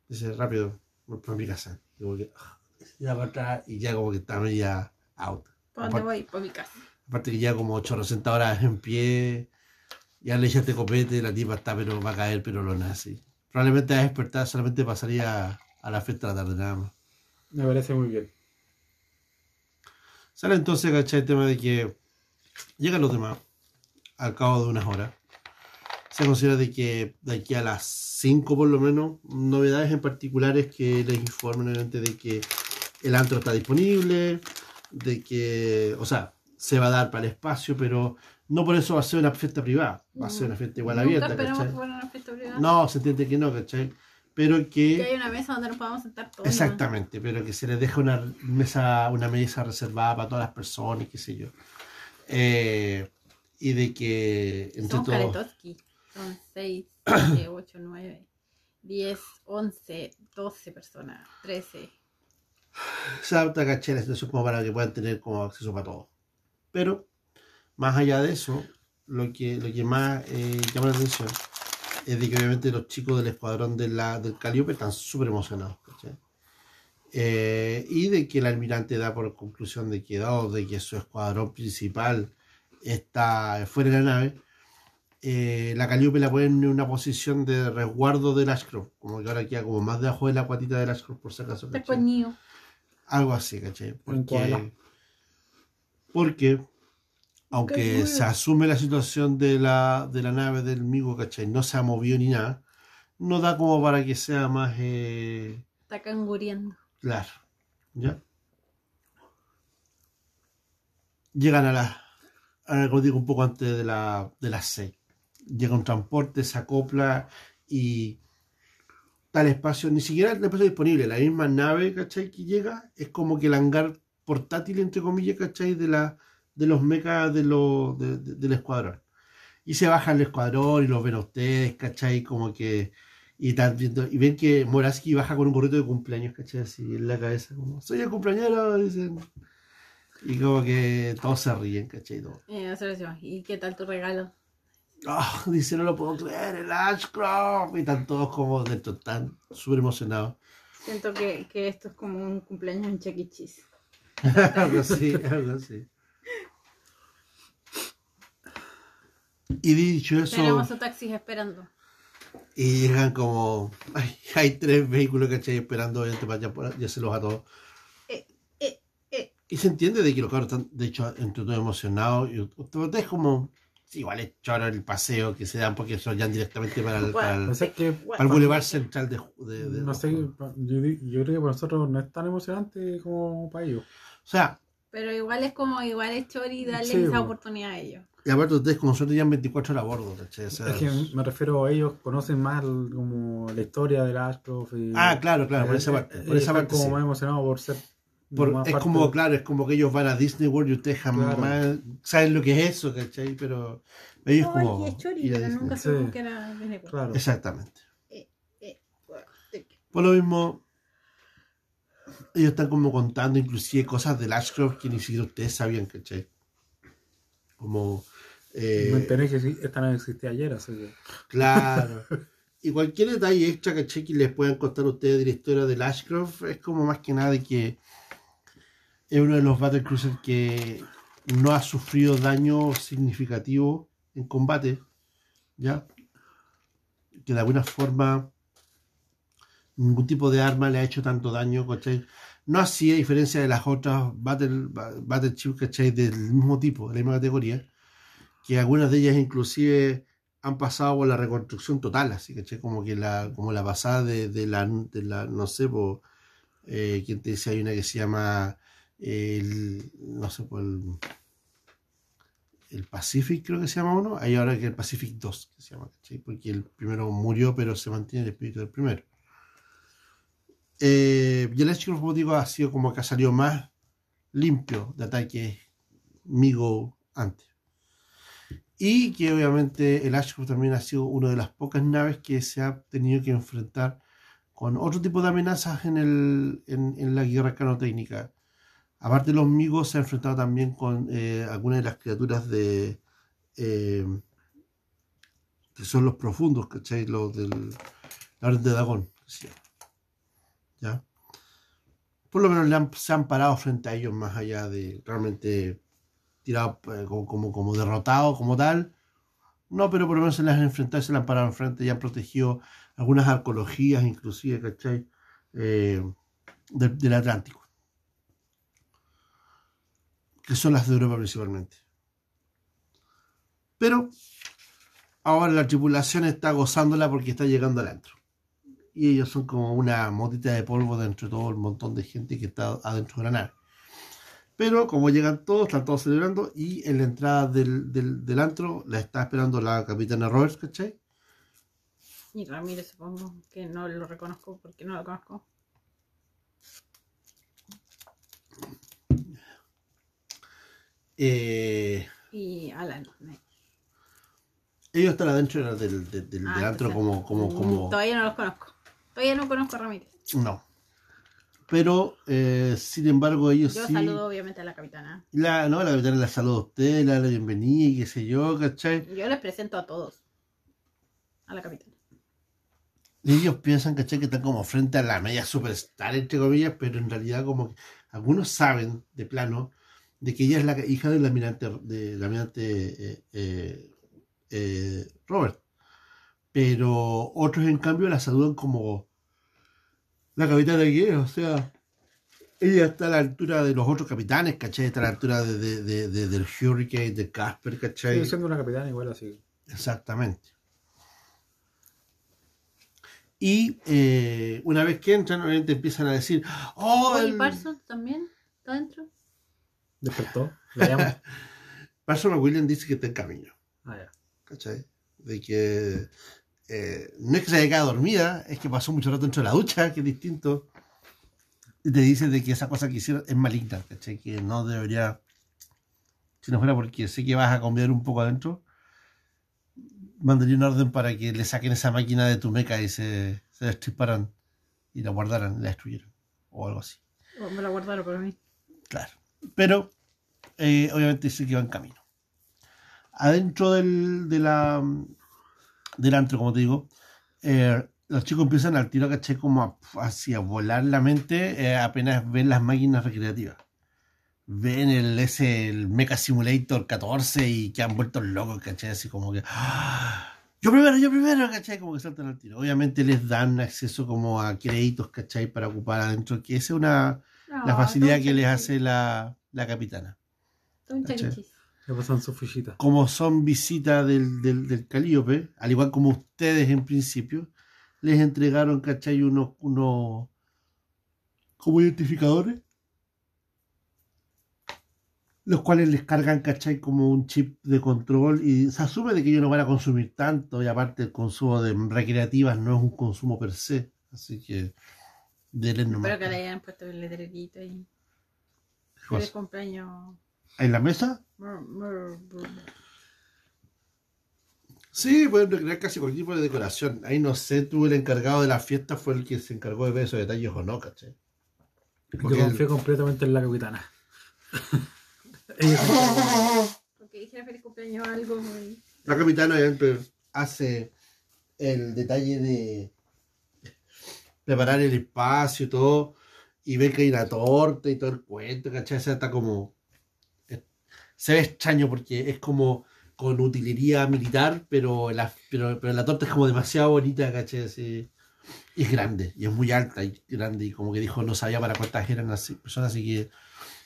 Dice rápido, voy para mi casa. Y como que. Ya para atrás y ya como que está media out. ¿Para dónde Aparte- voy? Para mi casa. Aparte que ya como 800 horas en pie, ya le echaste copete, la tipa está, pero va a caer, pero lo nazi. Probablemente a despertar solamente pasaría a la fiesta de la tarde nada más. Me parece muy bien. Sale entonces, ¿cachai? El tema de que llegan los demás al cabo de unas horas. Se considera de que de aquí a las 5 por lo menos, novedades en particulares que les informen obviamente de que el antro está disponible, de que, o sea, se va a dar para el espacio, pero no por eso va a ser una fiesta privada, va a ser una fiesta igual Nunca abierta, esperamos que ¿cachai? fuera una fiesta privada. No, se entiende que no, ¿cachai? Pero Que hay que... una mesa donde nos podamos sentar todos. Exactamente, pero que se les deja una mesa, una mesa reservada para todas las personas, qué sé yo. Eh, y de que ¿no? entre Somos todos... Son 6, 7, 8, 9, 10, 11, 12 personas, 13. se adapta ¿cachai? la situación como para que puedan tener como acceso para todos. Pero, más allá de eso, lo que, lo que más eh, llama la atención es de que obviamente los chicos del escuadrón de la, del Calíope están súper emocionados. ¿cachai? Eh, y de que el almirante da por conclusión de que dado de que su escuadrón principal está fuera de la nave, eh, la Calíope la ponen en una posición de resguardo del Ashcroft, como que ahora queda como más debajo de la cuatita del Ashcroft por si acaso. Algo así, ¿cachai? Porque, porque aunque se asume la situación de la, de la nave del Migo, ¿cachai? No se ha movido ni nada, no da como para que sea más eh, Está canguriendo. claro. ¿Ya? Llegan a las, a, como digo, un poco antes de, la, de las 6. Llega un transporte, se acopla y tal espacio, ni siquiera el espacio disponible, la misma nave, ¿cachai? Que llega, es como que el hangar portátil, entre comillas, ¿cachai? De, la, de los mechas de los, de- de- del escuadrón. Y se baja el escuadrón y los ven a ustedes, ¿cachai? Como que... Y, y ven que Moraski baja con un gorrito de cumpleaños, ¿cachai? Así en la cabeza, como, soy el cumpleañero, dicen. Y como que todos se ríen, ¿cachai? Todo. Y decimos, ¿y qué tal tu regalo? Ah, dice, no lo puedo creer, el Ashcroft. Y están todos como dentro, están súper emocionados. Siento que, que esto es como un cumpleaños en Chuck E. Cheese. algo así, algo así. Y dicho eso, Tenemos a taxis esperando. y llegan como. Hay, hay tres vehículos, ¿cachai? Esperando para ya, para llevárselos a todos. Eh, eh, eh. Y se entiende de que los cabros están, de hecho, entre todos emocionados. Y es como. Sí, igual es choro el paseo que se dan porque son ya directamente para el, para el, O sea, que, para el Boulevard Central de, de- de- no sé, yo, yo creo que para nosotros no es tan emocionante como para ellos. O sea, Pero igual es como, igual es chori darle Sí, esa po. oportunidad a ellos. Y aparte ustedes como suerte llevan 24 horas a bordo, ¿cachai? O sea, Es que me refiero a ellos, conocen más el- como la historia del Ashcroft. Y, Ah, claro, claro, por esa parte. Por esa están parte como sí. más emocionados por ser. Por- es parte como, de- claro, es como que ellos van a Disney World y ustedes jamás Claro. saben lo que es eso, ¿cachai? Pero ellos como... es chori, pero nunca Sí. que era Disney World. Claro. Exactamente. Eh, Por lo mismo, ellos están como contando inclusive cosas del Ashcroft que ni siquiera ustedes sabían, ¿cachai? Como... eh, Me enteré que sí, esta no existía ayer, así que. Claro. Y cualquier detalle extra que que les puedan contar a ustedes de la historia del Ashcroft es como más que nada de que es uno de los Battle Cruisers que no ha sufrido daño significativo en combate, ¿ya? Que de alguna forma ningún tipo de arma le ha hecho tanto daño, ¿cachai? No así, a diferencia de las otras Battle, battle Chips, ¿cachai? Del mismo tipo, de la misma categoría, que algunas de ellas inclusive han pasado por la reconstrucción total, así que como que la, como la pasada de, la, no sé, por, eh, ¿quién te dice? Hay una que se llama el, no sé, por el, el Pacific, creo que se llama uno, hay ahora que el Pacific 2, que se llama. Porque el primero murió, pero se mantiene el espíritu del primero. Eh, y el como digo, ha sido como que ha más limpio de ataques Migo antes. Y que obviamente el Ashcroft también ha sido una de las pocas naves que se ha tenido que enfrentar con otro tipo de amenazas en, el, en, la guerra canotécnica. Aparte de los Migos, se ha enfrentado también con eh, algunas de las criaturas de. eh, que son los profundos, ¿cachai? Los del. La Orden de Dagón. ¿Ya? Por lo menos se han parado frente a ellos más allá de realmente tirado eh, como, derrotado como tal. No, pero por lo menos se las han enfrentado, se las han parado enfrente y han protegido algunas arqueologías, inclusive, ¿cachai? Eh, del, del Atlántico. Que son las de Europa principalmente. Pero ahora la tripulación está gozándola porque está llegando al antro. Y ellos son como una motita de polvo dentro de todo el montón de gente que está adentro de la nave. Pero como llegan todos, están todos celebrando y en la entrada del, del, del antro la está esperando la capitana Roberts, ¿cachai? Y Ramírez, supongo que no lo reconozco porque no lo conozco. Eh, Y Alan. ellos están adentro del, del, del, Ah, antro entonces, como, como, mm, como... Todavía no los conozco. Todavía no conozco a Ramírez. No. Pero, eh, sin embargo, ellos Yo sí... saludo obviamente a la capitana. La, no, la capitana la saluda a usted, le da la bienvenida y qué sé yo, ¿cachai? Yo les presento a todos. A la capitana. Y ellos piensan, ¿cachai? Que están como frente a la media superstar, entre comillas, pero en realidad como que algunos saben de plano de que ella es la hija del almirante, del almirante eh, eh, eh, Robert. Pero otros, en cambio, la saludan como la capitana que es, o sea, ella está a la altura de los otros capitanes, ¿cachai? Está a la altura de, de- de- de- del Hurricane, de Casper, ¿cachai? Sigue siendo una capitana igual así. Exactamente. Y eh, una vez que entran, obviamente empiezan a decir, oh, el... Parsons también está dentro. Despertó. La llamo. Parsons William dice que está en camino, Ah, ya. ¿cachai? De que eh, no es que se haya quedado dormida, es que pasó mucho rato dentro de la ducha, que es distinto. Y te dice de que esa cosa que hicieron es maligna, ¿cachai? Que no debería, si no fuera porque sé que vas a cambiar un poco adentro, mandaría una orden para que le saquen esa máquina de tu meca y se, se destriparan y la guardaran, la destruyeran, o algo así. O me la guardaron para mí. Claro. Pero eh, obviamente sí que va en camino. Adentro del, de la, del antro, como te digo, eh, los chicos empiezan al tiro, caché, como a, así a volar la mente eh, apenas ven las máquinas recreativas. Ven el, ese, el Mecha Simulator 14 y que han vuelto locos, caché, así como que... ¡ah! Yo primero, yo primero, ¿cachai? Como que saltan al tiro. Obviamente les dan acceso como a créditos, ¿cachai? Para ocupar adentro, que esa es una, la Ah, facilidad todo que les hace la, la capitana. Un. Le pasan como son visitas del, del, del Calíope, al igual como ustedes en principio, les entregaron, ¿cachai? Unos, unos como identificadores, los cuales les cargan, ¿cachai? Como un chip de control y se asume de que ellos no van a consumir tanto y aparte el consumo de recreativas no es un consumo per se, así que denle nomás. Espero que le hayan puesto el letrerito ¿Qué feliz cumpleaños. ¿En la mesa? Sí, pueden recrear casi cualquier tipo de decoración. Ahí no sé, tú el encargado de la fiesta fue el que se encargó de ver esos detalles o no, ¿cachai? Yo Porque confío completamente en la capitana. Porque dijera feliz cumpleaños algo muy. La capitana obviamente hace el detalle de preparar el espacio y todo, y ve que hay una torta y todo el cuento, ¿cachai? O sea, está como... Se ve extraño porque es como con utilería militar, pero la, pero, pero la torta es como demasiado bonita, ¿cachai? Así, y es grande, y es muy alta y grande, y como que dijo, no sabía para cuántas eran las personas, así que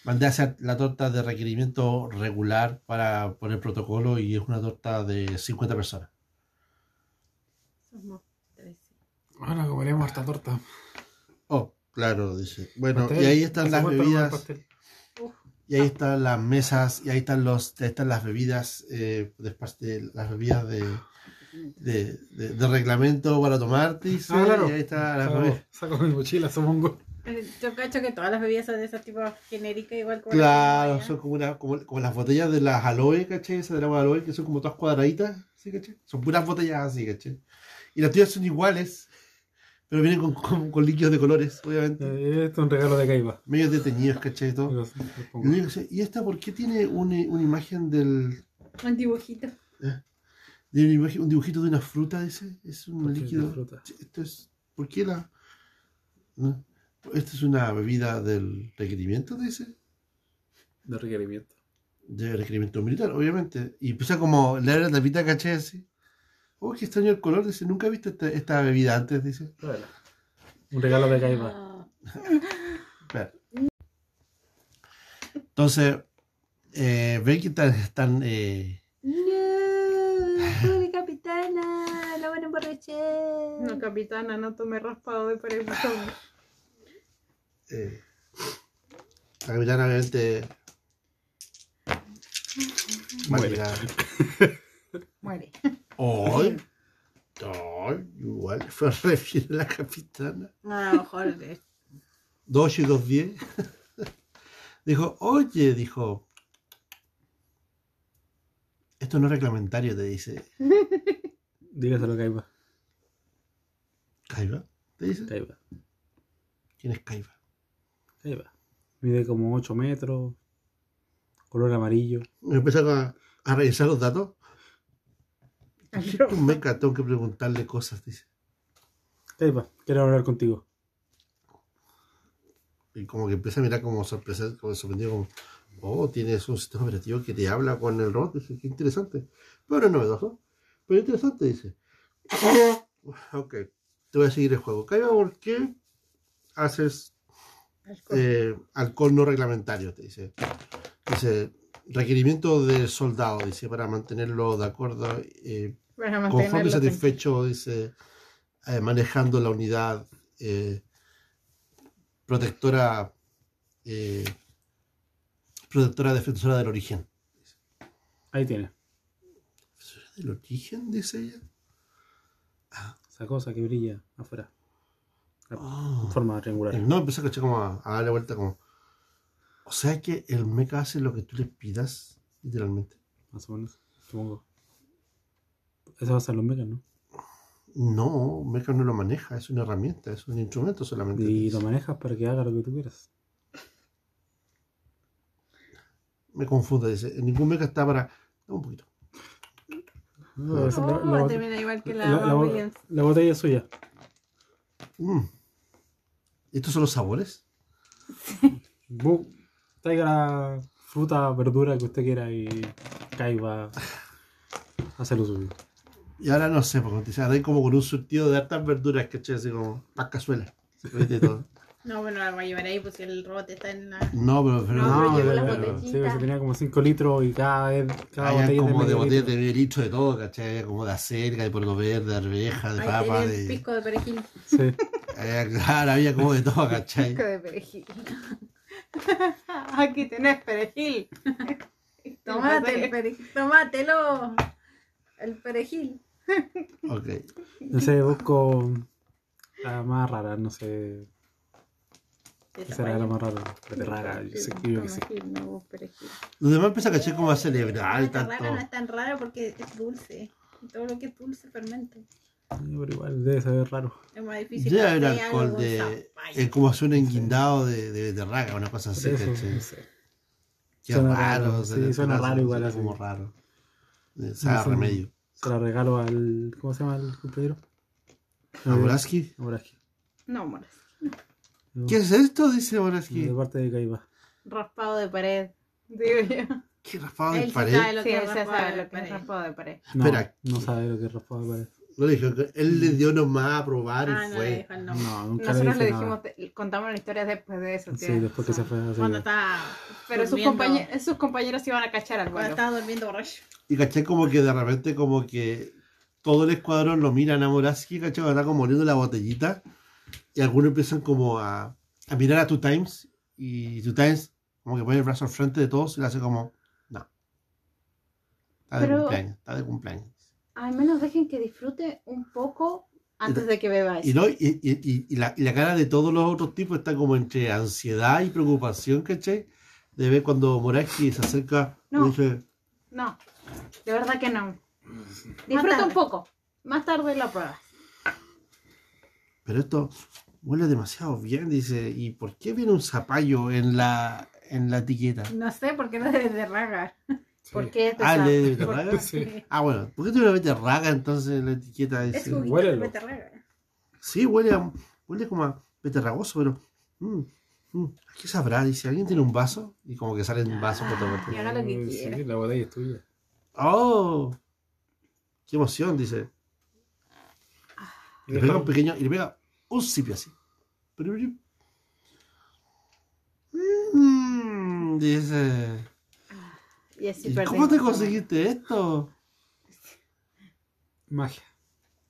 mandé a hacer la torta de requerimiento regular para poner protocolo y es una torta de 50 personas. Somos 13. Bueno, comeremos esta torta. Oh, claro, dice. Bueno, Pastel. y ahí están ¿Hace las bebidas, pastel? Y ahí están las mesas, y ahí están los, ahí están las bebidas, eh, de las bebidas de, de, de- de reglamento para tomar, dice, Ah, claro. y ahí está la Saco, bebida. saco mi mochila, supongo. Yo cacho que todas las bebidas son de ese tipo genéricas, igual como. Claro, la son como, una, como, como las botellas de las aloe, ¿cachai? Esas del agua de aloe, que son como todas cuadraditas, ¿sí, cachai? Son puras botellas así, ¿cachai? Y las tuyas son iguales, pero vienen con, con, con líquidos de colores, obviamente. Eh, Esto es un regalo de Kaiba. Medios detenidos, ¿cachai? Y todo. Los- los Y pongo. yo digo, sí, ¿Y esta por qué tiene una, una imagen del. Un dibujito. de una imagen- un dibujito de una fruta ese? Es un es líquido. fruta. Sí, Esto es. ¿Por qué la.? no? Esta es una bebida del requerimiento, dice. De requerimiento. De requerimiento militar, obviamente. Y empieza como a leer la tapita, caché así. Oh, qué extraño el color, dice. Nunca he visto esta, esta bebida antes, dice. Pruébala. Un regalo de Kaiba. Ah, Claro. Entonces, eh, ven que están. están eh, No, pobre capitana, la van a emborrachar. No, capitana, no tome raspado de pared botón. eh, la capitana, obviamente. Muere. Muere. Ay, ay, igual fue refiere a la capitana. A lo mejor. eh, 2 y 2, 10. dijo, oye, dijo. Esto no es reglamentario, te dice. Dígaselo a Kaiba. ¿Caiba? ¿Te dice? Kaiba. ¿Quién es Caiba? Kaiba. Mide como 8 metros. Color amarillo. Me empezó a, a revisar los datos. ¿Qué es un meca? Tengo que preguntarle cosas, dice. Kaiba, quiero hablar contigo. Y como que empieza a mirar como sorpresa, como sorprendido, como, oh, tienes un sistema operativo que te habla con el robot. Dice, qué interesante. Pero es novedoso. Pero interesante, dice. ok, te voy a seguir el juego. Caiba, ¿por qué haces alcohol. eh, alcohol no reglamentario? Te dice. Dice, requerimiento del soldado, dice, para mantenerlo de acuerdo, eh, Para conforme y satisfecho, dice, eh, manejando la unidad eh, protectora, eh, protectora defensora del origen. Ahí tiene. ¿Defensora del origen? Dice ella. Esa cosa que brilla afuera. Ah. En forma triangular. No, empezó a cachar como a, a darle vuelta como. O sea que el mecha hace lo que tú le pidas, literalmente. Más o menos. Supongo. Eso va a ser los mechas, ¿no? No, mecha no lo maneja, es una herramienta, es un instrumento solamente. Y lo manejas para que haga lo que tú quieras. Me confundo, dice. Ningún mecha está para. Dame un poquito. No, esa- Oh, la, la igual que Williams. botella es suya. Mm. ¿Estos son los sabores? Bu- Traiga la fruta, verdura que usted quiera y caiga a hacer lo suyo. Y ahora no sé, porque te dicen, ahí como con un surtido de hartas verduras, ¿cachai? Así como, para cazuela. ¿viste? Todo. No, bueno, la va a llevar ahí, pues si el robot está en la. No, pero, pero No, pero llevo las pero- botellitas. sí, pues, tenía como 5 litros y cada, vez- cada había botella como de medio botella litro. de medio litro de todo, ¿cachai? Había como de acerca, de puerto verde, de arveja, de Ahí papa, de... pisco de perejil. Sí. había- claro, había como de todo, ¿cachai? de perejil. Aquí tenés perejil. Tomate el perejil. Tomátelo. El perejil. Ok. No sé, busco la más rara, no sé. ¿Qué será la más rara? Beterraga, yo sé que yo que. No. Los demás empiezan, ¿cachai? Como a celebrar y La tanto. rara no es tan rara porque es dulce. Y todo lo que es dulce fermenta. Pero igual debe saber raro. Es más difícil. Debe haber alcohol de. Es como hacer un enguindado de, de beterraga, una cosa así, eso, ¿cachai? no sé. Qué Suena raro. sí, suena raro igual. Como raro. Eh, Sabe Sí. remedio. Se la regalo al. ¿Cómo se llama el compañero? ¿A Boraski. No, moras. No, ¿Qué es esto? Dice Boraski. De parte de Caiba. Raspado de pared. Digo yo. ¿Qué raspado de sí pared? sabe lo Sí, que él sabe lo que es raspado de pared. No, Espera. no sabe lo que es raspado de pared. No le dijo él le dio nomás a probar Ah, y no, fue. le dijo el nombre. No, nunca Nosotros le le dijimos, nada. contamos la historia después de eso. Sí, tienes después que se fue. Cuando estaba. Pero sus, compañeros, sus compañeros iban a cachar al Cuando vuelo. estaba durmiendo borracho. Y caché como que de repente como que todo el escuadrón lo miran a Moraski, caché, está como oliendo la botellita. Y algunos empiezan como a, a mirar a Two Times. Y Two Times como que pone el brazo al frente de todos y le hace como, no. Está de Pero- cumpleaños, está de cumpleaños. Al menos dejen que disfrute un poco antes de que bebáis. Y, no, y, y- y- y la, y la cara de todos los otros tipos está como entre ansiedad y preocupación, ¿cachai? De ver cuando Moraski se acerca No. y dice, No, de verdad que no. Disfruta un poco. Más tarde lo pruebas. pero esto huele demasiado bien, dice, ¿y por qué viene un zapallo en la, en la etiqueta? No sé por qué no debes de ragar. Sí. Porque es de Ah. ¿le de beterraga? Sí. Ah, bueno, ¿por qué tú le metes raga entonces en la etiqueta? Es Dice, de beterraga. sí, huele, a- huele como a beterragoso, pero... mm, mm, ¿Qué sabrá? Dice, ¿alguien tiene un vaso? Y como que sale un vaso por todo Y haga lo que quiera. Sí, la botella es tuya. ¡Oh! ¡Qué emoción! Dice. Y le pega un pequeño, y le pega un sipio así. Mm, dice. Y así ¿Y perdemos. cómo te conseguiste esto? Magia.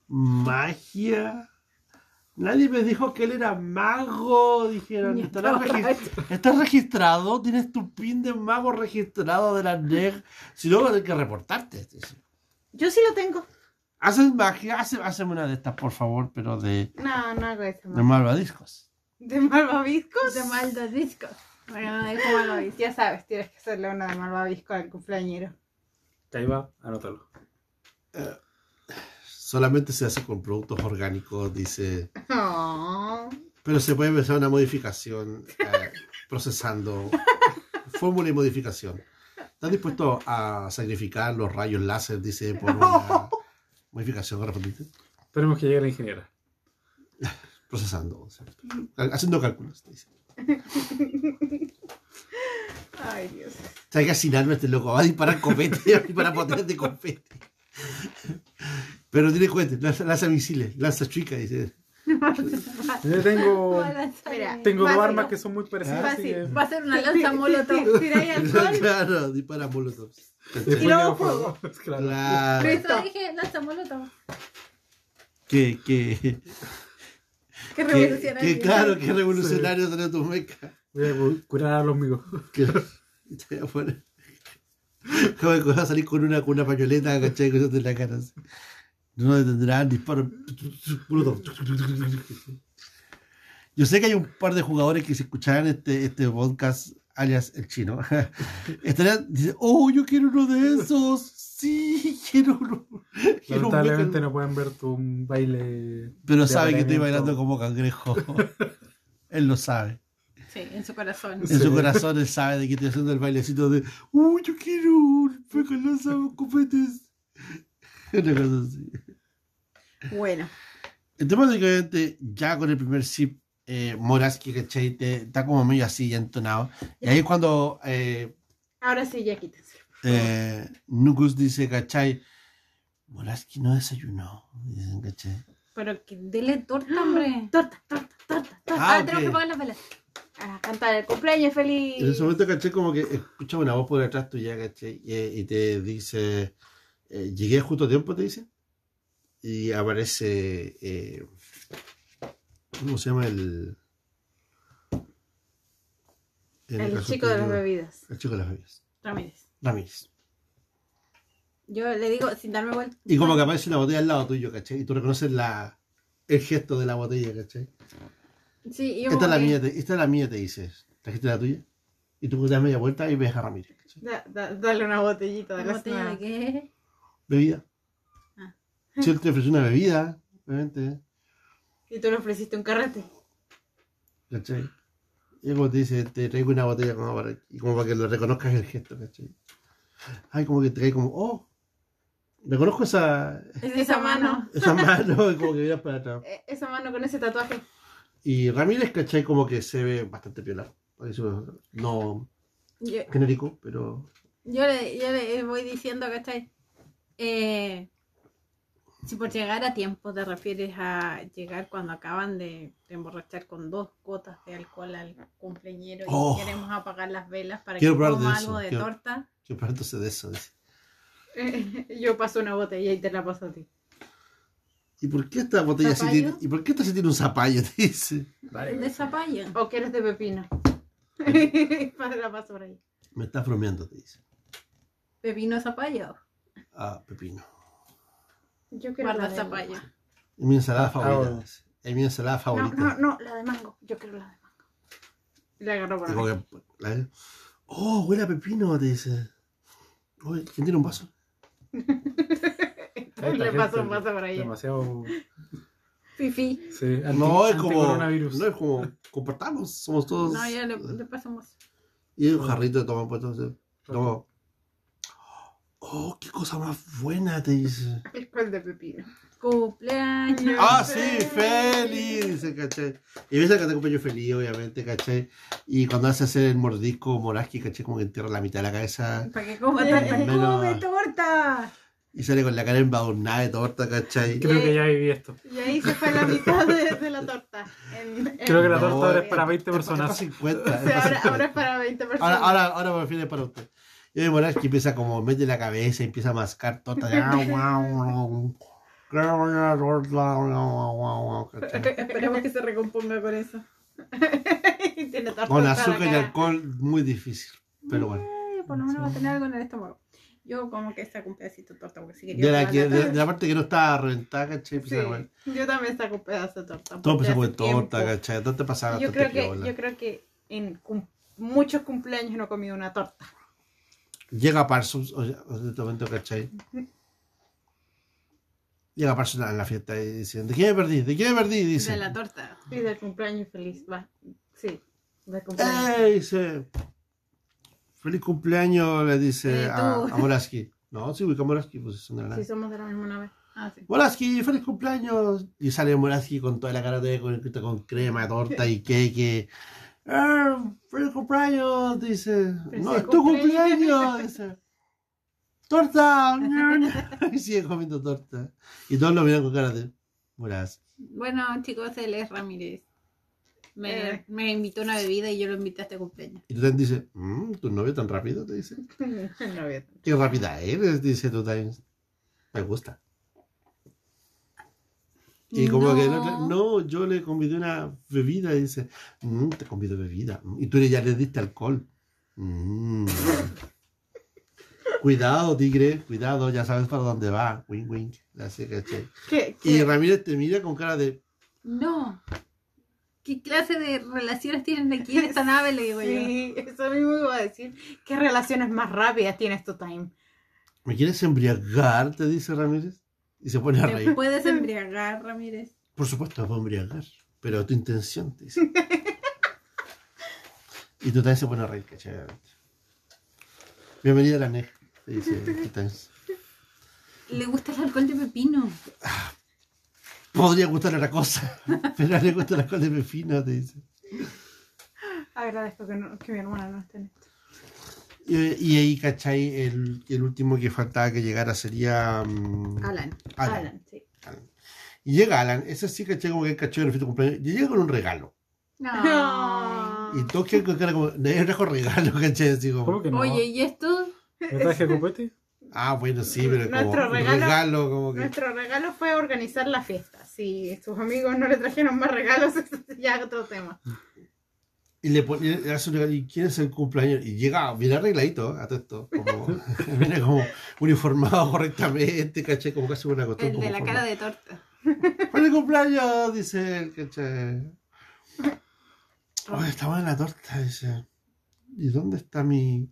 Magia. Nadie me dijo que él era mago. Dijeron, ¿estarás regis- ¿estás registrado? ¿Tienes tu pin de mago registrado de la NEG? Si no, hay que reportarte. Yo sí lo tengo. Haces magia, hace, hazme una de estas, por favor, pero de, No, no hago eso. de malvadiscos. ¿De malvaviscos? De maldos discos. Bueno, de dice. Ya sabes, tienes que hacerle una de malvavisco al cumpleañero. Caiba, anótalo. Solamente se hace con productos orgánicos, dice. Oh. Pero se puede empezar una modificación eh, procesando. Fórmula y modificación. ¿Estás dispuesto a sacrificar los rayos láser, dice, por una modificación correspondiente? Esperemos que llegue la ingeniera. Procesando. o sea, haciendo cálculos, dice. Ay, Dios. Hay que asignarme a este loco. Va a disparar cohetes, va a disparar potentes de cohetes. Pero tiene cohetes, lanza, lanza misiles, lanza chicas, dice. Yo tengo, Mira, tengo dos armas que son muy parecidas. así que- Fácil. Va a ser una lanza molotov. Tiráis alcohol. claro, dispara molotovs. Después luego fuego. Claro. Claro. Eso dije lanza molotov. Que, que, Qué que, revolucionario. que claro, que revolucionario salió tu meca. Voy a cu- curar a los. Que, y te voy a poner. Como que vas a salir con una, con una pañoleta, ¿cachai? Con eso en la cara. así. No detendrán, disparo. Yo sé que hay un par de jugadores que si escucharan este, este podcast, alias el chino, estarían diciendo, oh, yo quiero uno de esos. Sí, quiero uno. Quiero Lamentablemente mecha". no pueden ver tu baile. Pero sabe que estoy bailando como cangrejo. Él lo sabe. Sí, en su corazón. En Sí. su corazón él sabe de que estoy haciendo el bailecito de ¡Uh, yo quiero un peco lanza copetes! Una cosa así. Bueno, El tema es que obviamente ya con el primer zip, eh, Moraski, ¿cachai? Te- está como medio así ya entonado. Y ahí es cuando eh, ahora sí, ya quítense. eh, Nukus dice, ¿cachai? Moraski no desayunó. Dicen, ¿cachai? Pero que dele torta, hombre. Torta, torta, torta. torta. Ah, Ah, ok. tenemos que pagar las velas. A cantar el cumpleaños feliz. En ese momento, caché, como que escuchas una voz por detrás tuya, caché, y, y te dice, eh, llegué justo a tiempo, te dice, y aparece, eh, ¿cómo se llama el... el chico de las bebidas. El chico de las bebidas. Ramírez. Ramírez. Yo le digo, sin darme vuelta. Y como que aparece una botella al lado tuyo, ¿cachai? Y tú reconoces la, el gesto de la botella, ¿cachai? Sí, y yo Esta es la que- mía, te, esta es la mía, te dices. ¿Trajiste la tuya? Y tú das media vuelta y ves a Ramírez, ¿cachai? Da- da- dale una botellita de ¿Una la botella de qué? Bebida. Ah. Si él te ofreció una bebida, obviamente, Y tú le ofreciste un carrete. ¿cachai? Y como te dice, te traigo una botella como para, y como para que lo reconozcas el gesto, ¿cachai? Ay, como que te cae como, oh, reconozco esa, Es esa mano. esa mano, como que miras para atrás. Eh, Esa mano con ese tatuaje. Y Ramírez, ¿cachai? Como que se ve bastante piola. Por eso, No Yo, genérico, pero yo le, yo le voy diciendo, ¿cachai? Eh, si por llegar a tiempo te refieres a llegar cuando acaban de, de emborrachar con dos gotas de alcohol al cumpleañero Oh. y queremos apagar las velas para Quiero que probar coma de algo de quiero- torta. yo parto de eso. dice. Eh, yo paso una botella y te la paso a ti. ¿Y por qué esta botella sí tiene, ¿y por qué esta sí tiene un zapallo? Te dice. De zapallo. ¿O quieres de pepino? Para la paso por ahí. Me estás bromeando, te dice. Pepino zapallo. Ah, pepino. Yo quiero Guarda la de zapallo. Es mi ensalada favorita. dice. Es mi ensalada No, favorita. no, no, la de mango. Yo quiero la de mango. La ahí. que, la- oh, huele a pepino, te dice. Oye, ¿quién tiene un vaso? Le paso un vaso por ahí. Demasiado. Fifi. Sí, anti- No, es como. anticoronavirus. No es como. Compartamos, somos todos. No, ya le, le pasamos. Y un jarrito de toma puesto. Toma. Oh, qué cosa más buena, te dice. ¿Cuál de pepino? Cumpleaños. Ah, sí, feliz, dice, ¿cachai? Y ves que te cumpleaños feliz, obviamente, ¿cachai? Y cuando hace hacer el mordisco Moraski, ¿cachai? Como que entierra la mitad de la cabeza Para que coma torta. Menos- ¡Come torta! y sale con la cara embadurnada de torta, ¿cachai? Creo que ya viví esto. Y ahí se fue la mitad de, de la torta. En- en- Creo que la No, torta ahora es para 20 Es para personas. 50. O sea, para ahora, 50. ahora es para 20 personas. Ahora, ahora, ahora por fin es para usted. Y el Moraski empieza como, mete la cabeza y empieza a mascar que ¿cachai? Esperemos que se recomponga con eso. Tiene Con en azúcar y alcohol, muy difícil. Pero bueno. Eh, por lo menos va a tener algo en el estómago. Yo como que saco un pedacito de torta porque sí quería De la, que, de, de la parte que no está reventada, ¿cachai? Sí, yo también saco un pedazo de torta. Todo empezó tiempo- torta, ¿cachai? Te pasaba Yo creo, que, yo creo que en cum- muchos cumpleaños no he comido una torta. Llega Parsons, o sea, en este momento, ¿cachai? Llega Parsons a la fiesta y dice, ¿de qué me perdí? ¿De qué me perdí? Dice. De la torta. Y del cumpleaños feliz, va. Sí, del cumpleaños. ¡Ey! Dice, feliz cumpleaños, le dice Eh, a, a Moraski. No, sí, ubica Moraski, pues son de la. Sí, somos de la misma nave. Ah, sí. Moraski, feliz cumpleaños. Y sale Moraski con toda la cara de con, con crema, torta y queque. ¡Ah, ¡Feliz cumpleaños! Dice. ¡No, es tu cumpleaños. Dice. ¡Torta! y sigue comiendo torta. Y todos lo miran con cara de. Moraski. Bueno, chicos, él es Ramírez. Me, Eh. me invitó a una bebida y yo lo invité a este cumpleaños. Y tú también dices, mmm, tu novio tan rápido, te dice. Qué rápida eres, dice tú también. Me gusta. Y como que el otro, no, yo le convidé una bebida y dice, "Mm, te convido bebida. Y tú ya le diste alcohol. Mm. cuidado, tigre, cuidado, ya sabes para dónde va. Wink, wink. Así que, che. ¿Qué, Y? Ramírez te mira con cara de, No. ¿Qué clase de relaciones tienen aquí en esta nave? Le digo yo. Sí, eso mismo iba a decir. ¿Qué relaciones más rápidas tienes tu time? ¿me quieres embriagar? Te dice Ramírez. Y se pone a ¿Te reír. puedes embriagar, Ramírez? Por supuesto, me puedo embriagar. Pero tu intención, te dice. y tú también se pone a reír, ¿cachai? Bienvenida a la NEG, te dice. Le gusta el alcohol de pepino. Podría gustarle otra cosa, pero le gusta el alcohol de pepino, te dice. Agradezco que, no- que mi hermana no esté en esto. Y, y ahí, ¿cachai? El, el último que faltaba que llegara sería mm, Alan. Alan. Alan, sí. Alan. Y llega Alan, ese sí caché como que el caché en el de cumpleaños, y llega con un regalo. No. Y todos quieren con cara como, nadie trajo regalo, caché, así como. ¿Cómo que no? Oye, ¿y esto? ¿Me traje copete? Ah, bueno, sí, pero como Nuestro un regalo- regalo, como que. Nuestro regalo fue organizar la fiesta. Si sus amigos no le trajeron más regalos, ya otro tema. Y le, pone, le hace un regalo, ¿y quién es el cumpleaños? Y llega bien arregladito, a todo esto, como, viene como uniformado correctamente, caché, como casi una costumbre. El de la cara de torta. ¡Feliz cumpleaños! Dice el caché. Oh, está buena la torta, dice. ¿Y dónde está mi.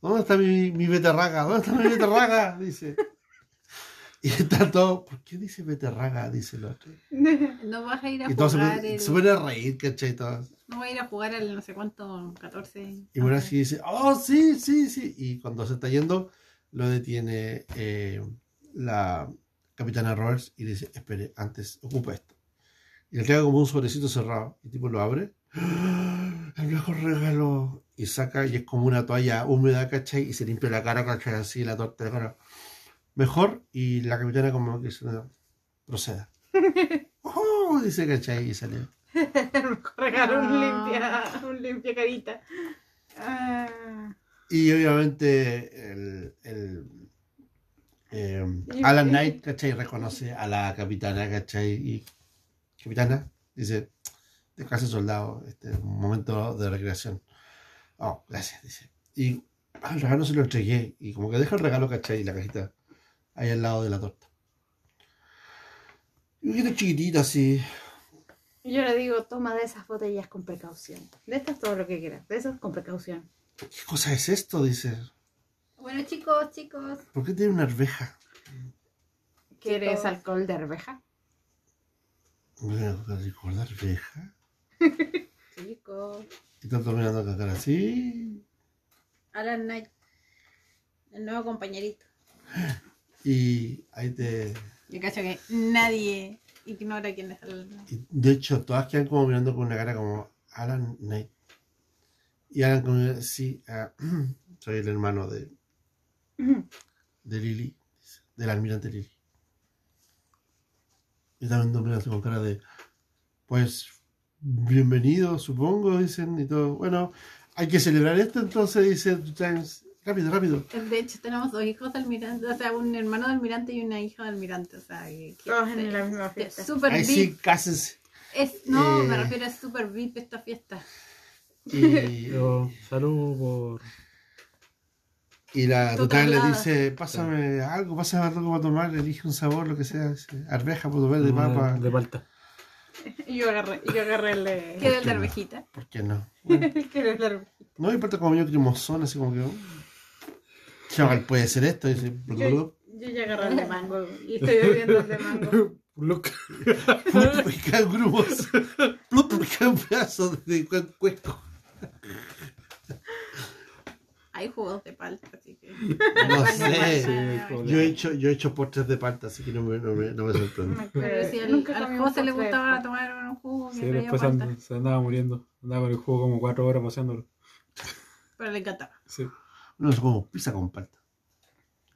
¿Dónde está mi, mi beterraga? ¿Dónde está mi beterraga? Dice. Y está todo. ¿Por qué dice beterraga? Dice el otro. No vas a ir a Y se, jugar ponen- el... se ponen a reír, ¿cachai? Todos. No voy a ir a jugar al no sé cuánto, 14. Y Murashi dice, oh, sí, sí, sí. Y cuando se está yendo, lo detiene eh, la capitana Roberts y le dice, espere, antes, ocupa esto. Y le queda como un sobrecito cerrado. Y el tipo lo abre. ¡Ah! El mejor regalo. Y saca, y es como una toalla húmeda, ¿cachai? Y se limpia la cara, ¿cachai? Así, la torta de cara. Mejor. Y la capitana como que no, proceda. ¡Oh! Dice, ¿cachai? Y sale. El mejor regalo, un Ah. limpia, un limpia carita. Ah. Y obviamente el, el, eh, Alan Knight, ¿cachai? Reconoce a la capitana, ¿cachai? Y capitana dice, descanse soldado, este es un momento de recreación. Oh, gracias, dice. Y el regalo se lo entregué y como que deja el regalo, ¿cachai? Y la cajita ahí al lado de la torta. Y un poquito chiquitito así. Yo le digo, toma de esas botellas con precaución. De estas todo lo que quieras, de esas con precaución. ¿Qué cosa es esto? Dice. Bueno, chicos, chicos. ¿Por qué tiene una arveja? ¿Quieres Chicos. alcohol de arveja? Voy a recordar arveja. Chicos. Y tanto mirando con cara así. Alan Knight. El nuevo compañerito. Y ahí te. Yo cacho que nadie ignora quién es y de hecho, todas quedan como mirando con una cara como Alan Knight. Y Alan como sí, ah, soy el hermano de, de Lily, del almirante Lily. Y también todos miran con cara de pues bienvenido, supongo, dicen, y todo. Bueno, hay que celebrar esto, entonces dice James, rápido, rápido. De hecho, tenemos dos hijos de almirante, o sea, un hermano de almirante y una hija de almirante, o sea, que, que- Todos en la misma es fiesta. super Ahí VIP. sí, cásense. Es, no, Eh. me refiero a super VIP esta fiesta. Y, Yo, salud por. Y la tutora le dice, pásame algo, pásame algo para tomar, elige un sabor, lo que sea, dice, arveja, puedo ver de papa. De palta. Y yo agarré, y yo agarré el de... ¿Qué del de no? arvejita? ¿Por qué no? Bueno, ¿Quieres la arveja? no me importa como yo cremosón, así como que... oh, Chaval, puede ser esto, dice, Yo, yo ya agarré el de mango y estoy bebiendo el de mango. Look. plup, un grumos, plup, y cae un pedazo de cue- cuesco. Hay jugos de palta, así que. No sé, Sí, yo he hecho, yo he hecho postres de palta, así que no me, no me, no me sorprende. Pero si al, Nunca al José le de gustaba tomar un jugo Sí, después palta, and- se andaba muriendo. Andaba con el juego como cuatro horas paseándolo. pero le encantaba. Sí. No es como pizza con palta.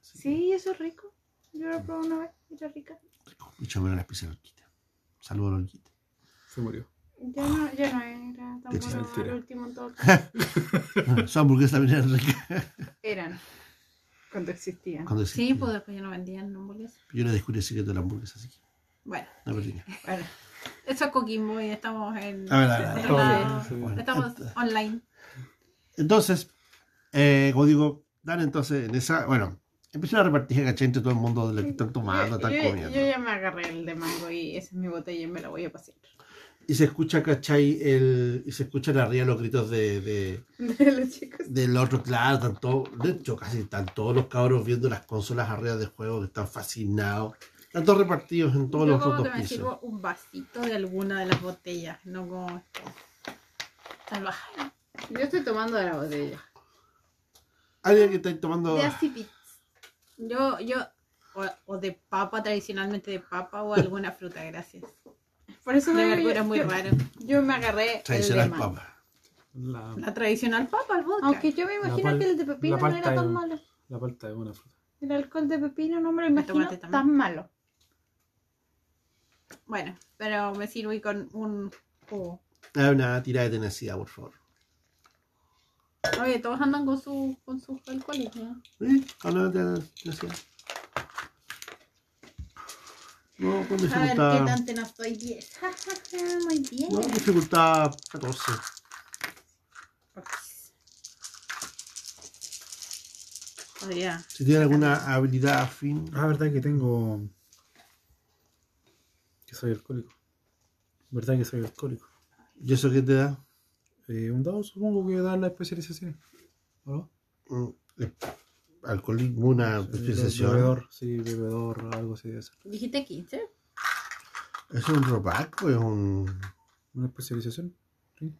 Sí, eso es rico. Yo lo probé una vez, era rica. Mucho menos las pizzas Lorquita. Saludos Lorquita. Se murió. Ya no, ya no era tan bueno al último en todo caso. Su hamburguesa también era rica. Eran. Cuando existían. Cuando Sí, existía. pues después ya no vendían hamburguesas. Yo le descubrí el secreto de la hamburguesa, así que Bueno, no perdí. Bueno, eso es Coquimbo y estamos en. A ver, a ver, a ver. en la- Sí. Bueno, Estamos online. Entonces, eh, como digo, dan entonces en esa. Bueno, empiezan a repartir, ¿cachai? Entre todo el mundo de lo que están tomando, yo, están yo- comiendo. yo ya me agarré el de mango y esa es mi botella y me la voy a pasear. Y se escucha, ¿cachai? El, y se escuchan arriba los gritos de, de- De los chicos. del otro, claro, están todos, de hecho, casi están todos los cabros viendo las consolas arriba de juego que están fascinados. Están todos repartidos en todos Yo los como otros pisos. sirvo un vasito de alguna de las botellas, no como. Salvaje. Yo estoy tomando de la botella. Alguien que está tomando. De así. Yo, yo, o, o de papa, tradicionalmente de papa o alguna fruta, gracias. Por eso digo, verdura muy yo- raro. yo me agarré el Tradicional de mango. papa. La, La tradicional papa, el vodka. Aunque yo me imagino pal- que el de pepino no era tan malo. la palta es una fruta. El alcohol de pepino no me lo El imagino tan malo. Bueno, pero me sirvo con un jugo. Una tirada de tenacidad, por favor. Oye, todos andan con su con sus alcohólicos, ¿no? ¿Sí? Habla de tenacidad. No, con A ver qué dificultad. tanto no estoy 10. Muy bien. No, dificultad 14. Podría. Si tiene alguna habilidad afín. Ah, verdad que tengo. que soy alcohólico. ¿Verdad que soy alcohólico? ¿Y eso qué te da? Eh, un dado supongo que da la especialización. ¿O no? Mm, eh, Alcoholismo, una Sí, especialización. Bebedor, sí, bebedor, algo así de eso. ¿Dijiste 15? ¿Es un robac o es un.? ¿Una especialización? Sí.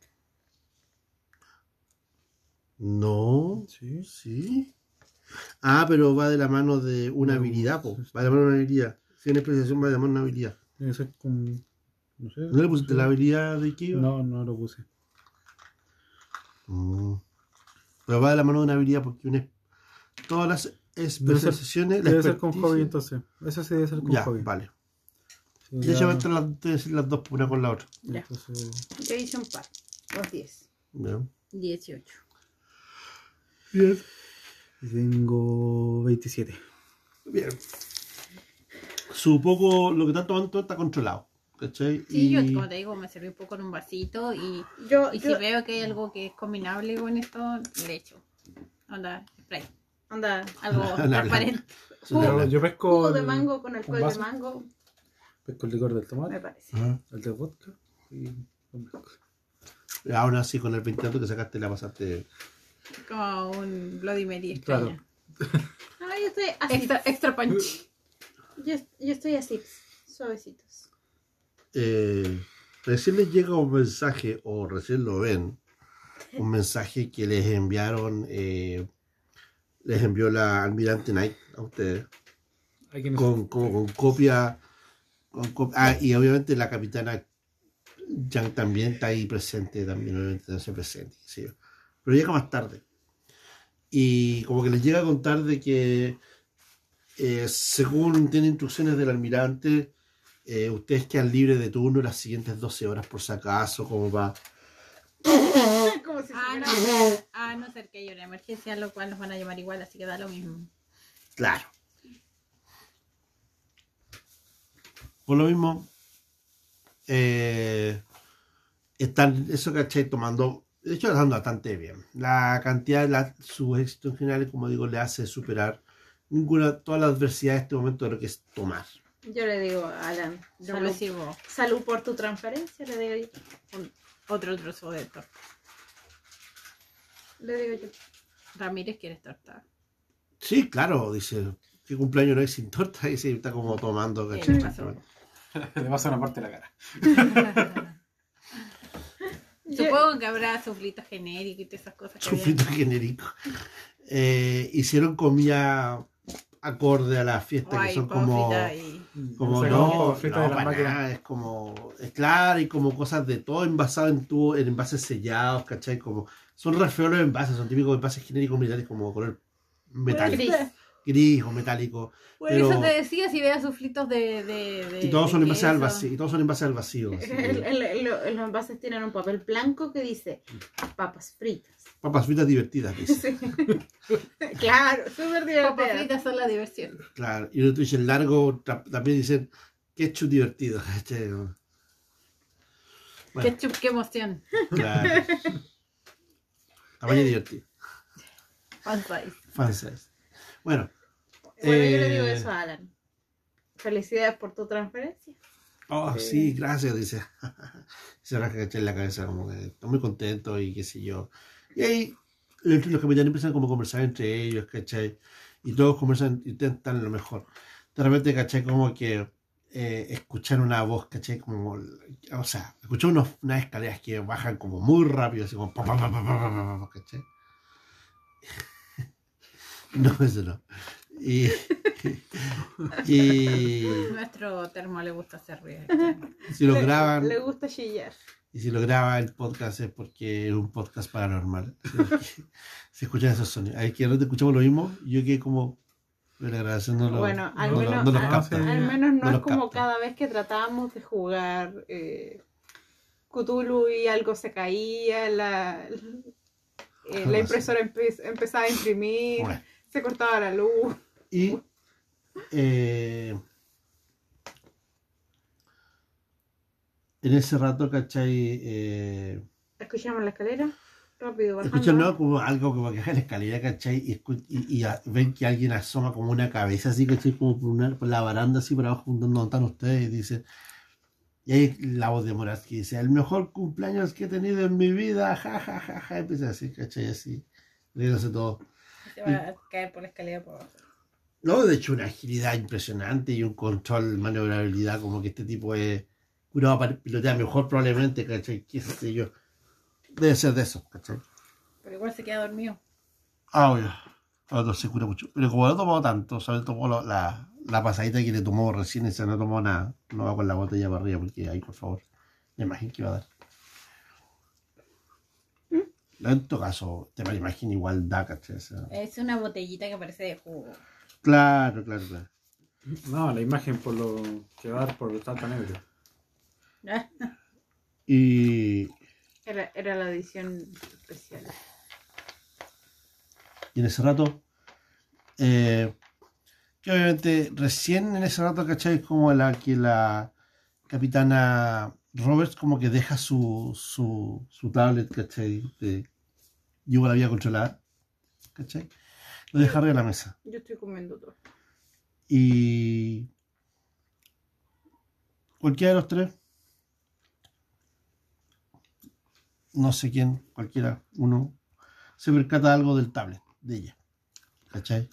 No. Sí. Sí. Ah, pero va de la mano de una No, habilidad, po. Va de la mano de una habilidad. Si una especialización va de la mano de una habilidad. Tiene que ser con. No sé. ¿No le pusiste la habilidad de Kiva? No, no lo puse. Mm. Pero va de la mano de una habilidad porque una, todas las especializaciones. la Debe ser con hobby entonces. Eso sí debe ser con Ya, hobby. vale. Sí, De hecho, ya- van a estar las, ser dos una con la otra. Ya. entonces, Yo hice un par. Dos 10. Ya. 18. Bien. Tengo 27. Bien. Su poco, lo que están tomando está controlado. ¿Cachai? Sí, y... yo como te digo, me serví un poco en un vasito y, Yo, y si yo- veo que hay algo que es combinable con esto, le echo. Onda, spray. anda, Algo transparente. Yo, pesco. jugo de el- mango con alcohol de mango, Pesco el licor del me tomate, parece. Ajá. el de vodka y. Aún así, con el 20 que sacaste, la pasaste. Como un Bloody Mary Claro. extraña. Ah, yo estoy así. Extra, extra punch. Yo, yo estoy así, suavecitos. Eh, recién les llega un mensaje, o recién lo ven, un mensaje que les enviaron, eh, les envió la almirante Knight a ustedes, con, como con copia, con cop- ah, y obviamente la capitana Yang también está ahí presente, también obviamente se presente, yo. pero llega más tarde. Y como que les llega a contar de que eh, según tiene instrucciones del almirante, eh, ustedes quedan libres de turno las siguientes 12 horas por si acaso, como va. Como si Ah, no, supiera- a no ser que haya una emergencia, lo cual nos van a llamar igual, así que da lo mismo. Claro. Por lo mismo, eh, están, eso ¿cachai? Tomando, de hecho, están bastante bien. La cantidad de la- sus éxitos en general, como digo, le hace superar ninguna, toda la adversidad de este momento de lo que es tomar. Yo le digo, Alan, Yo salud, recibo salud por tu transferencia, le digo yo. un- otro trozo de torta. Le digo yo. Ramírez, ¿quieres torta? Sí, claro, dice, ¿qué cumpleaños no hay sin torta? Y sí, está como tomando, ¿Qué ¿cachai? le pasa una parte de la cara. Yo- Supongo que habrá suflitos genéricos y todas esas cosas. habían. genérico. Eh, hicieron comida acorde a la fiesta, O que son como... y- Como no, de las nada, es como, es claro, y como cosas de todo envasado en tubo, en envases sellados, ¿cachai? Como, son re feos los envases, son típicos envases genéricos militares como color metálico, Gris. gris o metálico, Por Pero- eso te decía si veas suflitos de, de, de- y todos de son envases al vacío, y todos son envases al vacío, así que- El- el- el- los envases tienen un papel blanco que dice papas fritas. Papas fritas divertidas, dice, Sí. claro, súper Papas divertido. fritas son la diversión. claro, y otro dice el largo, también dicen ketchup divertido, ¿cachai? Bueno, Ketchup, qué emoción. claro. Tamaño divertido, Fan size. fan size. Bueno, Bueno, yo le digo Eh, eso a Alan. Felicidades por tu transferencia. Oh, Eh. sí, gracias, dice. Se rasca en la cabeza, como que está muy contento y qué sé yo. Y ahí los capitanes empiezan como a conversar entre ellos, ¿cachai? Y todos conversan, intentan lo mejor. De repente, ¿cachai? Como que eh, una voz, ¿cachai? Como, o sea, escuchar unos, unas escaleras que bajan como muy rápido, así como, pa, pa, pa, ¿cachai? no, eso no. Y, y Nuestro termo le gusta hacer ruido. si lo graban, Le gusta chillar. Y si lo graba el podcast es porque es un podcast paranormal. Se escuchan esos sonidos. Que no te escuchamos lo mismo. Yo quedé como. Pero la grabación no lo, Bueno, al no lo- menos- no los al- menos no, es como capta. cada vez que tratábamos de jugar eh, Cthulhu y algo se caía, la, eh, la impresora empe- empezaba a imprimir, Bueno. se cortaba la luz. Y eh, en ese rato, ¿cachai? Eh, Escuchamos la escalera, rápido escuchan ¿no? como algo como que baja la escalera, ¿cachai? Y, y- y a- ven que alguien asoma como una cabeza así, ¿cachai? Como por, una- por la baranda así por abajo, donde están ustedes, y dice... Y ahí la voz de Moraski dice, el mejor cumpleaños que he tenido en mi vida, ja, ja, ja, ja, empieza así, ¿cachai? Así, riéndose todo. Se va a caer por la escalera por abajo. No, de hecho, una agilidad impresionante y un control, maniobrabilidad, como que este tipo es curado para pilotear mejor probablemente, ¿cachai? ¿Qué sé yo? Debe ser de eso, ¿cachai? Pero igual se queda dormido. Ah, obvio. El otro se cura mucho. Pero como no tomó tanto, solo tomó la, la pasadita que le tomó recién, ese no tomó nada. No va con la botella para arriba, porque ahí, por favor, me imagino que iba a dar. En todo caso, te me imagino igual da, ¿cachai? O sea, Es una botellita que parece de jugo. Claro, claro, claro. No, la imagen por lo que va a dar por estar tan ebrio. Y, Era, era la edición especial. y en ese rato, eh, que obviamente recién en ese rato, ¿cachai? Como la que la capitana Roberts como que deja su, su, su tablet, ¿cachai? De, llevo la vía controlada, ¿cachai? Lo deja arriba de la mesa. Yo estoy comiendo todo. Y cualquiera de los tres, no sé quién, cualquiera, uno, se percata algo del tablet de ella. ¿Cachai?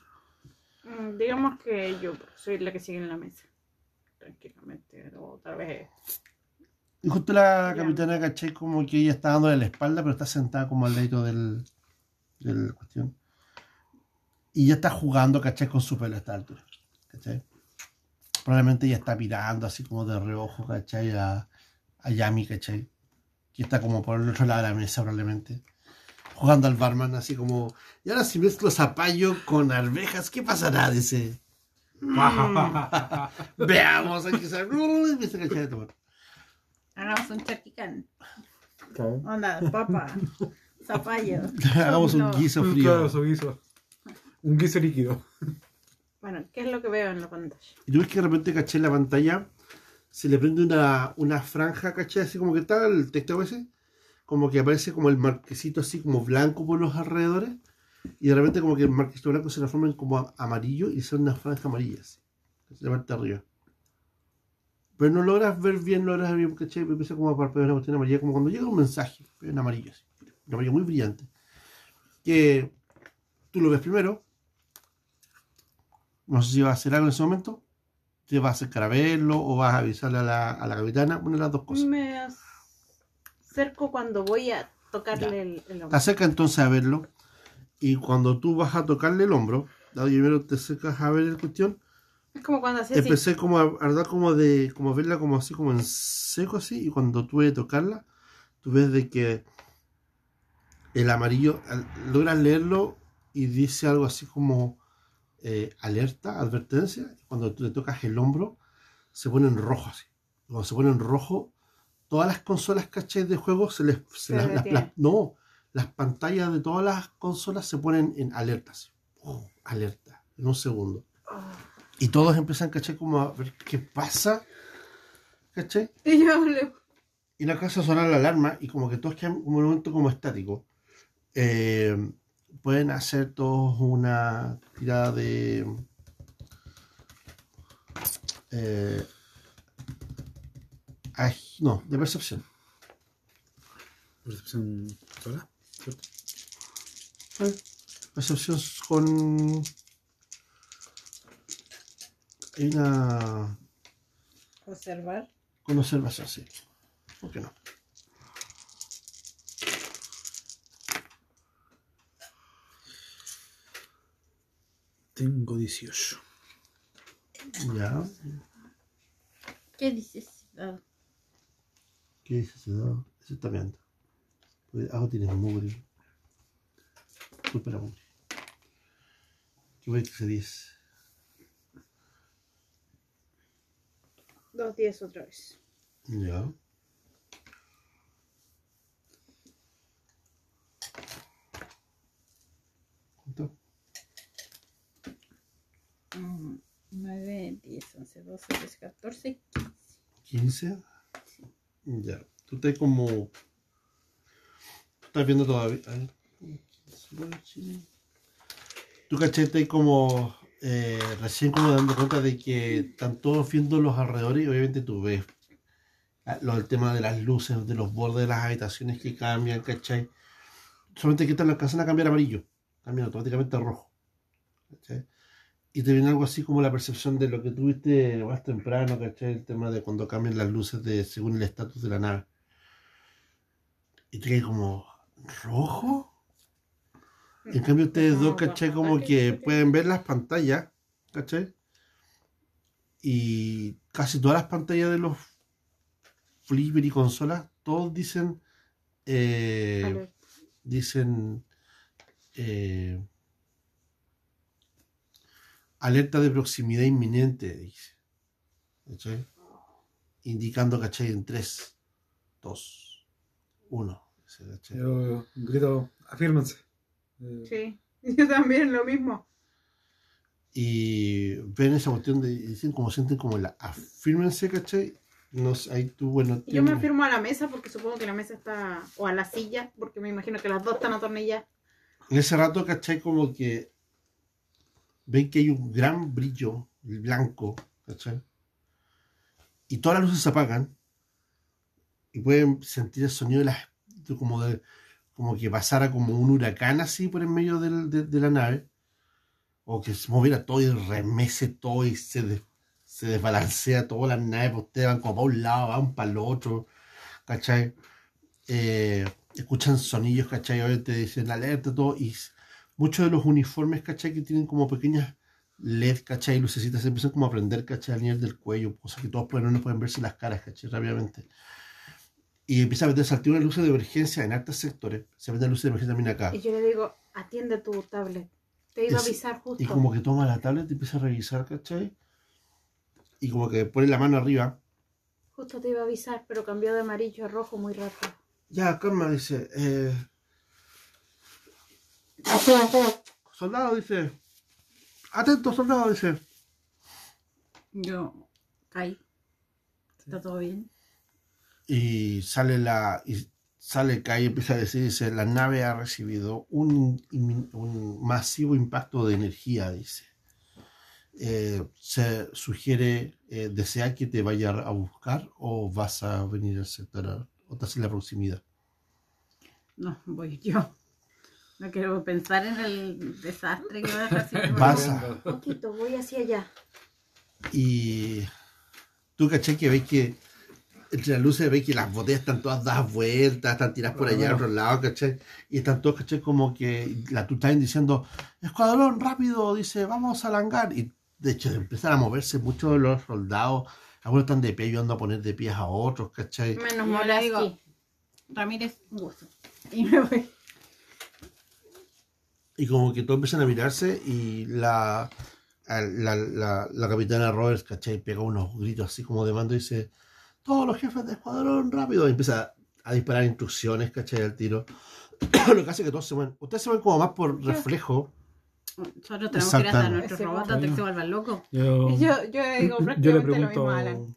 Mm, digamos que yo soy la que sigue en la mesa. Tranquilamente, o tal vez. Y justo la capitana, ¿cachai? Como que ella está dándole la espalda, pero está sentada como al lado del, del cuestión. Y ya está jugando, ¿cachai? Con su pelo a esta altura. ¿Cachai? Probablemente ella está mirando así como de reojo, ¿cachai? A, a Yami, ¿cachai? Que está como por el otro lado de la mesa, probablemente. Jugando al barman, así como. Y ahora si mezclo zapallo con arvejas, ¿qué pasará? Dice. Veamos, aquí se. Empieza a cachar de tomar. Hagamos un charquicán. Claro. Onda, papa, zapallo. Hagamos un guiso Claro, frío. su guiso. Un guiso líquido. Bueno, ¿qué es lo que veo en la pantalla? Y tú ves que de repente, caché en la pantalla, se le prende una, una franja, caché, así como que está el texto ese, como que aparece como el marquesito así como blanco por los alrededores, y de repente como que el marquesito blanco se transforma en como a- amarillo y son unas franjas amarillas, así, la parte de arriba. Pero no logras ver bien, no logras ver bien, caché, pero empieza como a parpadear una cuestión amarilla, como cuando llega un mensaje, pero en amarillo, así, un amarillo muy brillante. Que tú lo ves primero, no sé si vas a hacer algo en ese momento, te vas a acercar a verlo o vas a avisarle a la, a la capitana, una de las dos cosas. Me acerco cuando voy a tocarle el, el Te hombro. acercas entonces a verlo y cuando tú vas a tocarle el hombro, primero te acercas a ver la cuestión, Es como cuando haces así. empecé como a, como de como a verla como así como en seco así y cuando tuve de tocarla, tú ves de que el amarillo logras leerlo y dice algo así como eh, alerta, advertencia, y cuando tú le tocas el hombro se pone en rojo así. Cuando se pone en rojo, todas las consolas caché de juego se les se Se las- las- detienen. las- no, las pantallas de todas las consolas se ponen en alertas. Oh, alerta, en un segundo. Oh. Y todos empiezan, ¿cachai? Como a ver qué pasa. ¿Cachai? Y yo le. Y la casa sonar la alarma y como que todos quedan un momento como estático. Eh, pueden hacer todos una tirada de... eh, no, de percepción. Percepción sola. ¿cierto? Eh, Percepción con... Hay una... Observar. Con observación, sí. ¿Por qué no? Tengo 18. Ya. ¿Qué dices, ciudad? ¿Qué dices, ciudad? Eso está bien. Porque abajo tienes mugre. Culpa la mugre. ¿Qué voy a hacer 10? Dos 10 otra vez. Ya. 9, 10, 11, 12, 13, 14. 15. Ya. Tú estás como. Tú estás viendo todavía. Tú caché, estás como. eh, recién como dando cuenta de que están todos viendo los alrededores y obviamente tú ves ah, lo del tema de las luces, de los bordes de las habitaciones que cambian, ¿cachai? Solamente que te lo alcanzan a cambiar amarillo, cambian automáticamente a rojo. ¿cachai? Y te viene algo así como la percepción de lo que tuviste más temprano, ¿cachai? El tema de cuando cambian las luces de, según el estatus de la nave. Y te quedas como, ¿rojo? En cambio ustedes dos, ¿cachai? Como que pueden ver las pantallas, ¿cachai? Y casi todas las pantallas de los flipper y consolas, todos dicen, eh, dicen, eh, alerta de proximidad inminente, dice. ¿Cachai? Indicando, ¿cachai? En 3, 2, 1. ¿cachai? Yo grito, afírmense. Eh, Sí, yo también lo mismo. Y ven esa cuestión de, dicen como sienten como la afírmense, ¿cachai? No sé, ahí tú, bueno, yo me afirmo a la mesa porque supongo que la mesa está. O a la silla, porque me imagino que las dos están atornilladas. en ese rato, ¿cachai? Como que ven que hay un gran brillo blanco, ¿cachai? Y todas las luces se apagan y pueden sentir el sonido de las, de como de, como que pasara como un huracán así por en medio del- de, de la nave, o que se moviera todo y remece todo y se, se desbalancea todo, las naves, pues ustedes van como para un lado, van para el otro, ¿cachai? Eh, escuchan sonidos, ¿cachai? Obviamente dicen alerta, todo, y muchos de los uniformes, ¿cachai? Que tienen como pequeñas LED, ¿cachai? Lucecitas se empiezan como a prender, ¿cachai? Al nivel del cuello, cosa que todos pueden, no pueden verse las caras, ¿cachai? Rápidamente. Y empieza a meterse al de luces de emergencia en altos sectores. Se meten luces de emergencia también acá. Y yo le digo, atiende tu tablet. Te iba a avisar justo. Y como que toma la tablet y empieza a revisar, ¿cachai? Y como que pone la mano arriba. Justo te iba a avisar, pero cambió de amarillo a rojo muy rápido. Ya, calma, dice. Eh... Soldado, dice. Atento, soldado, dice. Yo caí. ¿Está todo bien? Y sale la. Y sale Kai y empieza a decir, dice, la nave ha recibido un, masivo impacto de energía, dice. Eh, se sugiere, eh, desea que te vaya a buscar o vas a venir al sector a- o estás en la proximidad. No, voy yo. No quiero pensar en el desastre que va a dejar si no me Vas voy. a- Poquito, voy hacia allá. Y tú caché que ves que entre las luces ves que las botellas están todas dadas vueltas, están tiradas por allá a otro lado, ¿cachai? Y están todos, ¿cachai? Como que la tú estás diciendo, escuadrón, rápido, dice, vamos al hangar. Y de hecho empiezan a moverse muchos de los soldados, algunos están de pie ayudando a poner de pies a otros, ¿cachai? Menos mal digo. Ramírez, un gusto. Y me voy. Y como que todos empiezan a mirarse y la, a- la, la, la capitana Roberts, ¿cachai? Pega unos gritos así como de mando y dice, todos los jefes de escuadrón, rápido. Y empieza a disparar instrucciones, ¿cachai? Al tiro. Lo que hace que todos se mueven. Ustedes se ven como más por reflejo. Nosotros tenemos que ir nuestros Ese robots antes que se vuelvan locos. Yo, Yo, yo digo yo prácticamente le lo mismo, pregunto, Alan.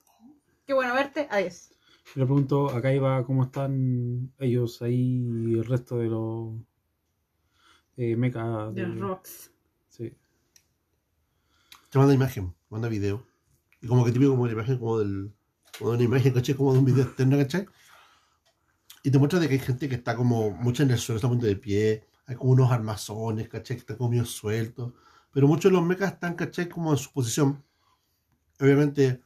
Qué bueno verte. Adiós. le pregunto, acá iba, ¿cómo están ellos ahí y el resto de los eh, mecha? De los rocks. Sí. Te manda imagen, manda video. Y como que típico como una imagen como del. Como de una imagen, ¿cachai? Como de un video externo, ¿cachai? Y te muestra de que hay gente que está como mucha en el suelo, está poniendo de pie. Hay como unos armazones, ¿cachai? Que están como medio sueltos. Pero muchos de los mechas están, ¿cachai? Como en su posición. Obviamente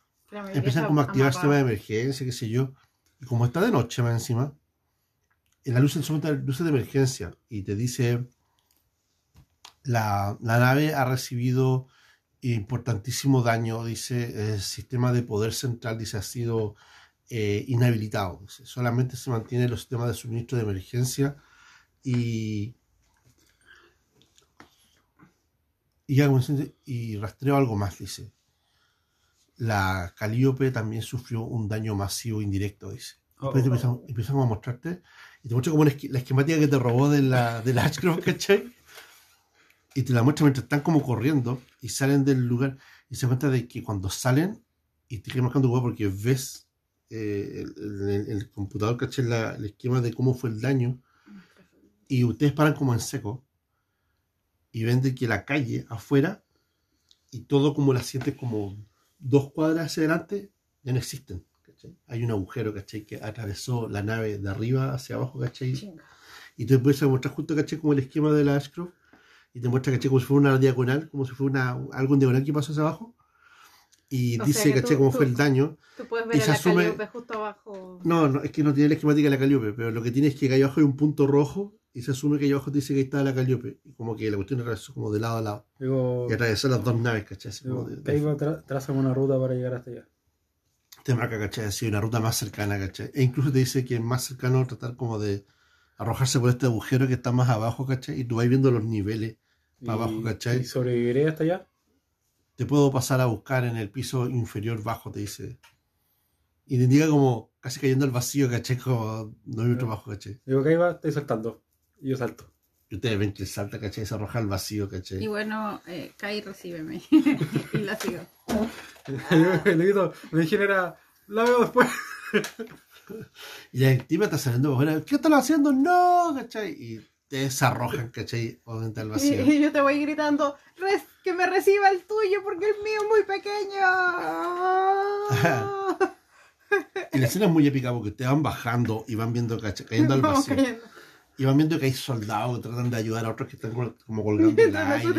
empiezan como a activar sistema de emergencia, qué sé yo. Y como está de noche más encima, en la luz solamente luces de emergencia y te dice la, la nave ha recibido importantísimo daño, dice el sistema de poder central, dice ha sido eh, inhabilitado. dice, solamente se mantienen los sistemas de suministro de emergencia y y, y rastreo algo más, dice. la Calíope también sufrió un daño masivo indirecto, dice. Oh, Después oh, empiezan, empiezan como a mostrarte y te muestran como la esquemática que te robó de la, de la Ashcroft, ¿cachai? Y te la muestran mientras están como corriendo y salen del lugar y se cuenta de que cuando salen y te quedas marcando huevo porque ves eh, el, el- el computador, ¿cachai? La- el esquema de cómo fue el daño y ustedes paran como en seco y ven de que la calle afuera y todo como la sientes como dos cuadras hacia adelante ya no existen. ¿cachai? Hay un agujero, ¿cachai? Que atravesó la nave de arriba hacia abajo, ¿cachai? Y te puedes mostrar justo, ¿cachai? Como el esquema de la Ashcroft. Y te muestra, ¿cachai? Como si fuera una diagonal, como si fuera una, algo en diagonal que pasó hacia abajo. Y O dice, ¿cachai? Cómo fue el daño. Tú puedes Y ver se a la asume- justo abajo. No, no, es que no tiene la esquemática de la Caliope, pero lo que tiene es que ahí abajo hay un punto rojo y se asume que ahí abajo dice que ahí está la Caliope. Y como que la cuestión atravesó como de lado a lado. Digo, Y atravesó las dos naves, ¿cachai? Como de- ahí tra- trazan una ruta para llegar hasta allá. te marca, ¿cachai? Así una ruta más cercana, ¿cachai? E incluso te dice que es más cercano tratar como de arrojarse por este agujero que está más abajo, ¿cachai? Y tú vas viendo los niveles para Y- abajo, ¿cachai? ¿Y sobreviviré hasta allá? Te puedo pasar a buscar en el piso inferior bajo, te dice. Y te indica como casi cayendo al vacío, ¿cachai? Como no hay otro bajo, ¿cachai? Digo que ahí va, estoy saltando. Y yo salto. Y ustedes ven que salta, ¿cachai? Se arroja al vacío, Y ¿cachai? bueno, eh, Kai, recíbeme. y la sigo. Le grito, me dijeron era, la veo después. Y la víctima está saliendo ¿qué están haciendo? ¡No! ¿cachai? Y te desarrojan, ¿cachai? Obviamente al Y, vacío. y yo te voy gritando, "Res- que me reciba el tuyo porque el mío es muy pequeño. Y la escena es muy épica porque ustedes van bajando y van viendo, ¿cachai? Cayendo al vacío. cayendo. Y van viendo que hay soldados que tratan de ayudar a otros que están como, colgando el aire.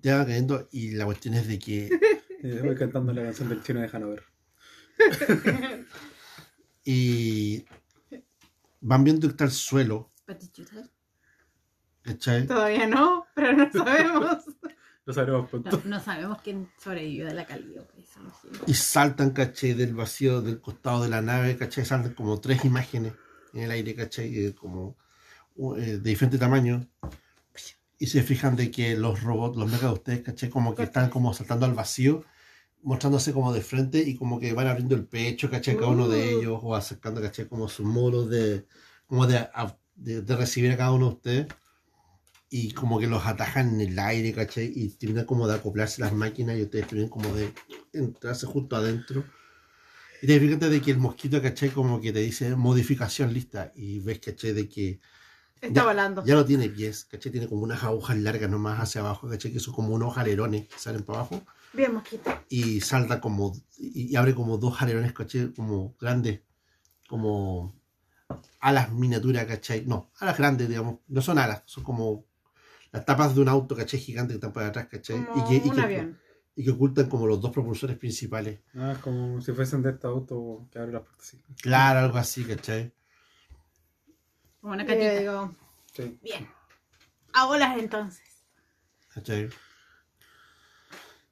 Te van cayendo y la cuestión es de que Y voy cantando la canción del chino de Hanover. Y van viendo que está el suelo, ¿cachai? Todavía no, pero no sabemos. Lo sabremos No, no sabemos quién sobrevivió de la Calíope. no sé. Y saltan, ¿cachai? Del vacío del costado de la nave, ¿cachai? Saltan como tres imágenes en el aire, ¿cachai? Eh, Como eh, de diferente tamaño. Y se fijan de que los robots, los megas de ustedes, ¿cachai? Como que están como saltando al vacío, mostrándose como de frente y como que van abriendo el pecho, ¿cachai? Cada uno de Uh. ellos o acercando, ¿cachai? Como sus modos de, como de, de, de recibir a cada uno de ustedes. Y como que los atajan en el aire, ¿cachai? Y terminan como de acoplarse las máquinas y ustedes terminan como de entrarse justo adentro. Y te fijas de que el mosquito, ¿cachai? Como que te dice modificación lista. Y ves, ¿cachai? De que Está Ya- volando. ya no tiene pies, ¿cachai? Tiene como unas agujas largas nomás hacia abajo, ¿cachai? Que son como unos alerones que salen para abajo. Bien, mosquito. Y salta como, y, y abre como dos alerones, ¿cachai? Como grandes, como alas miniaturas, ¿cachai? No, alas grandes, digamos. No son alas, son como las tapas de un auto, ¿cachai? Gigante que están por atrás, ¿cachai? Como y, que, y un que- avión. y que ocultan como los dos propulsores principales. Ah, es como si fuesen de este auto que abre las puertas así. Claro, algo así, ¿cachai? Como una yo digo, Sí. bien. A bolas entonces. ¿Cachai?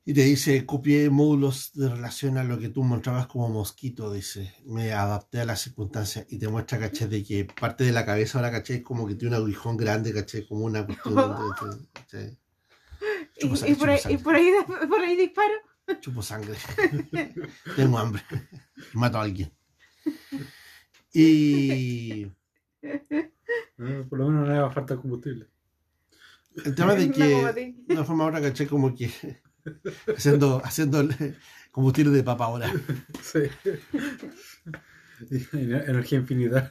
Y te dice, copié módulos de relación a lo que tú mostrabas como mosquito, dice. Me adapté a las circunstancias y te muestra, ¿cachai? De que parte de la cabeza ahora, ¿cachai? Como que tiene un aguijón grande, ¿cachai? Como una cuestión. Y, por ahí, y por ahí, por ahí disparo. Chupo sangre. Tengo hambre. Mato a alguien. Y Ah, por lo menos no le va a falta combustible. el tema de que de una forma ahora, ¿cachai? Como que haciendo, haciendo combustible de papa ahora. Sí. Energía infinita.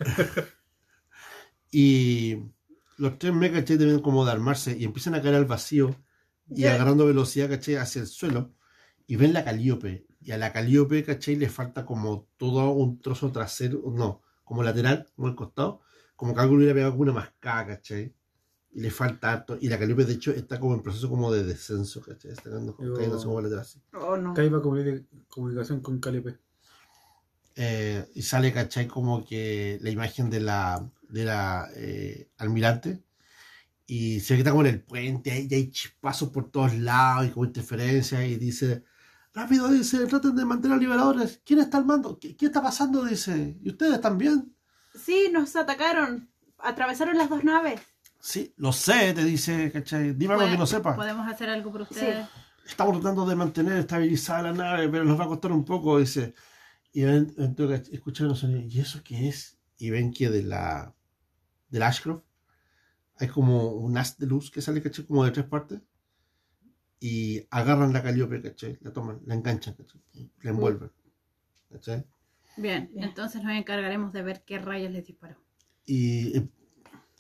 Y los tres megas, ¿cachai? Deben como de armarse y empiezan a caer al vacío y Ya. agarrando velocidad, ¿cachai? Hacia el suelo y ven la calíope. Y a la calíope, ¿cachai? Le falta como todo un trozo trasero, no, como lateral, como el costado, como que algo le hubiera pegado como una mascada, ¿cachai? Y le falta harto. Y la calíope, de hecho, está como en proceso como de descenso, ¿cachai? Está cayendo, como lateral así. Oh, no. Que ahí va comuni- comunicación con Calipe. Eh, y sale, ¿cachai? Como que la imagen de la, de la eh, almirante. Y se ve que está como en el puente, y hay chispazos por todos lados y como interferencias. Y dice: Rápido, dice, traten de mantener a liberadores. ¿Quién está al mando? ¿Qué, qué está pasando? Dice: ¿Y ustedes también? Sí, nos atacaron. Atravesaron las dos naves. Sí, lo sé, te dice, ¿cachai? Dime algo que no sepa. ¿Podemos hacer algo por ustedes? estamos tratando de mantener estabilizada la nave, pero nos va a costar un poco, dice. Y ven- entonces escuchan los sonidos, ¿y eso qué es? Y ven que de la del Ashcroft hay como un haz de luz que sale, ¿cachai? Como de tres partes. Y agarran la caliope, ¿cachai? La toman, la enganchan, ¿cachai? La envuelven. ¿cachai? Bien, Bien. entonces nos encargaremos de ver qué rayos les disparó. Y eh,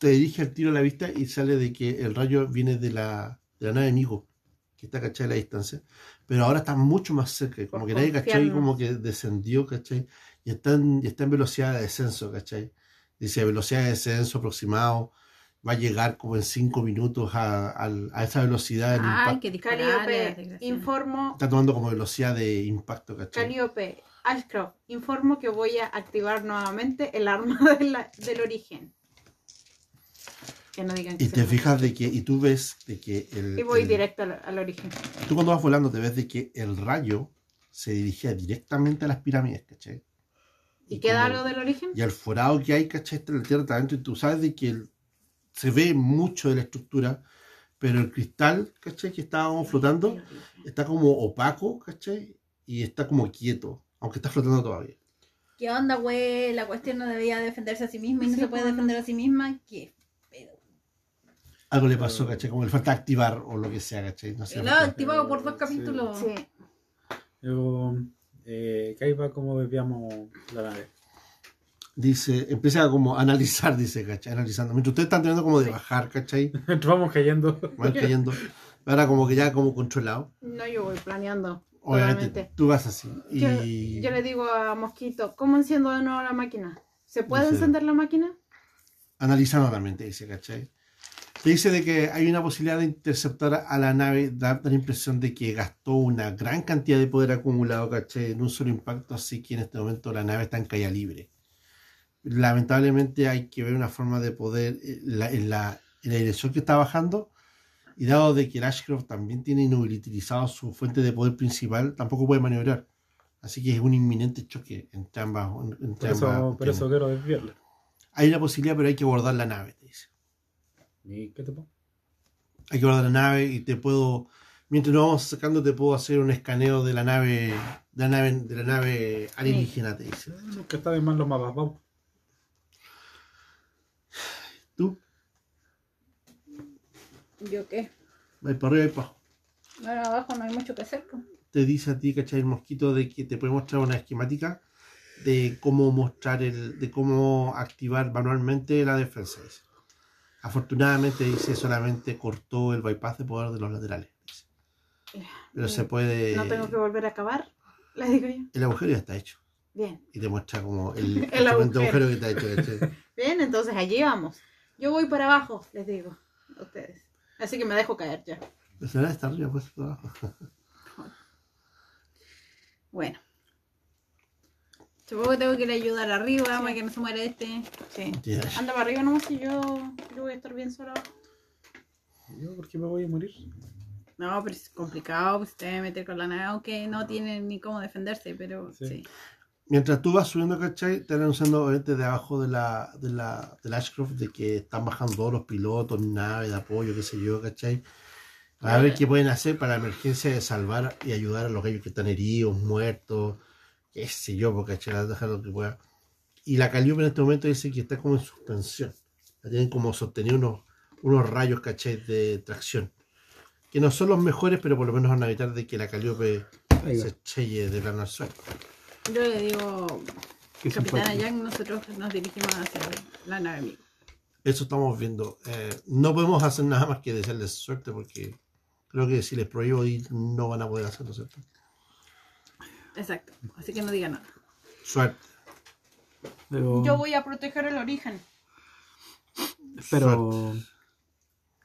te dirige al tiro a la vista y sale de que el rayo viene de la, de la nave amigo, que está, ¿cachai? A la distancia. Pero ahora está mucho más cerca, como que nadie, ¿cachai? Como que descendió, ¿cachai? Y está, en, y está en velocidad de descenso, ¿cachai? Dice velocidad de descenso aproximado, va a llegar como en 5 minutos a, al- a esa velocidad del Ay, impacto. que a desgraciada. informo. Está tomando como velocidad de impacto, ¿cachai? Caliope, Ashcroft, informo que voy a activar nuevamente el arma de la- del origen. Que no digan que Y te fijas de que, y tú ves de que el, Y voy el- directo al, al origen. Tú cuando vas volando te ves de que el rayo se dirigía directamente a las pirámides, ¿cachai? ¿Y queda como- algo del origen? Y al forado que hay, ¿cachai? Está en la tierra adentro y tú sabes de que el- se ve mucho de la estructura, pero el cristal, ¿cachai? Que está como flotando, está como opaco, ¿cachai? Y está como quieto, aunque está flotando todavía. ¿Qué onda, güey? La cuestión no debía defenderse a sí misma y no Sí, se puede pues, defender a sí misma. ¿Qué? Algo le pasó, ¿cachai? Como le falta activar o lo que sea, ¿cachai? No sé. Lo ha activado por dos capítulos. Sí. Yo, eh, Kaiba, ¿cómo desviamos la nave? Dice, empieza a como a analizar, dice, ¿cachai? Analizando. Mientras ustedes están tratando como de bajar, ¿cachai? Vamos cayendo. Van cayendo. Ahora como que ya como controlado. No, yo voy planeando. Obviamente, Totalmente. tú vas así. Yo, Y yo le digo a Mosquito, ¿cómo enciendo de nuevo la máquina? ¿Se puede Dice- encender la máquina? analizando la mente, dice, ¿cachai? Te dice de que hay una posibilidad de interceptar a la nave, da, da la impresión de que gastó una gran cantidad de poder acumulado, ¿cachai? En un solo impacto, así que en este momento la nave está en caída libre. Lamentablemente hay que ver una forma de poder, eh, la- en, la, en la dirección que está bajando, y dado de que el Ashcroft también tiene inutilizado su fuente de poder principal, tampoco puede maniobrar. Así que es un inminente choque entre ambas. Entre Por eso, ambas por eso quiero desviarla. Hay una posibilidad, pero hay que abordar la nave, te dice. ¿Y qué te pongo? hay que guardar la nave y te puedo mientras nos vamos sacando te puedo hacer un escaneo de la nave de la nave de la nave alienígena te dice Que está de más los mapas, vamos. tú ¿Yo qué? vais para arriba y para abajo Bueno, abajo no hay mucho que hacer. pues. te dice a ti ¿cachai? el mosquito de que te puede mostrar una esquemática de cómo mostrar el de cómo activar manualmente la defensa dice. Afortunadamente dice solamente cortó el bypass de poder de los laterales dice. pero se puede No tengo que volver a acabar, le digo yo. el agujero ya está hecho Bien. y te muestra como el, El agujero. agujero. que está hecho ¿cachai? Bien, entonces allí vamos. Yo voy para abajo, les digo a ustedes. Así que me dejo caer ya. La nave está arriba pues para abajo Bueno. Supongo que tengo que ir a ayudar arriba para que no se muera este. Sí. Ya. Anda para arriba nomás que yo, yo voy a estar bien abajo. ¿Yo por qué me voy a morir? No, pero es complicado, pues te meter con la nave, aunque no tiene ni cómo defenderse, pero Sí. sí. Mientras tú vas subiendo, ¿cachai? Te van anunciando obviamente de abajo de la, de la, del Ashcroft de que están bajando todos los pilotos, naves de apoyo, qué sé yo, ¿cachai? A ver qué pueden hacer para la emergencia de salvar y ayudar a los gallos que están heridos, muertos, qué sé yo, porque ¿cachai? dejar lo que pueda. Y la Calliope en este momento dice que está como en suspensión. La tienen como sostenido unos, unos rayos, ¿cachai? De tracción. Que no son los mejores, pero por lo menos van a evitar de que la Calliope se estrelle de plano al suelo. Yo le digo, Capitana. Yang, nosotros nos dirigimos hacia la nave amigo. Eso estamos viendo. Eh, no podemos hacer nada más que desearles suerte porque creo que si les prohíbo ir no van a poder hacerlo, ¿cierto? Exacto, así que no diga nada. Suerte. Pero Yo voy a proteger el origen. espero,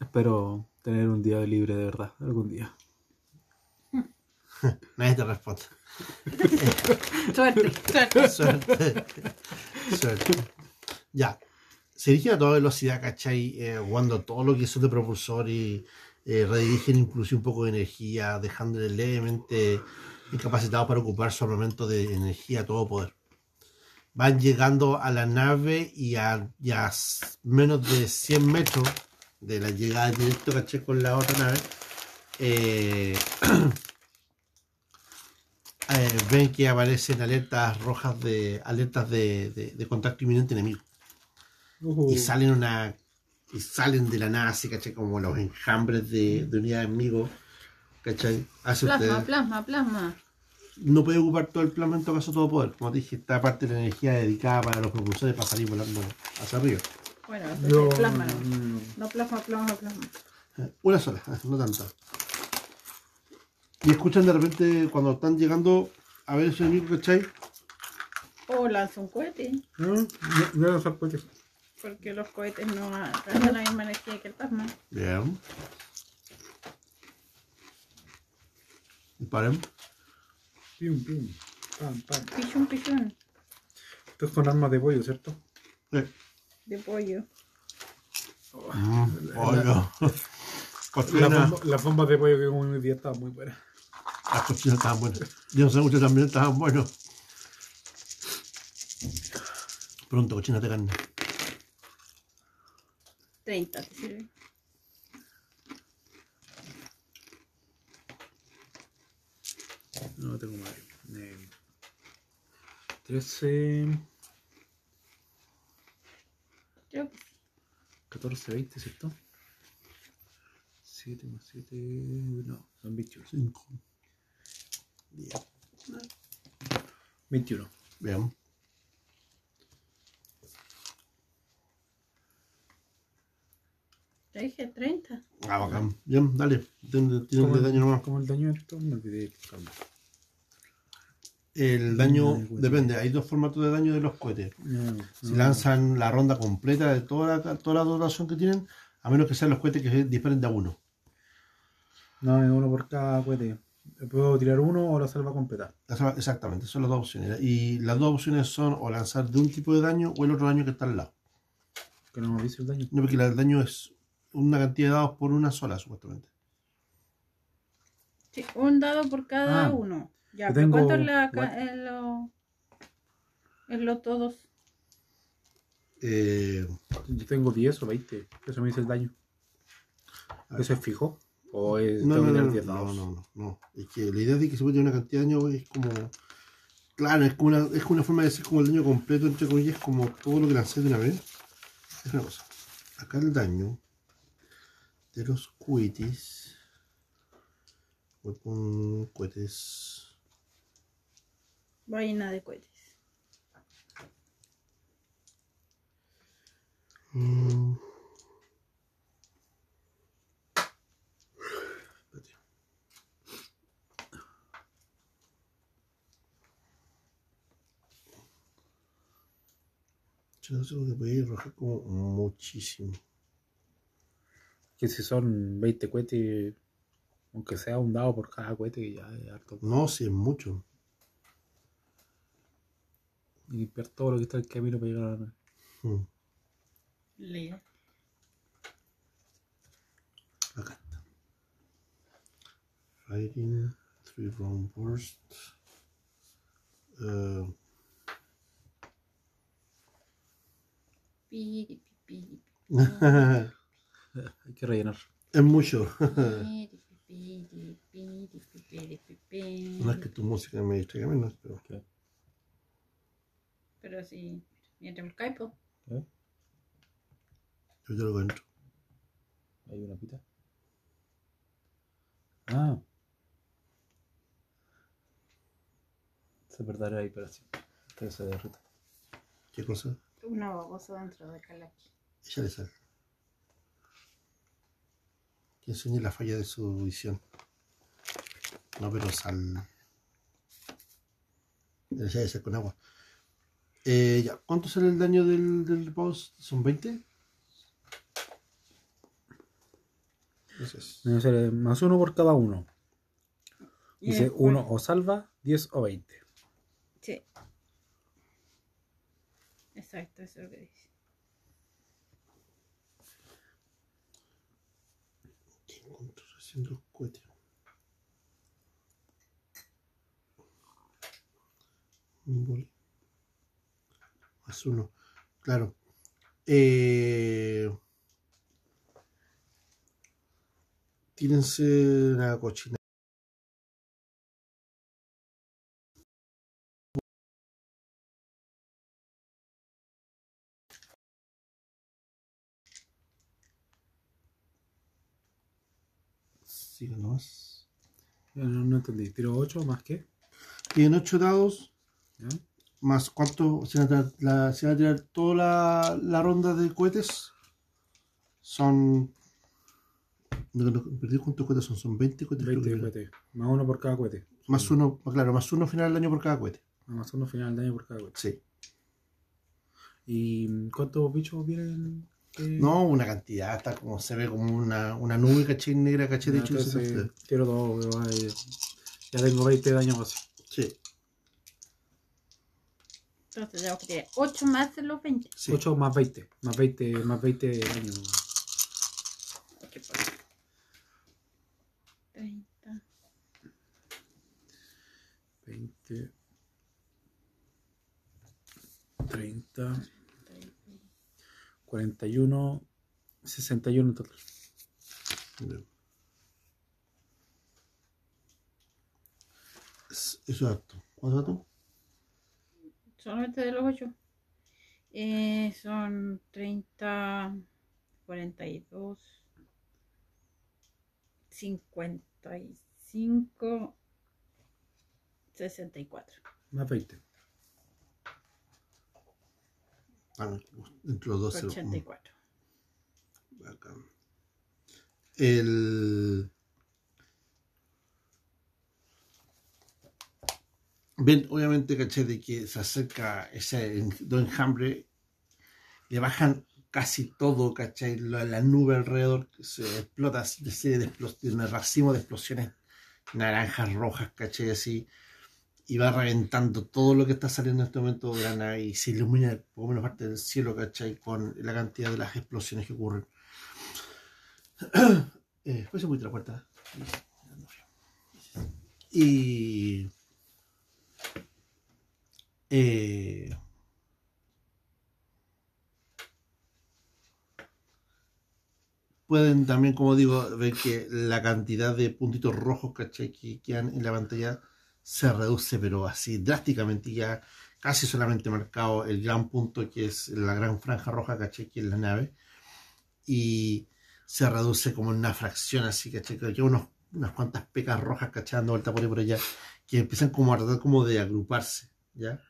espero tener un día libre de verdad, algún día. Nadie te responde. Suerte. Suerte. Suerte. Ya. Se dirigen a toda velocidad, ¿cachai? Eh, jugando todo lo que son de propulsor y eh, redirigen incluso un poco de energía, dejándole levemente incapacitados para ocupar su armamento de energía a todo poder. Van llegando a la nave y a, y a menos de 100 metros de la llegada directa, ¿cachai? Con la otra nave, eh, eh, ven que aparecen alertas rojas de alertas de, de- de contacto inminente enemigo. Ujú. Y salen una. Y salen de la nada, así, ¿cachai? Como los enjambres de, de unidad enemigo. ¿Cachai? Hace Plasma, ustedes. plasma, plasma. No puede ocupar todo el plasma en todo caso todo poder. Como te dije, esta parte de la energía dedicada para los propulsores para salir volando hacia arriba. Bueno, entonces Yo, plasma no. No plasma, plasma, plasma. Eh, Una sola, no tanta. Y escuchan de repente cuando están llegando a ver ese enemigo, ¿cachai? O lanza un cohete. no, no, no lanzar cohetes. Porque los cohetes no dan la misma energía que el plasma. Bien. Disparen. Pium, pium. Pam, pam. Pichón, pichón. Esto es con armas de pollo, ¿cierto? Eh. De pollo. Mm, oiga. Las Cochina. bombas, las bombas de pollo que como hoy día estaban muy buenas. Las cochinas estaban buenas. Yo no sé mucho también estaban buenos. Pronto, cochinas de carne. 30, ¿te sirve? No tengo más. Eh, 13, Creo que sí. 14, 20, ¿cierto? 7 más 7. No, son 21. 5. 10. 21. Bien. Te dije 30. Ah, bacán. Bien, dale. Tienen tienen ¿Cómo de el- daño nomás. ¿Cómo el daño esto? Me olvidé. Calma. El daño depende. Hay dos formatos de daño de los cohetes. No, Si no. lanzan la ronda completa de toda la, toda la dotación que tienen, a menos que sean los cohetes que disparen de a uno. No, es uno por cada cohete. Puedo tirar uno o la salva completa. Exactamente, son las dos opciones. Y las dos opciones son o lanzar de un tipo de daño o el otro daño que está al lado. Que no me dice el daño. No, porque el daño es una cantidad de dados por una sola, supuestamente. Sí, un dado por cada Ah, uno. Ya, tengo- ¿cuánto es la, en lo, en lo todos? Eh, Yo tengo 10 o 20. Eso me dice el daño. ¿Eso es fijo? ¿O es, no, no, no, tirar 10 no, dados? no, no, no. Es que la idea de que se puede tener una cantidad de daño es como. Claro, es como una, es como una forma de decir como el daño completo, entre comillas, como todo lo que lancé de una vez. Es una cosa. Acá el daño de los cohetes. Voy con cohetes. Vaina de cohetes. Mm. Yo no sé que puede arrojar como muchísimo. Que si son 20 cohetes, aunque sea un dado por cada cohete, ya es harto. No, si es mucho. Y limpiar todo lo que está en el camino para llegar a la nave. Mm. Lea. Acá está. Fighting, three round burst. Eh, Piri, piri, Hay que rellenar. es mucho. no es que tu música me distraiga menos, pero. Pero sí, mientras el caipo. ¿Eh? Yo te lo cuento. Hay una pita. Ah. Se perderá ahí para siempre. Que se derrita. ¿Qué cosa? Una babosa dentro de Kalaki. Ella le sale. Que enseñe la falla de su visión. No, pero sal. Ella debe ser con agua. Eh, ya, ¿cuánto sale el daño del, del boss? ¿Son 20? Eso es. Debe ser más uno por cada uno. Y Dice después- uno o salva, 10 o 20. Sí. Exacto, eso es lo que dice. ¿Qué encontró haciendo los cohetes? Un boli. Más uno. Claro. Eh, tírense la cochina. Nomás. No, no entendí. ¿Tiro 8 más qué? Tienen 8 dados, ¿Ya? Más cuánto se va a tirar, se a tirar toda la, la ronda de cohetes. Son. No, no, perdí cuántos cohetes son, son 20 cohetes. creo 20 que era. cohetes. Más uno por cada cohete. Más uno, claro, más uno final del año por cada cohete. Ah, Más uno final de año por cada cohete. Sí. ¿Y cuántos bichos vienen? Eh, No, una cantidad, está como se ve como una, una nube, caché negra, caché de hecho. dos, weón, ahí. Ya tengo 20 de daño base. Sí, Entonces tenemos que tirar 8 más de los 20. sí. 8 más 20. Más 20, más 20 de daño. ¿Qué pasa? 30. 20. 30. 41. 61 en total. Es-. ¿Cuánto? Solamente de los 8. Eh, son 30, 42, 55, 64. Más 20. Ah, entre los dos. se- 84. Acá. El. Ven, obviamente, caché de que se acerca ese en- do enjambre, le bajan casi todo, ¿cachai? La, la nube alrededor se explota así de serie de, de un racimo de explosiones naranjas, rojas, ¿cachai? Así, y va reventando todo lo que está saliendo en este momento de nave y se ilumina por lo menos parte del cielo, ¿cachai? Con la cantidad de las explosiones que ocurren. Eh, pues se muy la puerta. Y. Eh, pueden también, como digo, ver que la cantidad de puntitos rojos ¿cachai? que quedan en la pantalla se reduce, pero así drásticamente, ya casi solamente marcado el gran punto que es la gran franja roja ¿cachai? que es la nave. Y se reduce como en una fracción así, ¿cachai? Que unos, unas cuantas pecas rojas, ¿cachai? Dando vuelta por ahí por allá, que empiezan como a tratar como de agruparse, ¿ya?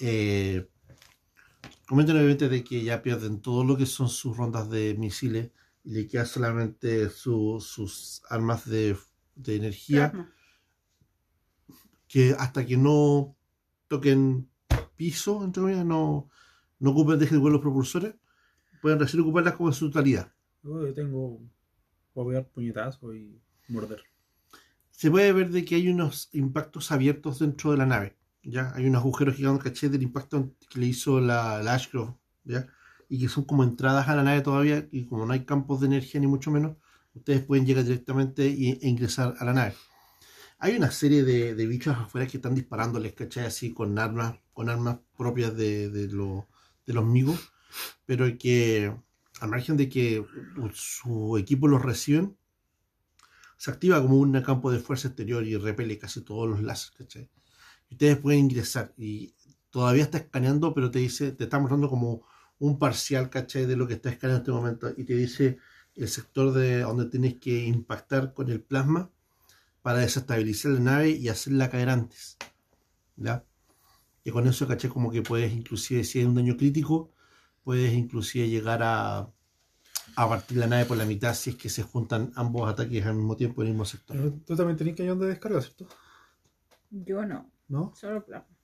Eh, comenten obviamente de que ya pierden todo lo que son sus rondas de misiles y le queda solamente su- sus armas de, de energía Plasma. que hasta que no toquen piso, entre comillas, no, no ocupen, dejen de jugar los propulsores, pueden recién ocuparlas como en su totalidad. Yo tengo. Puedo pegar puñetazo y morder. Se puede ver de que hay unos impactos abiertos dentro de la nave. ¿Ya? Hay unos agujeros gigantes, caché, del impacto que le hizo la, la Ashcroft, ¿ya? Y que son como entradas a la nave todavía, y como no hay campos de energía ni mucho menos, ustedes pueden llegar directamente e ingresar a la nave. Hay una serie de, de bichos afuera que están disparándoles, ¿cachai? Así con armas, con armas propias de, de, lo- de los migos, pero que al margen de que su equipo los reciben, se activa como un campo de fuerza exterior y repele casi todos los láseres, ¿cachai? Y ustedes pueden ingresar y todavía está escaneando, pero te dice, te está mostrando como un parcial, ¿cachai? De lo que está escaneando en este momento y te dice el sector de donde tienes que impactar con el plasma para desestabilizar la nave y hacerla caer antes, ¿ya? Y con eso, ¿cachai? Como que puedes inclusive, si hay un daño crítico, puedes inclusive llegar a, a partir la nave por la mitad si es que se juntan ambos ataques al mismo tiempo en el mismo sector. Pero tú también tenés cañón de descarga, ¿cierto? Yo no, ¿No? solo plasma.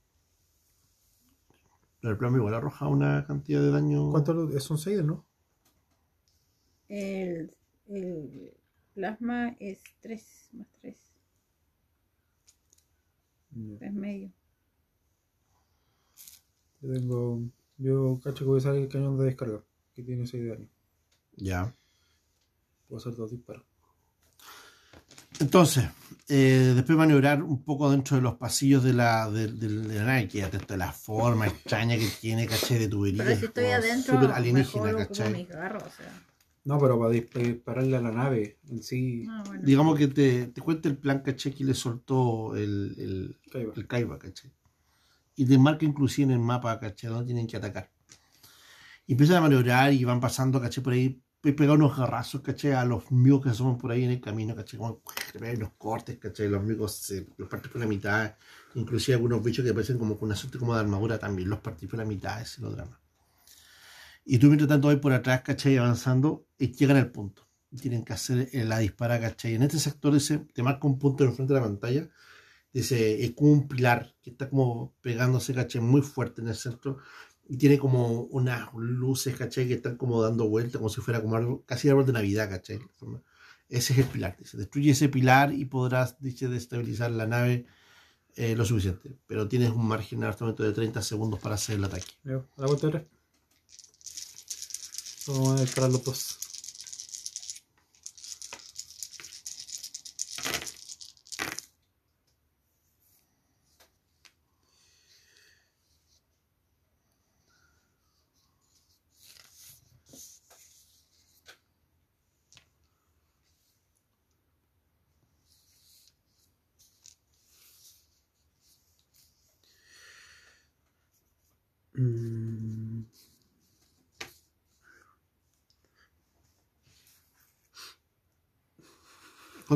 Pero el plasma igual arroja una cantidad de daño. ¿Cuánto son 6, no? El, el plasma es 3 más 3, 3 medio. Yo tengo. Yo cacho que voy a usar el cañón de descarga, que tiene 6 de daño. Ya. Puedo hacer dos disparos. Entonces, eh, después maniobrar un poco dentro de los pasillos de la, de, de- de la la forma extraña que tiene, ¿cachai? De tubería. Pero si estoy adentro, mejor alienígena, mis garros, o sea. No, pero para dispararle a la nave en sí. Ah, bueno. Digamos que te, te cuenta el plan, caché, que le soltó el, el, Kaiba. el Kaiba, caché. Y te marca inclusive en el mapa, caché, donde tienen que atacar. Y empiezan a maniobrar y van pasando, caché, por ahí, pe- pegar unos garrazos, caché, a los migos que asoman por ahí en el camino, caché, como unos cortes, caché, los migos se los parten por la mitad. Inclusive algunos bichos que parecen como con una suerte como de armadura también, los partís por la mitad, ese lo drama. Y tú mientras tanto vas por atrás, ¿cachai? Avanzando y llegan al punto. Y tienen que hacer eh, la dispara, ¿cachai? En este sector dice, te marca un punto en frente de la pantalla. Dice, es como un pilar que está como pegándose, ¿cachai? Muy fuerte en el centro. Y tiene como unas luces, ¿cachai? Que están como dando vuelta, como si fuera como algo, casi árbol de Navidad, ¿cachai? Ese es el pilar. Dice, destruye ese pilar y podrás, dice, destabilizar la nave eh, lo suficiente. Pero tienes un margen en este momento de 30 segundos para hacer el ataque. La vuelta de. Vamos a disparar los dos.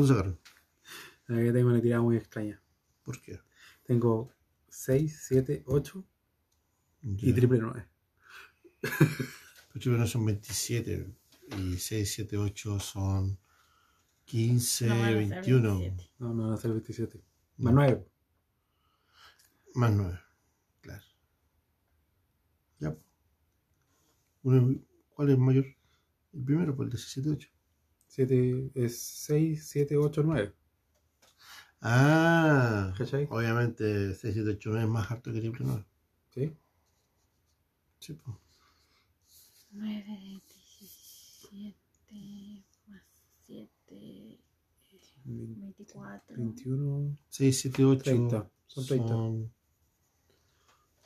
¿Cuántos sacaron? Aquí tengo una tirada muy extraña. ¿Por qué? Tengo 6, 7, 8 y triple 9. Ocho menos son 27 y 6, 7, 8 son 15, No van a ser 21 27. No, no van a ser 27. Más 9. más 9. Claro. Ya. Uno- ¿Cuál es mayor? El primero, pues el 17, 8. 7 es 6, 7, 8, 9. Ah, ¿Cachai? obviamente 6, 7, 8, 9 es más alto que triple 9. ¿Sí? Sí, pues. 9, 17 más 7, 24. 21, 6, 7, 8 30. Son 30. son-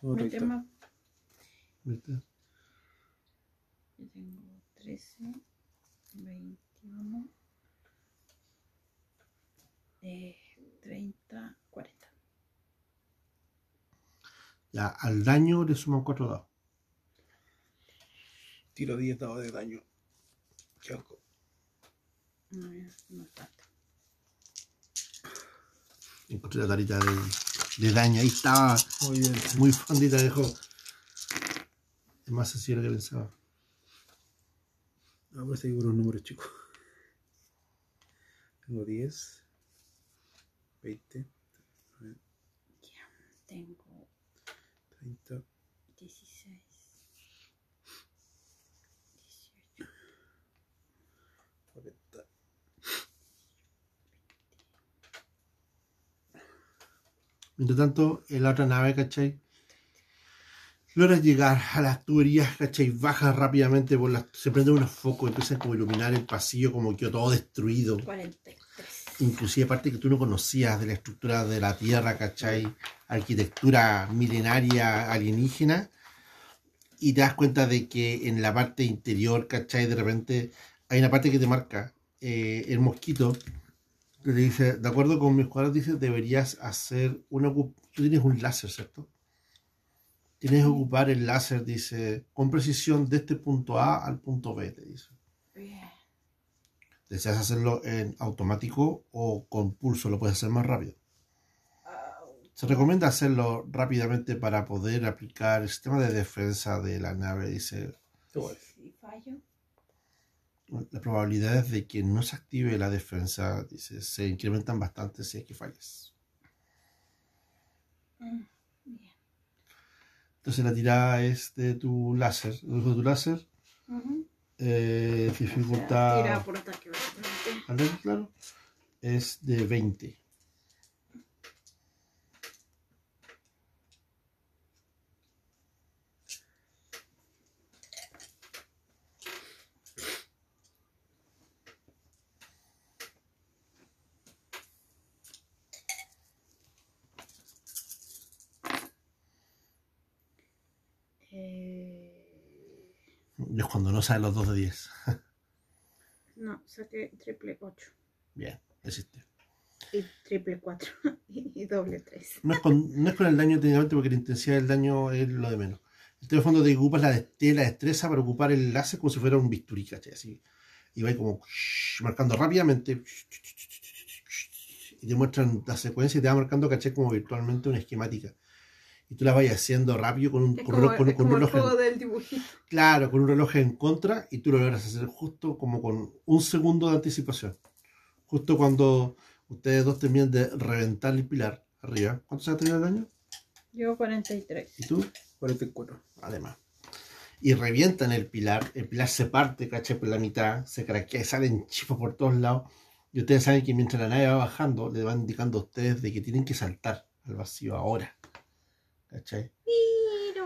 No, Mete 30. más. ¿viste? Yo tengo 13, 21, eh, 30, 40. Ya, al daño le suman 4 dados. Tiro 10 dados de daño. Qué asco. No, no es tanto. Encontré la tarita de, de daño. Ahí estaba Muy bien. muy fondita, dejó. Es más sencillo de lo que pensaba. Ahora por seguir unos números chicos. Tengo 10, 20, Tengo 30, 16, 18, 40. Mientras tanto, en la otra nave, ¿cachai? Logras llegar a las tuberías, ¿cachai? Bajas rápidamente por las. Se prenden unos focos, empiezan como a iluminar el pasillo, como que todo destruido. 43. Inclusive parte que tú no conocías de la estructura de la Tierra, ¿cachai? Arquitectura milenaria alienígena. Y te das cuenta de que en la parte interior, ¿cachai? De repente hay una parte que te marca eh, el mosquito. que te dice, de acuerdo con mis cuadros, dice, deberías hacer una... Tú tienes un láser, ¿cierto? Tienes que ocupar el láser, dice, con precisión de este punto A al punto B, te dice. Bien. ¿Deseas hacerlo en automático o con pulso? Lo puedes hacer más rápido. Se recomienda hacerlo rápidamente para poder aplicar el sistema de defensa de la nave. Dice, Si fallo, las probabilidades de que no se active la defensa dice, se incrementan bastante si es que fallas. mm. Entonces la tirada es de tu láser. De tu láser. Ujú. eh, dificultad... Tira por ataque. ¿Vale? Claro. Es de 20. Eh, Es cuando no salen los 2 de 10. saqué triple 8 Bien, existe. y triple 4 y, doble 3. No es, con, no es con el daño técnicamente porque la intensidad del daño es lo de menos. Este en el fondo te ocupas la, de- la destreza para ocupar el láser como si fuera un bisturí, ¿cachai? Así. Y va como marcando rápidamente. Y te muestran la secuencia y te va marcando, ¿cachai? Como virtualmente una esquemática. Y tú la vas haciendo rápido con un, Es con, como, con es con un como el reloj. en- juego del dibujito. Claro, con un reloj en contra y tú lo logras hacer justo como con un segundo de anticipación. Justo cuando ustedes dos terminan de reventar el pilar arriba. ¿Cuánto se ha tenido el daño? Yo 43. ¿Y tú? 44. Además. Y revientan el pilar. El pilar se parte, caché, por la mitad. Se craquea y salen chispas por todos lados. Y ustedes saben que mientras la nave va bajando, le van indicando a ustedes de que tienen que saltar al vacío ahora. ¿Cachai?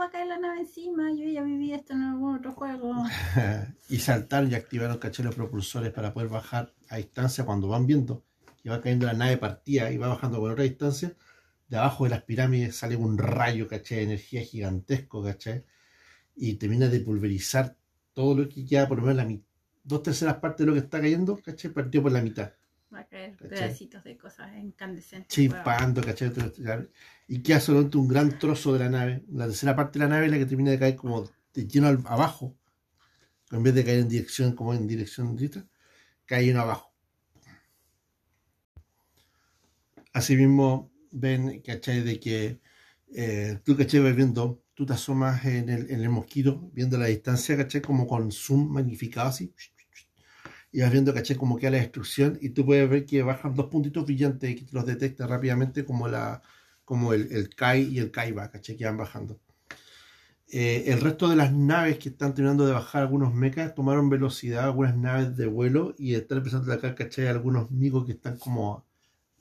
A caer la nave encima. Yo ya viví esto en algún otro juego. y saltar y activar los caché los propulsores para poder bajar a distancia cuando van viendo que va cayendo la nave partida y va bajando con otra distancia. De abajo de las pirámides sale un rayo, caché, de energía gigantesco, caché, y termina de pulverizar todo lo que queda, por lo menos la mi- dos terceras partes de lo que está cayendo, caché, partió por la mitad. Va a caer ¿Cachai? pedacitos de cosas incandescentes. chispando, ¿cachai? Y queda solamente un gran trozo de la nave. La tercera parte de la nave es la que termina de caer como de lleno abajo. En vez de caer en dirección como en dirección directa, cae lleno abajo. Asimismo, ven, ¿cachai? De que eh, tú, ¿cachai? Vas viendo, tú te asomas en el, en el mosquito, viendo la distancia, ¿cachai? Como con zoom magnificado así. Y vas viendo, ¿cachai? Como queda la destrucción y tú puedes ver que bajan dos puntitos brillantes que te los detecta rápidamente como, la, como el, el Kai y el Kaiba, ¿cachai? Que van bajando. Eh, el resto de las naves que están terminando de bajar, algunos mechas, tomaron velocidad, algunas naves de vuelo y están empezando a atacar, ¿cachai? Algunos migos que están como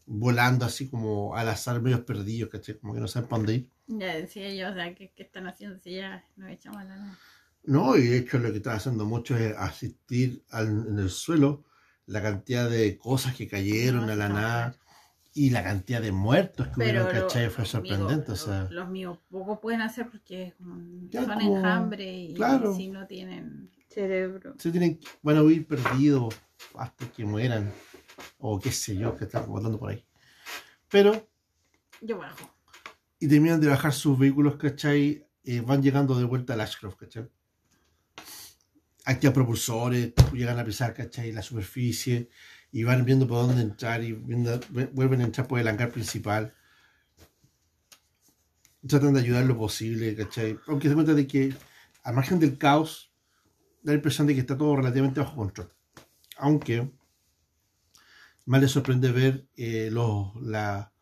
volando así como al azar, medios perdidos, ¿cachai? Como que no saben para dónde ir. Ya decía yo, o sea, ¿qué, qué están haciendo si ya nos echamos la nave? No, y de hecho lo que están haciendo mucho es asistir al- en el suelo la cantidad de cosas que cayeron No, a la mal. Y la cantidad de muertos que Pero hubieron, lo- ¿cachai? Fue sorprendente, o sea. los, los míos poco pueden hacer porque Ya, son como- enjambre y claro. si no tienen... Cerebro. se tienen, van a huir perdidos hasta que mueran, o qué sé yo, que están votando por ahí. Pero, Yo bajo. y terminan de bajar sus vehículos, ¿cachai? Eh, van llegando de vuelta al Ashcroft, ¿cachai? Activan propulsores, llegan a pisar, ¿cachai? La superficie, y van viendo por dónde entrar, y viendo- vu- vuelven a entrar por el hangar principal. Tratan de ayudar lo posible, ¿cachai? Aunque se cuenta de que, al margen del caos, da la impresión de que está todo relativamente bajo control. Aunque, más les sorprende ver eh, los la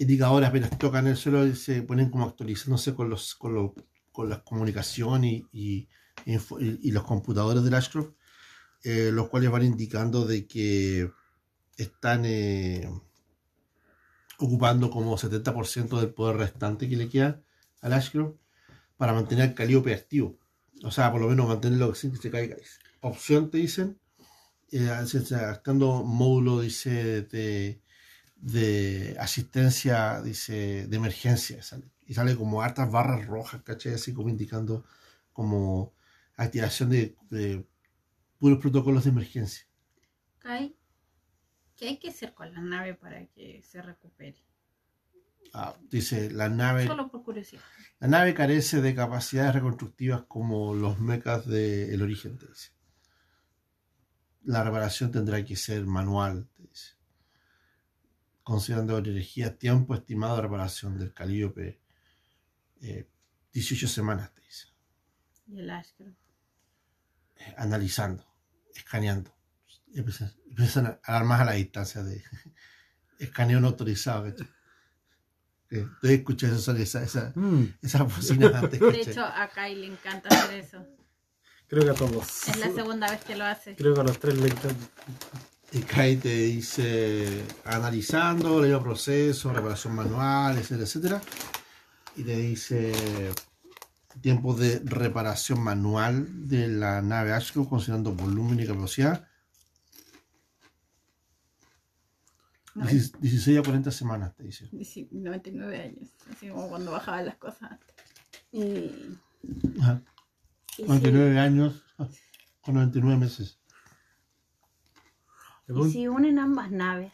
indicadores apenas tocan el suelo y se ponen como actualizándose con los con, los- con las comunicaciones y los computadores del Ashcroft, eh, los cuales van indicando de que están eh, ocupando como 70% del poder restante que le queda al Ashcroft para mantener el Calíope activo. O sea, por lo menos mantenerlo sin que se caiga. Opción te dicen, eh, gastando módulo, dice, de, de asistencia, dice, de emergencia. sale. Y sale como hartas barras rojas, ¿cachai? Así como indicando como activación de, de puros protocolos de emergencia. ¿qué hay que hacer con la nave para que se recupere? Ah, dice, la nave, Solo por curiosidad. la nave carece de capacidades reconstructivas como los mechas del origen, te dice. La reparación tendrá que ser manual, te dice. Considerando la energía, tiempo estimado de reparación del Calíope, eh, 18 semanas, te dice. Y el Ashcroft. Analizando, escaneando. Empiezan, empiezan a alarmar a la distancia de escaneo no autorizado. Eh, Ustedes escuchan eso, esa, esa, Mm, esas bocinas antes. De hecho, a Kai le encanta hacer eso. creo que a todos. Es la segunda vez que lo hace. Creo que a los tres le encanta. Y Kai te dice analizando, leyendo proceso, reparación manual, etcétera, etcétera. Y te dice tiempo de reparación manual de la nave Ashcroft considerando volumen y capacidad. No, 16 a 40 semanas, te dice. 99 años. Así como cuando bajaban las cosas antes. Y, Ajá. y 99 años con 99 meses. ¿Y si unen ambas naves?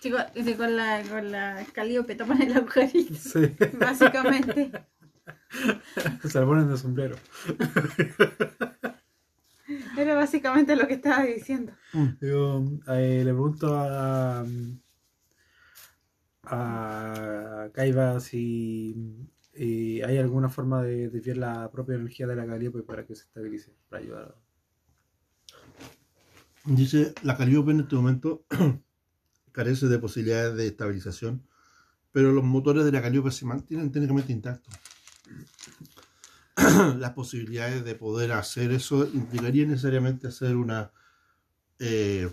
Chicos, ese con la, con la Calíope tapan el agujerito. Sí, Básicamente. se lo ponen de sombrero. Era básicamente lo que estaba diciendo. Digo, eh, le pregunto a, a Kaiba si eh, hay alguna forma de desviar la propia energía de la Calliope para que se estabilice, para ayudar. Dice, la Calliope en este momento carece de posibilidades de estabilización, pero los motores de la Calliope se mantienen técnicamente intactos. Las posibilidades de poder hacer eso implicaría necesariamente hacer una eh,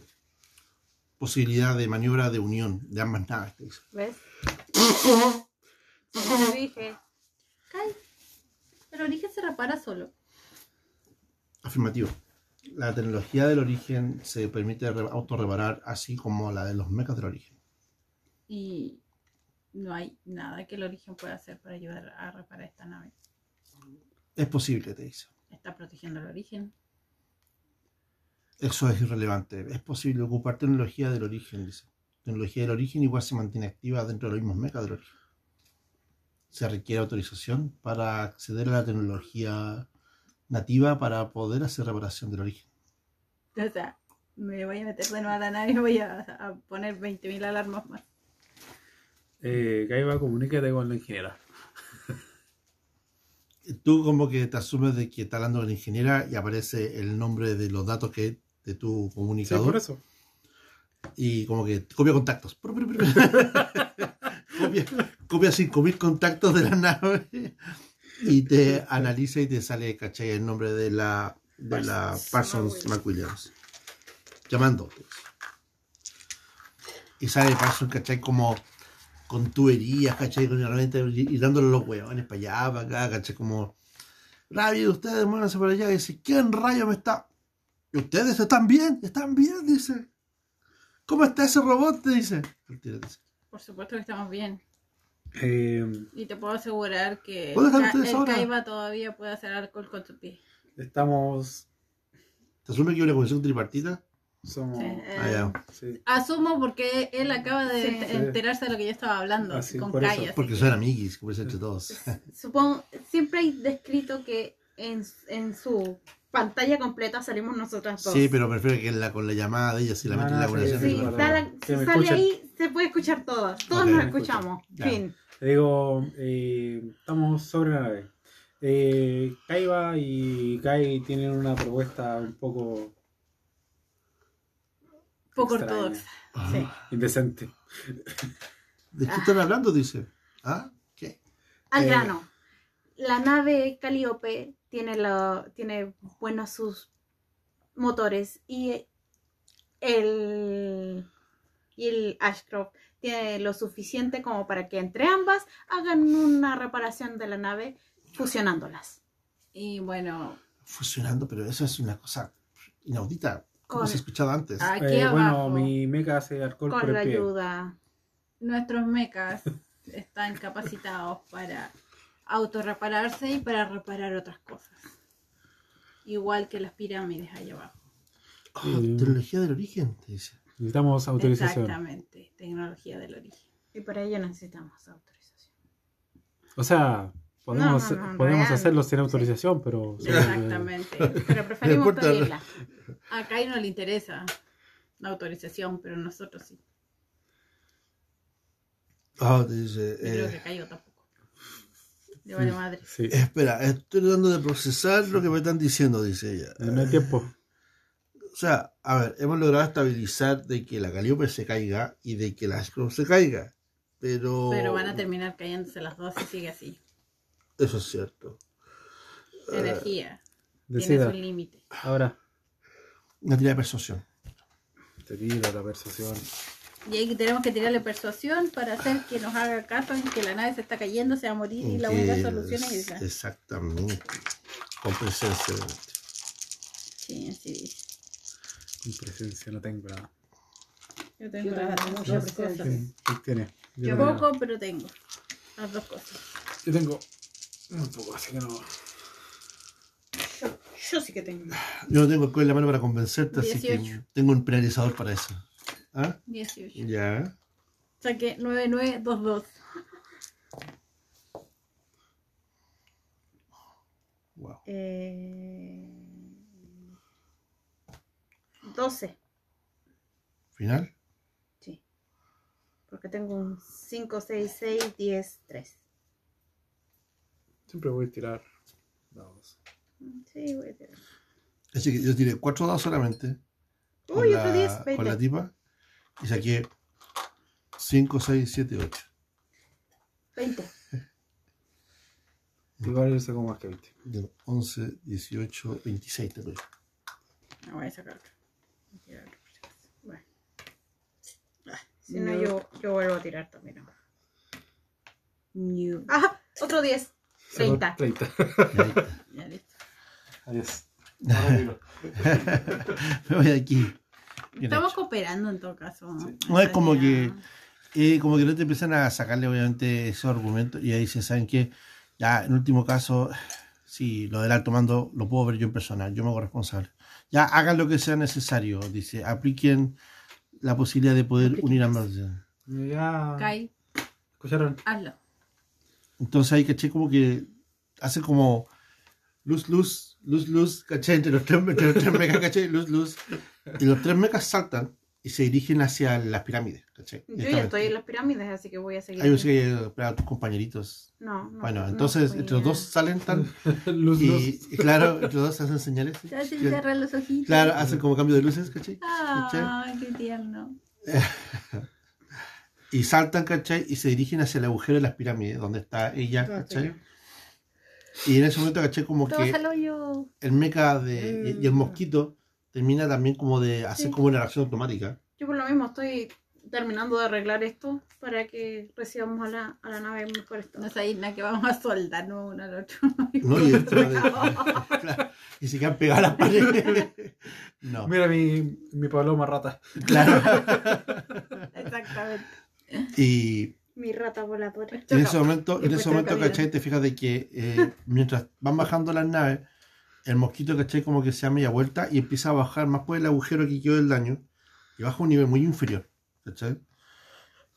posibilidad de maniobra de unión de ambas naves. ¿Ves? Como dije. Kai, el origen se repara solo. Afirmativo. La tecnología del origen se permite re- autorreparar así como la de los mechas del origen. Y no hay nada que el origen pueda hacer para ayudar a reparar esta nave. Es posible, te dice. Está protegiendo el origen. Eso es irrelevante. Es posible ocupar tecnología del origen, dice. Tecnología del origen igual se mantiene activa dentro de los mismos mechas del origen. Se requiere autorización para acceder a la tecnología nativa para poder hacer reparación del origen. O sea, me voy a meter de nuevo a la nave y voy a, a poner 20.000 alarmas más. Eh, Kaiba, comunícate con la ingeniera. Tú como que te asumes de que está hablando con la ingeniera y aparece el nombre de los datos que de tu Sí, comunicador. por eso. y como que copia contactos. copia, copia 5.000 contactos de la nave y te analiza y te sale, ¿cachai? El nombre de la, de la Parsons McWilliams. Llamando. Y sale Parsons, ¿cachai? Como con tuberías, ¿cachai? Con y dándole los huevones para allá, para acá, ¿cachai? Como, rápido, ustedes muévanse para allá. Y dice, ¿quién rayo me está? ¿Y ustedes están bien? ¿Están bien? Dice. ¿Cómo está ese robot? Te dice. El tiro dice. Por supuesto que estamos bien. Eh, Y te puedo asegurar que ¿Puedo dejar Ka- ustedes el ahora? Kaiba todavía puede hacer alcohol con su pie. estamos. ¿Te asume que hay una conexión tripartita? Somos. Sí, eh, Ah, ya. sí. Asumo porque él acaba de Sí. ent- enterarse de lo que yo estaba hablando Ah, sí, con por Porque que- son amiguis, como entre todos. Supongo, siempre hay descrito que en, en su pantalla completa salimos nosotras dos. Sí, pero prefiero que la, con la llamada de ella, si la meten en la Ah, sí, si sale escuchen. ahí, se puede escuchar todo. Todos nos escuchamos. Ya. Fin. Te digo, eh, estamos sobre la nave. Eh, Kaiba y Kai tienen una propuesta un poco poco extraña, ortodoxa. Ah, Sí. indecente. ¿De qué están hablando? Dice. ¿Ah? ¿Qué? Al Eh, grano. La nave Calíope tiene, lo, tiene buenos sus motores y el, y el Ashcroft tiene lo suficiente como para que entre ambas hagan una reparación de la nave fusionándolas. Y bueno, Fusionando, pero eso es una cosa inaudita. Como Con- se ha escuchado antes. aquí Eh, abajo, bueno, mi mecha hace alcohol por Con el la pie. ayuda. nuestros mechas están capacitados para autorrepararse y para reparar otras cosas. Igual que las pirámides allá abajo. Ah, Mm. tecnología del origen, te dice. Necesitamos autorización. Exactamente, tecnología del origen. Y para ello necesitamos autorización. O sea, podemos, No, no, no, podemos hacerlo sin autorización, pero... Exactamente. Pero preferimos pedirla. A Kai no le interesa la autorización, pero nosotros sí. Ah, te dice. Yo creo eh, que Kai tampoco. Le vale madre. Sí, espera, estoy tratando de procesar lo que me están diciendo, dice ella. no hay tiempo. O sea, a ver, hemos logrado estabilizar de que la Calliope se caiga y de que la Ashcroft se caiga. Pero. Pero van a terminar cayéndose las dos si sigue así. Eso es cierto. Energía. Tiene Decida. su límite. Ahora, Una tirada de persuasión. te tiro la persuasión. Y ahí tenemos que tirarle persuasión para hacer que nos haga caso en que la nave se está cayendo, se va a morir y la única solución es es- esa. Exactamente. Con presencia. Sí, así dice. Presencia no tengo nada. Yo tengo Yo las tengo dos mucha cosas. Yo tengo. poco, pero tengo las dos cosas. Yo tengo un poco, así que no. Yo sí que tengo. Yo no tengo el en la mano para convencerte, así que 18. tengo un penalizador para eso. ¿Ah? 18. Ya. Saqué 9922. Wow. Eh... 12. ¿Final? Sí. Porque tengo un 5, 6, 6, 10, 3. Siempre voy a tirar dados. Sí, voy a tirar. Así que yo tiré cuatro dados solamente. con Uy, la- otro 10, Con la 20. tipa. Y saqué 5, 6, 7, 8. 20. Igual yo saco más que 20. 11, 18, 26 te doy. Me voy a sacar otro. Bueno. Ah, Si no, yo, yo vuelvo a tirar también. ahora. ¡Ah! Otro 10. 30. 30. Y ahí está. Ya listo. Adiós. Me voy de aquí. Bien Estamos hecho. cooperando en todo caso. Sí. No, es como que- Y como que no te empiezan a sacarle obviamente esos argumentos y ahí dicen, ¿saben qué? Ya, en último caso, sí, lo del alto mando lo puedo ver yo en persona, yo me hago responsable. Ya, hagan lo que sea necesario, dice, apliquen la posibilidad de poder Apliquen unir más. ambas. Ya. Kai, ¿Escucharon? hazlo. Entonces ahí, caché, como que hace como luz, luz, luz, luz, caché, entre los tres, entre los tres mecas, caché, luz, luz. Y los tres mecas saltan y se dirigen hacia las pirámides, caché. Yo ya estoy en las pirámides, así que voy a seguir. Ahí yo aquí. sé que a tus compañeritos. No, no. Bueno, no entonces entre los dos salen tan Luz, y, luz. y claro, entre los dos hacen señales. Se hacen Claro, cerrar los ojitos. Claro, hacen como cambio de luces, ¿cachai? ¿Cachai? Ay, qué tierno. Y saltan, ¿cachai? Y se dirigen hacia el agujero de las pirámides, donde está ella, ¿cachai? Y en ese momento, ¿cachai? Como Todos que el mecha de, y, y el Mm. mosquito termina también como de hacer Sí. como una reacción automática. Yo por lo mismo estoy terminando de arreglar esto para que recibamos a la, a la nave mejor estado. No sé, nada que vamos a soldarnos uno al otro. ¿no? Y, esto de- claro, y se quedan pegadas las paredes. No, Mira mi, mi paloma rata. claro. Exactamente. Y, Mi rata voladora. En ese momento, en ese momento. ¿cachai? Te fijas de que eh, mientras van bajando las naves, el mosquito, ¿cachai? Como que se da media vuelta y empieza a bajar más por el agujero que quedó del daño y baja un nivel muy inferior, ¿cachai?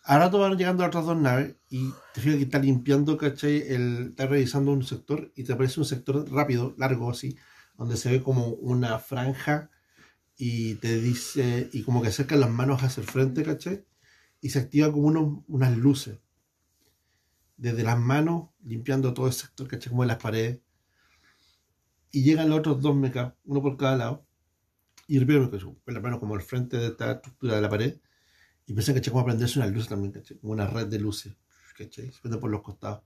A rato van llegando las otras dos naves y te fijas que está limpiando, ¿cachai? El, está revisando un sector y te aparece un sector rápido, largo así, donde se ve como una franja y te dice, y como que acerca las manos hacia el frente, ¿cachai? Y se activa como unos- unas luces desde las manos, limpiando todo el sector, ¿cachai? Como de las paredes. Y llegan los otros dos mechas, uno por cada lado. Y el primero que con la mano como al frente de esta estructura de la pared. Y piensan, ¿cachai? Como prenderse una luz también, ¿cachai? Como una red de luces, ¿cachai? Se prende por los costados.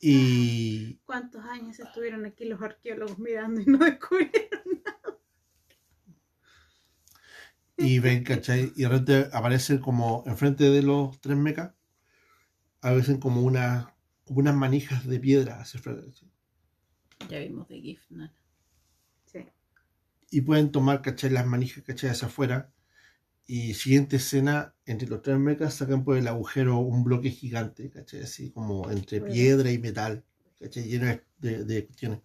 Y ¿Cuántos años estuvieron aquí los arqueólogos mirando y no descubrieron? y ven, ¿cachai? Y de repente aparecen como enfrente de los tres mechas, aparecen como, una, como unas manijas de piedra hacia el frente, ¿cachai? Ya vimos de GIF, ¿no? Sí. y pueden tomar, ¿cachai? Las manijas, ¿cachai? Hacia afuera. Y siguiente escena, entre los tres mechas sacan por el agujero un bloque gigante, ¿cachai? Así como entre Bueno. piedra y metal, ¿cachai? Lleno de, de- de cuestiones.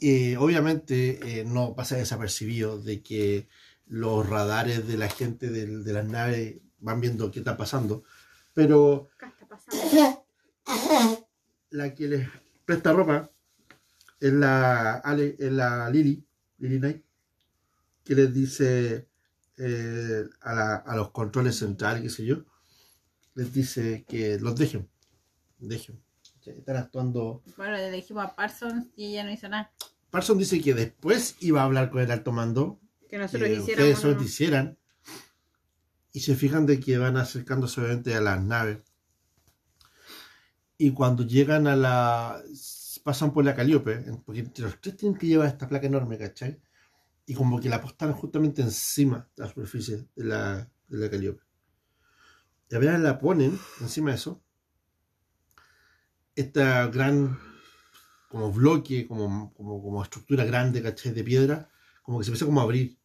Eh, obviamente eh, no pasa desapercibido de que los radares de la gente del- de las naves van viendo qué está pasando, pero Acá está pasando. la que les presta ropa es la, Ale- es la Lily, Lily Knight, que les dice eh, a, la- a los controles centrales, qué sé yo, les dice que los dejen, dejen. Están actuando. Bueno, le dijimos a Parsons y ella no hizo nada. Parson dice que después iba a hablar con el alto mando, Que nosotros que ustedes solo ¿no? hicieran, y se fijan de que van acercándose obviamente a las naves. Y cuando llegan a la. Pasan por la Calíope, porque los tres tienen que llevar esta placa enorme, ¿cachai? Y como que la apostaron justamente encima de la superficie de la, de la Calíope. Y apenas la ponen encima de eso, esta gran como bloque, como, como, como estructura grande, ¿cachai? De piedra, como que se empieza como a abrir.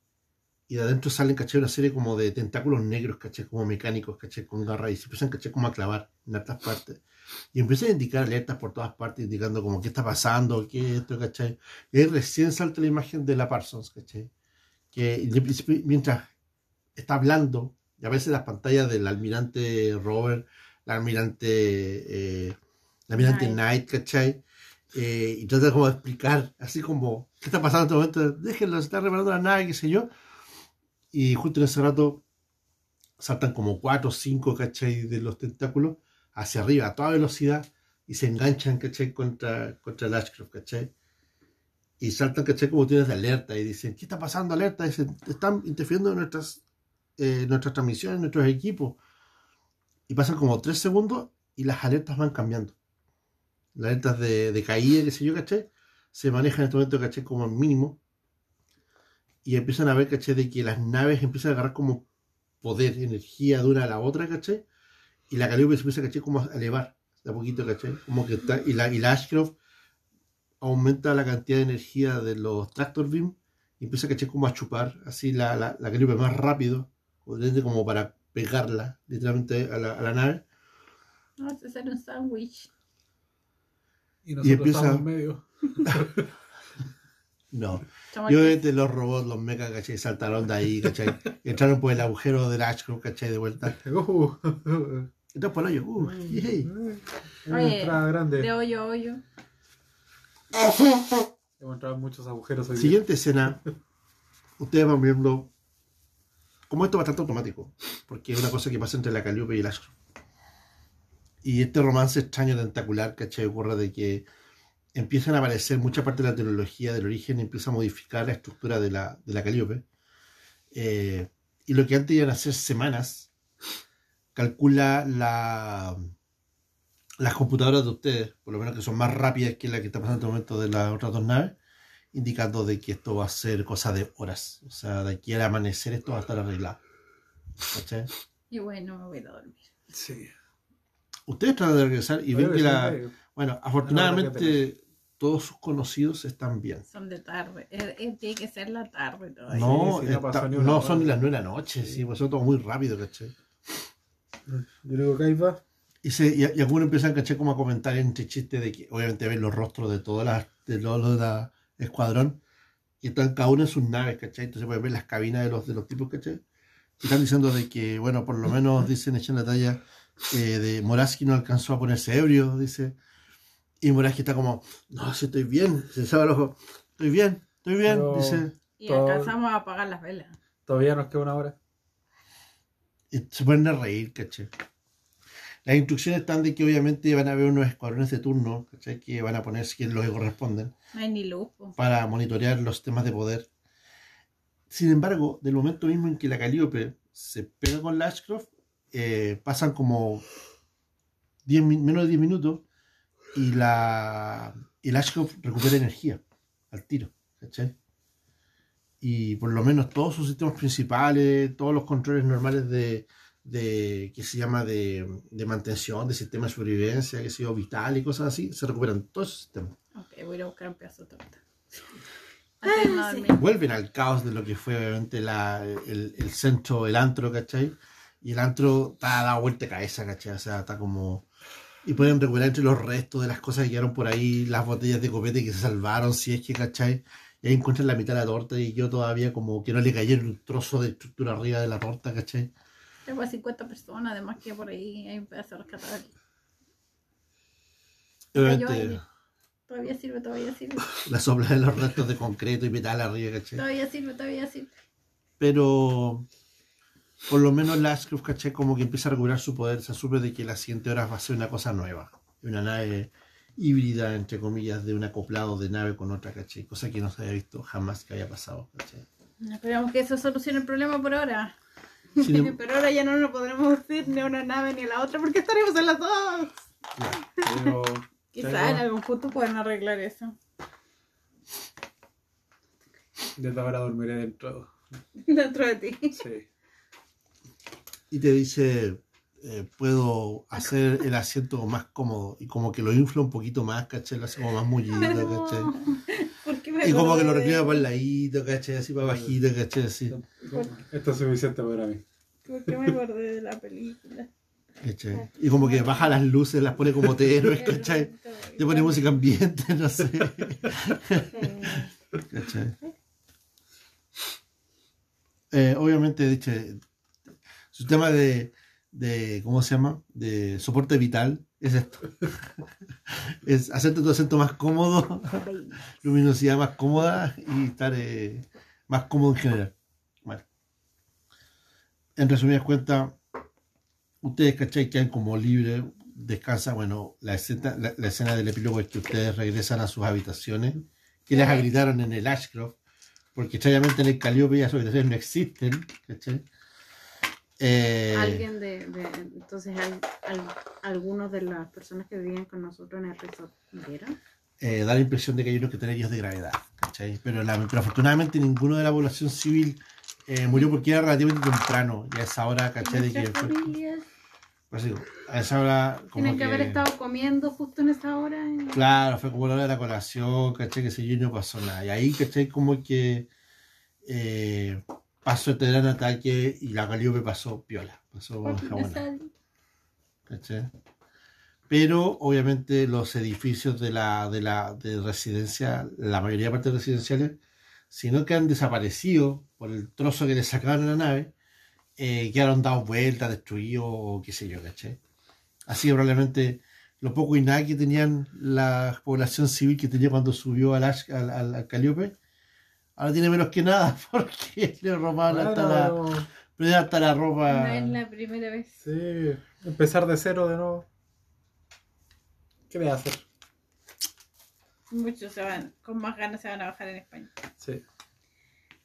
Y de adentro salen, caché, una serie como de tentáculos negros, caché, como mecánicos, caché, con garras y se empiezan, caché, como a clavar en otras partes. Y empiezan a indicar alertas por todas partes, indicando como qué está pasando, qué esto, caché. Y ahí recién salta la imagen de la Parsons, caché. Que mientras está hablando, y a veces las pantallas del almirante Robert, el almirante, eh, el almirante Knight, ¿cachai? Eh, y trata como de explicar, así como, ¿qué está pasando en este momento? Déjenlo, se está reparando la nave, qué sé yo. Y justo en ese rato saltan como cuatro o cinco, ¿cachai? De los tentáculos hacia arriba a toda velocidad y se enganchan, ¿cachai? Contra, contra el Ashcroft, ¿cachai? Y saltan, ¿cachai? Como tienes de alerta y dicen, ¿qué está pasando? Alerta. dicen, están interfiriendo en nuestras, eh, nuestras transmisiones, nuestros equipos. Y pasan como tres segundos y las alertas van cambiando. Las alertas de, de caída, qué sé yo, ¿cachai? Se manejan en este momento, ¿cachai? Como mínimo. Y empiezan a ver, ¿cachai? De que las naves empiezan a agarrar como poder, energía de una a la otra, ¿cachai? Y la Calliope se empieza, ¿cachai? Como a elevar de a poquito, ¿cachai? Como que está, y la, y la Ashcroft aumenta la cantidad de energía de los Tractor Beam y empieza, ¿cachai? Como a chupar así la, la, la Calliope más rápido, como para pegarla literalmente a la, a la nave. Vamos a hacer un sándwich. Y nosotros empieza- estamos en medio. No. Yo desde los robots, los mechas, ¿cachai? Saltaron de ahí, ¿cachai? Entraron por el agujero del Ashcroft, ¿cachai? De vuelta. Uh, Entraron por el hoyo. Uh, yay. Una Oye, entrada grande. De hoyo a hoyo. Hemos entrado en muchos agujeros hoy día. Siguiente escena. Ustedes van viendo. Como esto es bastante automático. Porque es una cosa que pasa entre la Calliope y el Ashcroft. Y este romance extraño tentacular, ¿cachai? Ocurre de que empiezan a aparecer mucha parte de la tecnología del origen y empieza a modificar la estructura de la, de la Calliope. Eh, y lo que antes iban a ser semanas, calcula la, las computadoras de ustedes, por lo menos que son más rápidas que la que está pasando en este momento de las otras dos naves, indicando de que esto va a ser cosa de horas. O sea, de aquí al amanecer esto va a estar arreglado. ¿Cachai? Y bueno, me voy a dormir. Sí. Ustedes tratan de regresar y ven que la... Bueno, No, no, afortunadamente todos sus conocidos están bien. Son de tarde. Eh, eh, tiene que ser la tarde todavía. No, sí, no está- pasó ni no, son ni las nueve de la noche, sí, pues son todo muy rápido, ¿cachai? Yo digo que ahí va. Y, se, y, y algunos empiezan, ¿cachai? Como a comentar entre chistes de que obviamente ven los rostros de todas las, de todos los de la escuadrón y están cada uno en sus naves, ¿cachai? Entonces pueden ver las cabinas de los, de los tipos, ¿cachai? Y están diciendo de que, bueno, por lo menos dicen, echan la talla eh, de Moraski no alcanzó a ponerse ebrio, dice. Y Moraski está como, no, si estoy bien, se sabe el ojo, estoy bien, estoy bien, Pero- dice. Y Todo- alcanzamos a apagar las velas. Todavía nos queda una hora. Y se ponen a reír, ¿cachai? Las instrucciones están de que obviamente van a haber unos escuadrones de turno, ¿cachai? Que van a ponerse quienes los que corresponden No hay ni luz. para monitorear los temas de poder. Sin embargo, del momento mismo en que la Calliope se pega con la Ashcroft, eh, pasan como 10 min- menos de 10 minutos y la, y la Ashcroft recupera energía al tiro, ¿cachai? Y por lo menos todos sus sistemas principales, todos los controles normales de, de que se llama de, de mantención, de sistema de sobrevivencia, que se yo, vital y cosas así, se recuperan todos esos sistemas. Ok, voy a ir a buscar un pedazo de torta. Antes de irme a dormir. vuelven al caos de lo que fue obviamente la, el, el centro, el antro, ¿cachai? Y el antro está dado vuelta de cabeza, ¿cachai? O sea, está como... Y pueden recuperar entre los restos de las cosas que quedaron por ahí, las botellas de copete que se salvaron, si es que, ¿cachai? Y ahí encuentran la mitad de la torta y yo todavía como que no le cayera un trozo de estructura arriba de la torta, ¿cachai? Tengo a 50 personas, además que por ahí hay un pedazo rescatable. Obviamente. Todavía sirve, todavía sirve. la sopla de los restos de concreto y metal arriba, ¿cachai? Todavía sirve, todavía sirve. pero por lo menos la Ashcroft, ¿cachai? Como que empieza a recuperar su poder, se asume de que la siguiente hora va a ser una cosa nueva, una nave híbrida, entre comillas, de un acoplado de nave con otra, ¿cachai? Cosa que no se había visto jamás que había pasado, ¿cachai? Esperamos que eso solucione el problema por ahora. Sin Pero ahora ya no nos podremos ir ni a una nave ni a la otra porque estaremos en las dos. Pero Quizá en algún punto puedan arreglar eso. desde ahora dormiré dentro. Dentro de ti. Sí. Y te dice, eh, puedo hacer el asiento más cómodo, y como que lo infla un poquito más, ¿cachai? Lo hace como más ¿cachai? ¿Por qué me Y como que lo reclina para el ladito, ¿cachai? Así para bajito, ¿cachai? Así. Esto es suficiente para mí. ¿Por qué me acordé de la película? ¿cachai? Y como que baja las luces, las pone como héroes, ¿cachai? Le pone música ambiente, no sé. ¿Cachai? Eh, obviamente, hecho, su tema de, de, ¿cómo se llama? De soporte vital es esto. es hacerte tu acento más cómodo, luminosidad más cómoda y estar eh, más cómodo en general. Bueno. En resumidas cuentas, ustedes, ¿cachai? Quedan como libres, descansan. Bueno, la escena, la, la escena del epílogo es que ustedes regresan a sus habitaciones, que les habilitaron en el Ashcroft, porque extrañamente en el Calliope sus habitaciones no existen, ¿cachai? Eh, Alguien de, de entonces al- al- algunos de las personas que vivían con nosotros en el resort vieron. eh, da la impresión de que hay unos que tienen heridos de gravedad, ¿cachai? Pero, la- pero afortunadamente ninguno de la población civil eh, murió porque era relativamente temprano, y a esa hora, ¿cachai? De que familias pues a esa hora como tienen que, que- haber estado comiendo justo en esa hora. Claro, fue como la hora de la colación, ¿cachai? Que sé yo, y no pasó nada. Y ahí, ¿cachai? Como que eh, pasó este gran ataque y la Calíope pasó piola, pasó jabona, ¿cachai? Pero obviamente los edificios de la, de la de residencia, la mayoría de partes residenciales, si no que han desaparecido por el trozo que le sacaron a la nave, eh, quedaron dados vueltas, destruidos o qué sé yo, ¿cachai? Así que probablemente lo poco y nada que tenían la población civil que tenía cuando subió al, al, al- al Calíope, ahora tiene menos que nada porque le robaban hasta, la, Bueno, pero hasta la ropa. No es la primera vez. sí, empezar de cero de nuevo. ¿Qué voy a hacer? Muchos se van, con más ganas se van a bajar en España. Sí.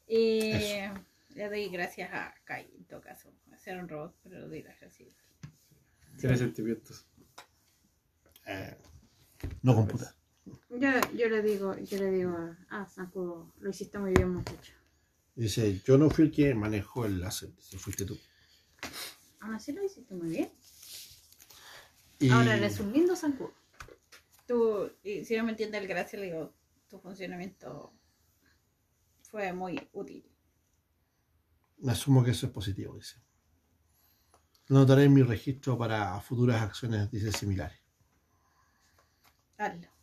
Eh, le doy gracias a Kai, en todo caso. Hacer un robot, pero le doy las gracias. Tiene sentimientos. Eh, no computa. Yo, yo le digo, yo le digo a, a Zancudo, lo hiciste muy bien, muchacho. Dice, yo no fui el que manejó el láser, dice, fuiste tú. Aún así lo hiciste muy bien. Y Ahora eres un lindo Zancudo. Tú, y si no me entiende el gracia, le digo, tu funcionamiento fue muy útil. me asumo que eso es positivo, dice. Lo notaré en mi registro para futuras acciones, dice, similares. Hazlo.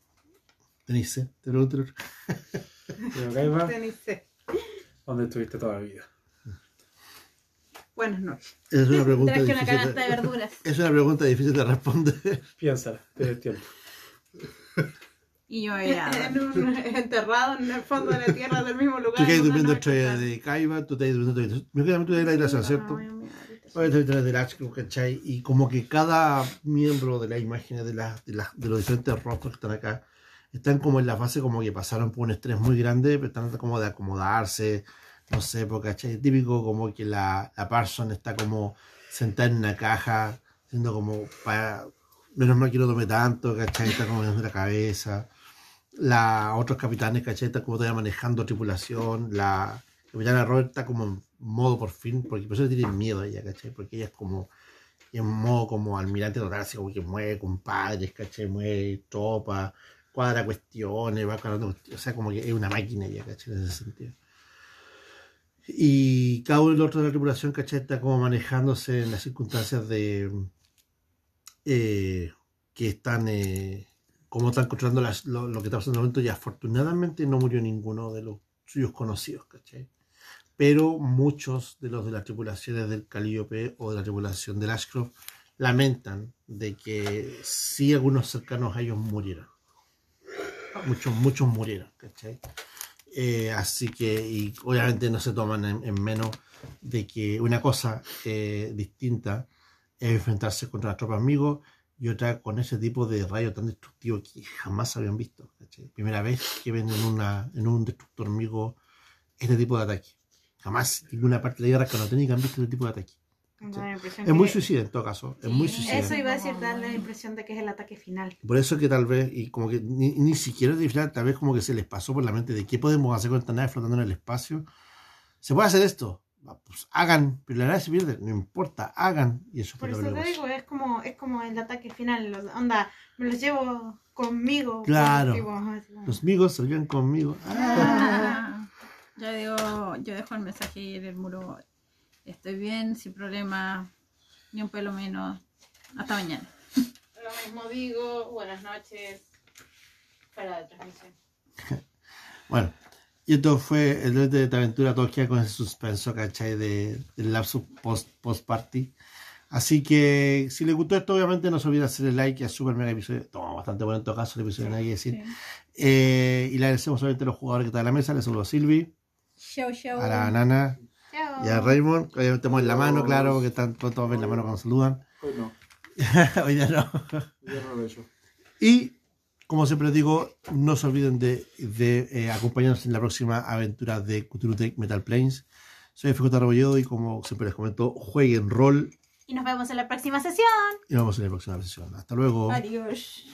¿Tenéis sed? Te pregunto. Pero Kaiba, Teniste. ¿dónde estuviste toda la vida? Buenas noches. Es una pregunta Traje una difícil. canasta de verduras. es una pregunta difícil de responder. Piénsala, tienes tiempo. Y yo era. En un- enterrado en el fondo de la tierra del mismo lugar. Tú una durmiendo noche, entre de Kaiba, tú estás durmiendo de Me queda mucho de la isla, ¿cierto? Y como que cada miembro de las imágenes de, las- de, las- de los diferentes rostros que están acá están como en la fase como que pasaron por un estrés muy grande, pero están como de acomodarse, no sé, porque, ¿cachai? Típico como que la, la Parson está como sentada en una caja, siendo como para... Menos mal que no tome tanto, ¿cachai? Está como en la cabeza. La, otros capitanes, ¿cachai? Están como todavía manejando tripulación. La capitana Robert está como en modo por fin, porque por eso le tienen miedo a ella, ¿cachai? Porque ella es como en modo como almirante total, así como que mueve compadres, ¿cachai? Mueve tropas, cuadra cuestiones, va cuadrando o sea, como que es una máquina ella, ¿cachai? En ese sentido. Y cada uno de los otros de la tripulación, ¿cachai? Está como manejándose en las circunstancias de eh, que están, eh, como están controlando las- lo, lo que está pasando en el momento y afortunadamente no murió ninguno de los suyos conocidos, ¿cachai? Pero muchos de los de las tripulaciones del Calliope o de la tripulación del Ashcroft lamentan de que sí algunos cercanos a ellos murieron. Muchos, muchos murieron, ¿cachai? Eh, así que, y obviamente no se toman en, en menos de que una cosa eh, distinta es enfrentarse contra las tropas amigos y otra con ese tipo de rayo tan destructivo que jamás habían visto. ¿cachai? Primera vez que ven en, una, en un destructor amigo este tipo de ataque. Jamás ninguna parte de la guerra canónica han visto este tipo de ataque. Es muy suicida en todo caso. Es muy Sí, suicida. Eso iba a decir, dar la impresión de que es el ataque final. Por eso que tal vez, y como que ni, ni siquiera de final, tal vez como que se les pasó por la mente de qué podemos hacer con esta nave flotando en el espacio. ¿Se puede hacer esto? Ah, Pues hagan, pero la nave se pierde, no importa, hagan. Y eso Por lo eso te digo, es como, es como el ataque final. los- onda, me los llevo conmigo. Claro. Los amigos salían conmigo. Ah. Ah, Yo digo, yo dejo el mensaje ahí en el muro. Estoy bien, sin problema, ni un pelo menos. Hasta mañana. Lo mismo digo, buenas noches. Para la transmisión. Bueno, y esto fue el de esta aventura Tokia con ese suspenso, ¿cachai? De, del lapsus post, post party. Así que si les gustó esto, obviamente no se olviden hacer el like, es súper mega episodio. Toma, bastante bueno en todo caso el episodio, que decir. Sí. Eh, y le agradecemos obviamente a los jugadores que están en la mesa. Les saludo a Silvi, Show, show. a la Nana. Y a Raymond. Obviamente tenemos en la mano, claro, porque están todos ven la mano cuando saludan. Hoy no, Hoy día no. ya no lo he hecho. Y como siempre les digo, no se olviden de, de, eh, acompañarnos en la próxima aventura de Cthulhu Tech Metal Planes. Soy FJ Rebolledo y como siempre les comento, jueguen rol Y nos vemos en la próxima sesión. y nos vemos en la próxima sesión. Hasta luego. Adiós.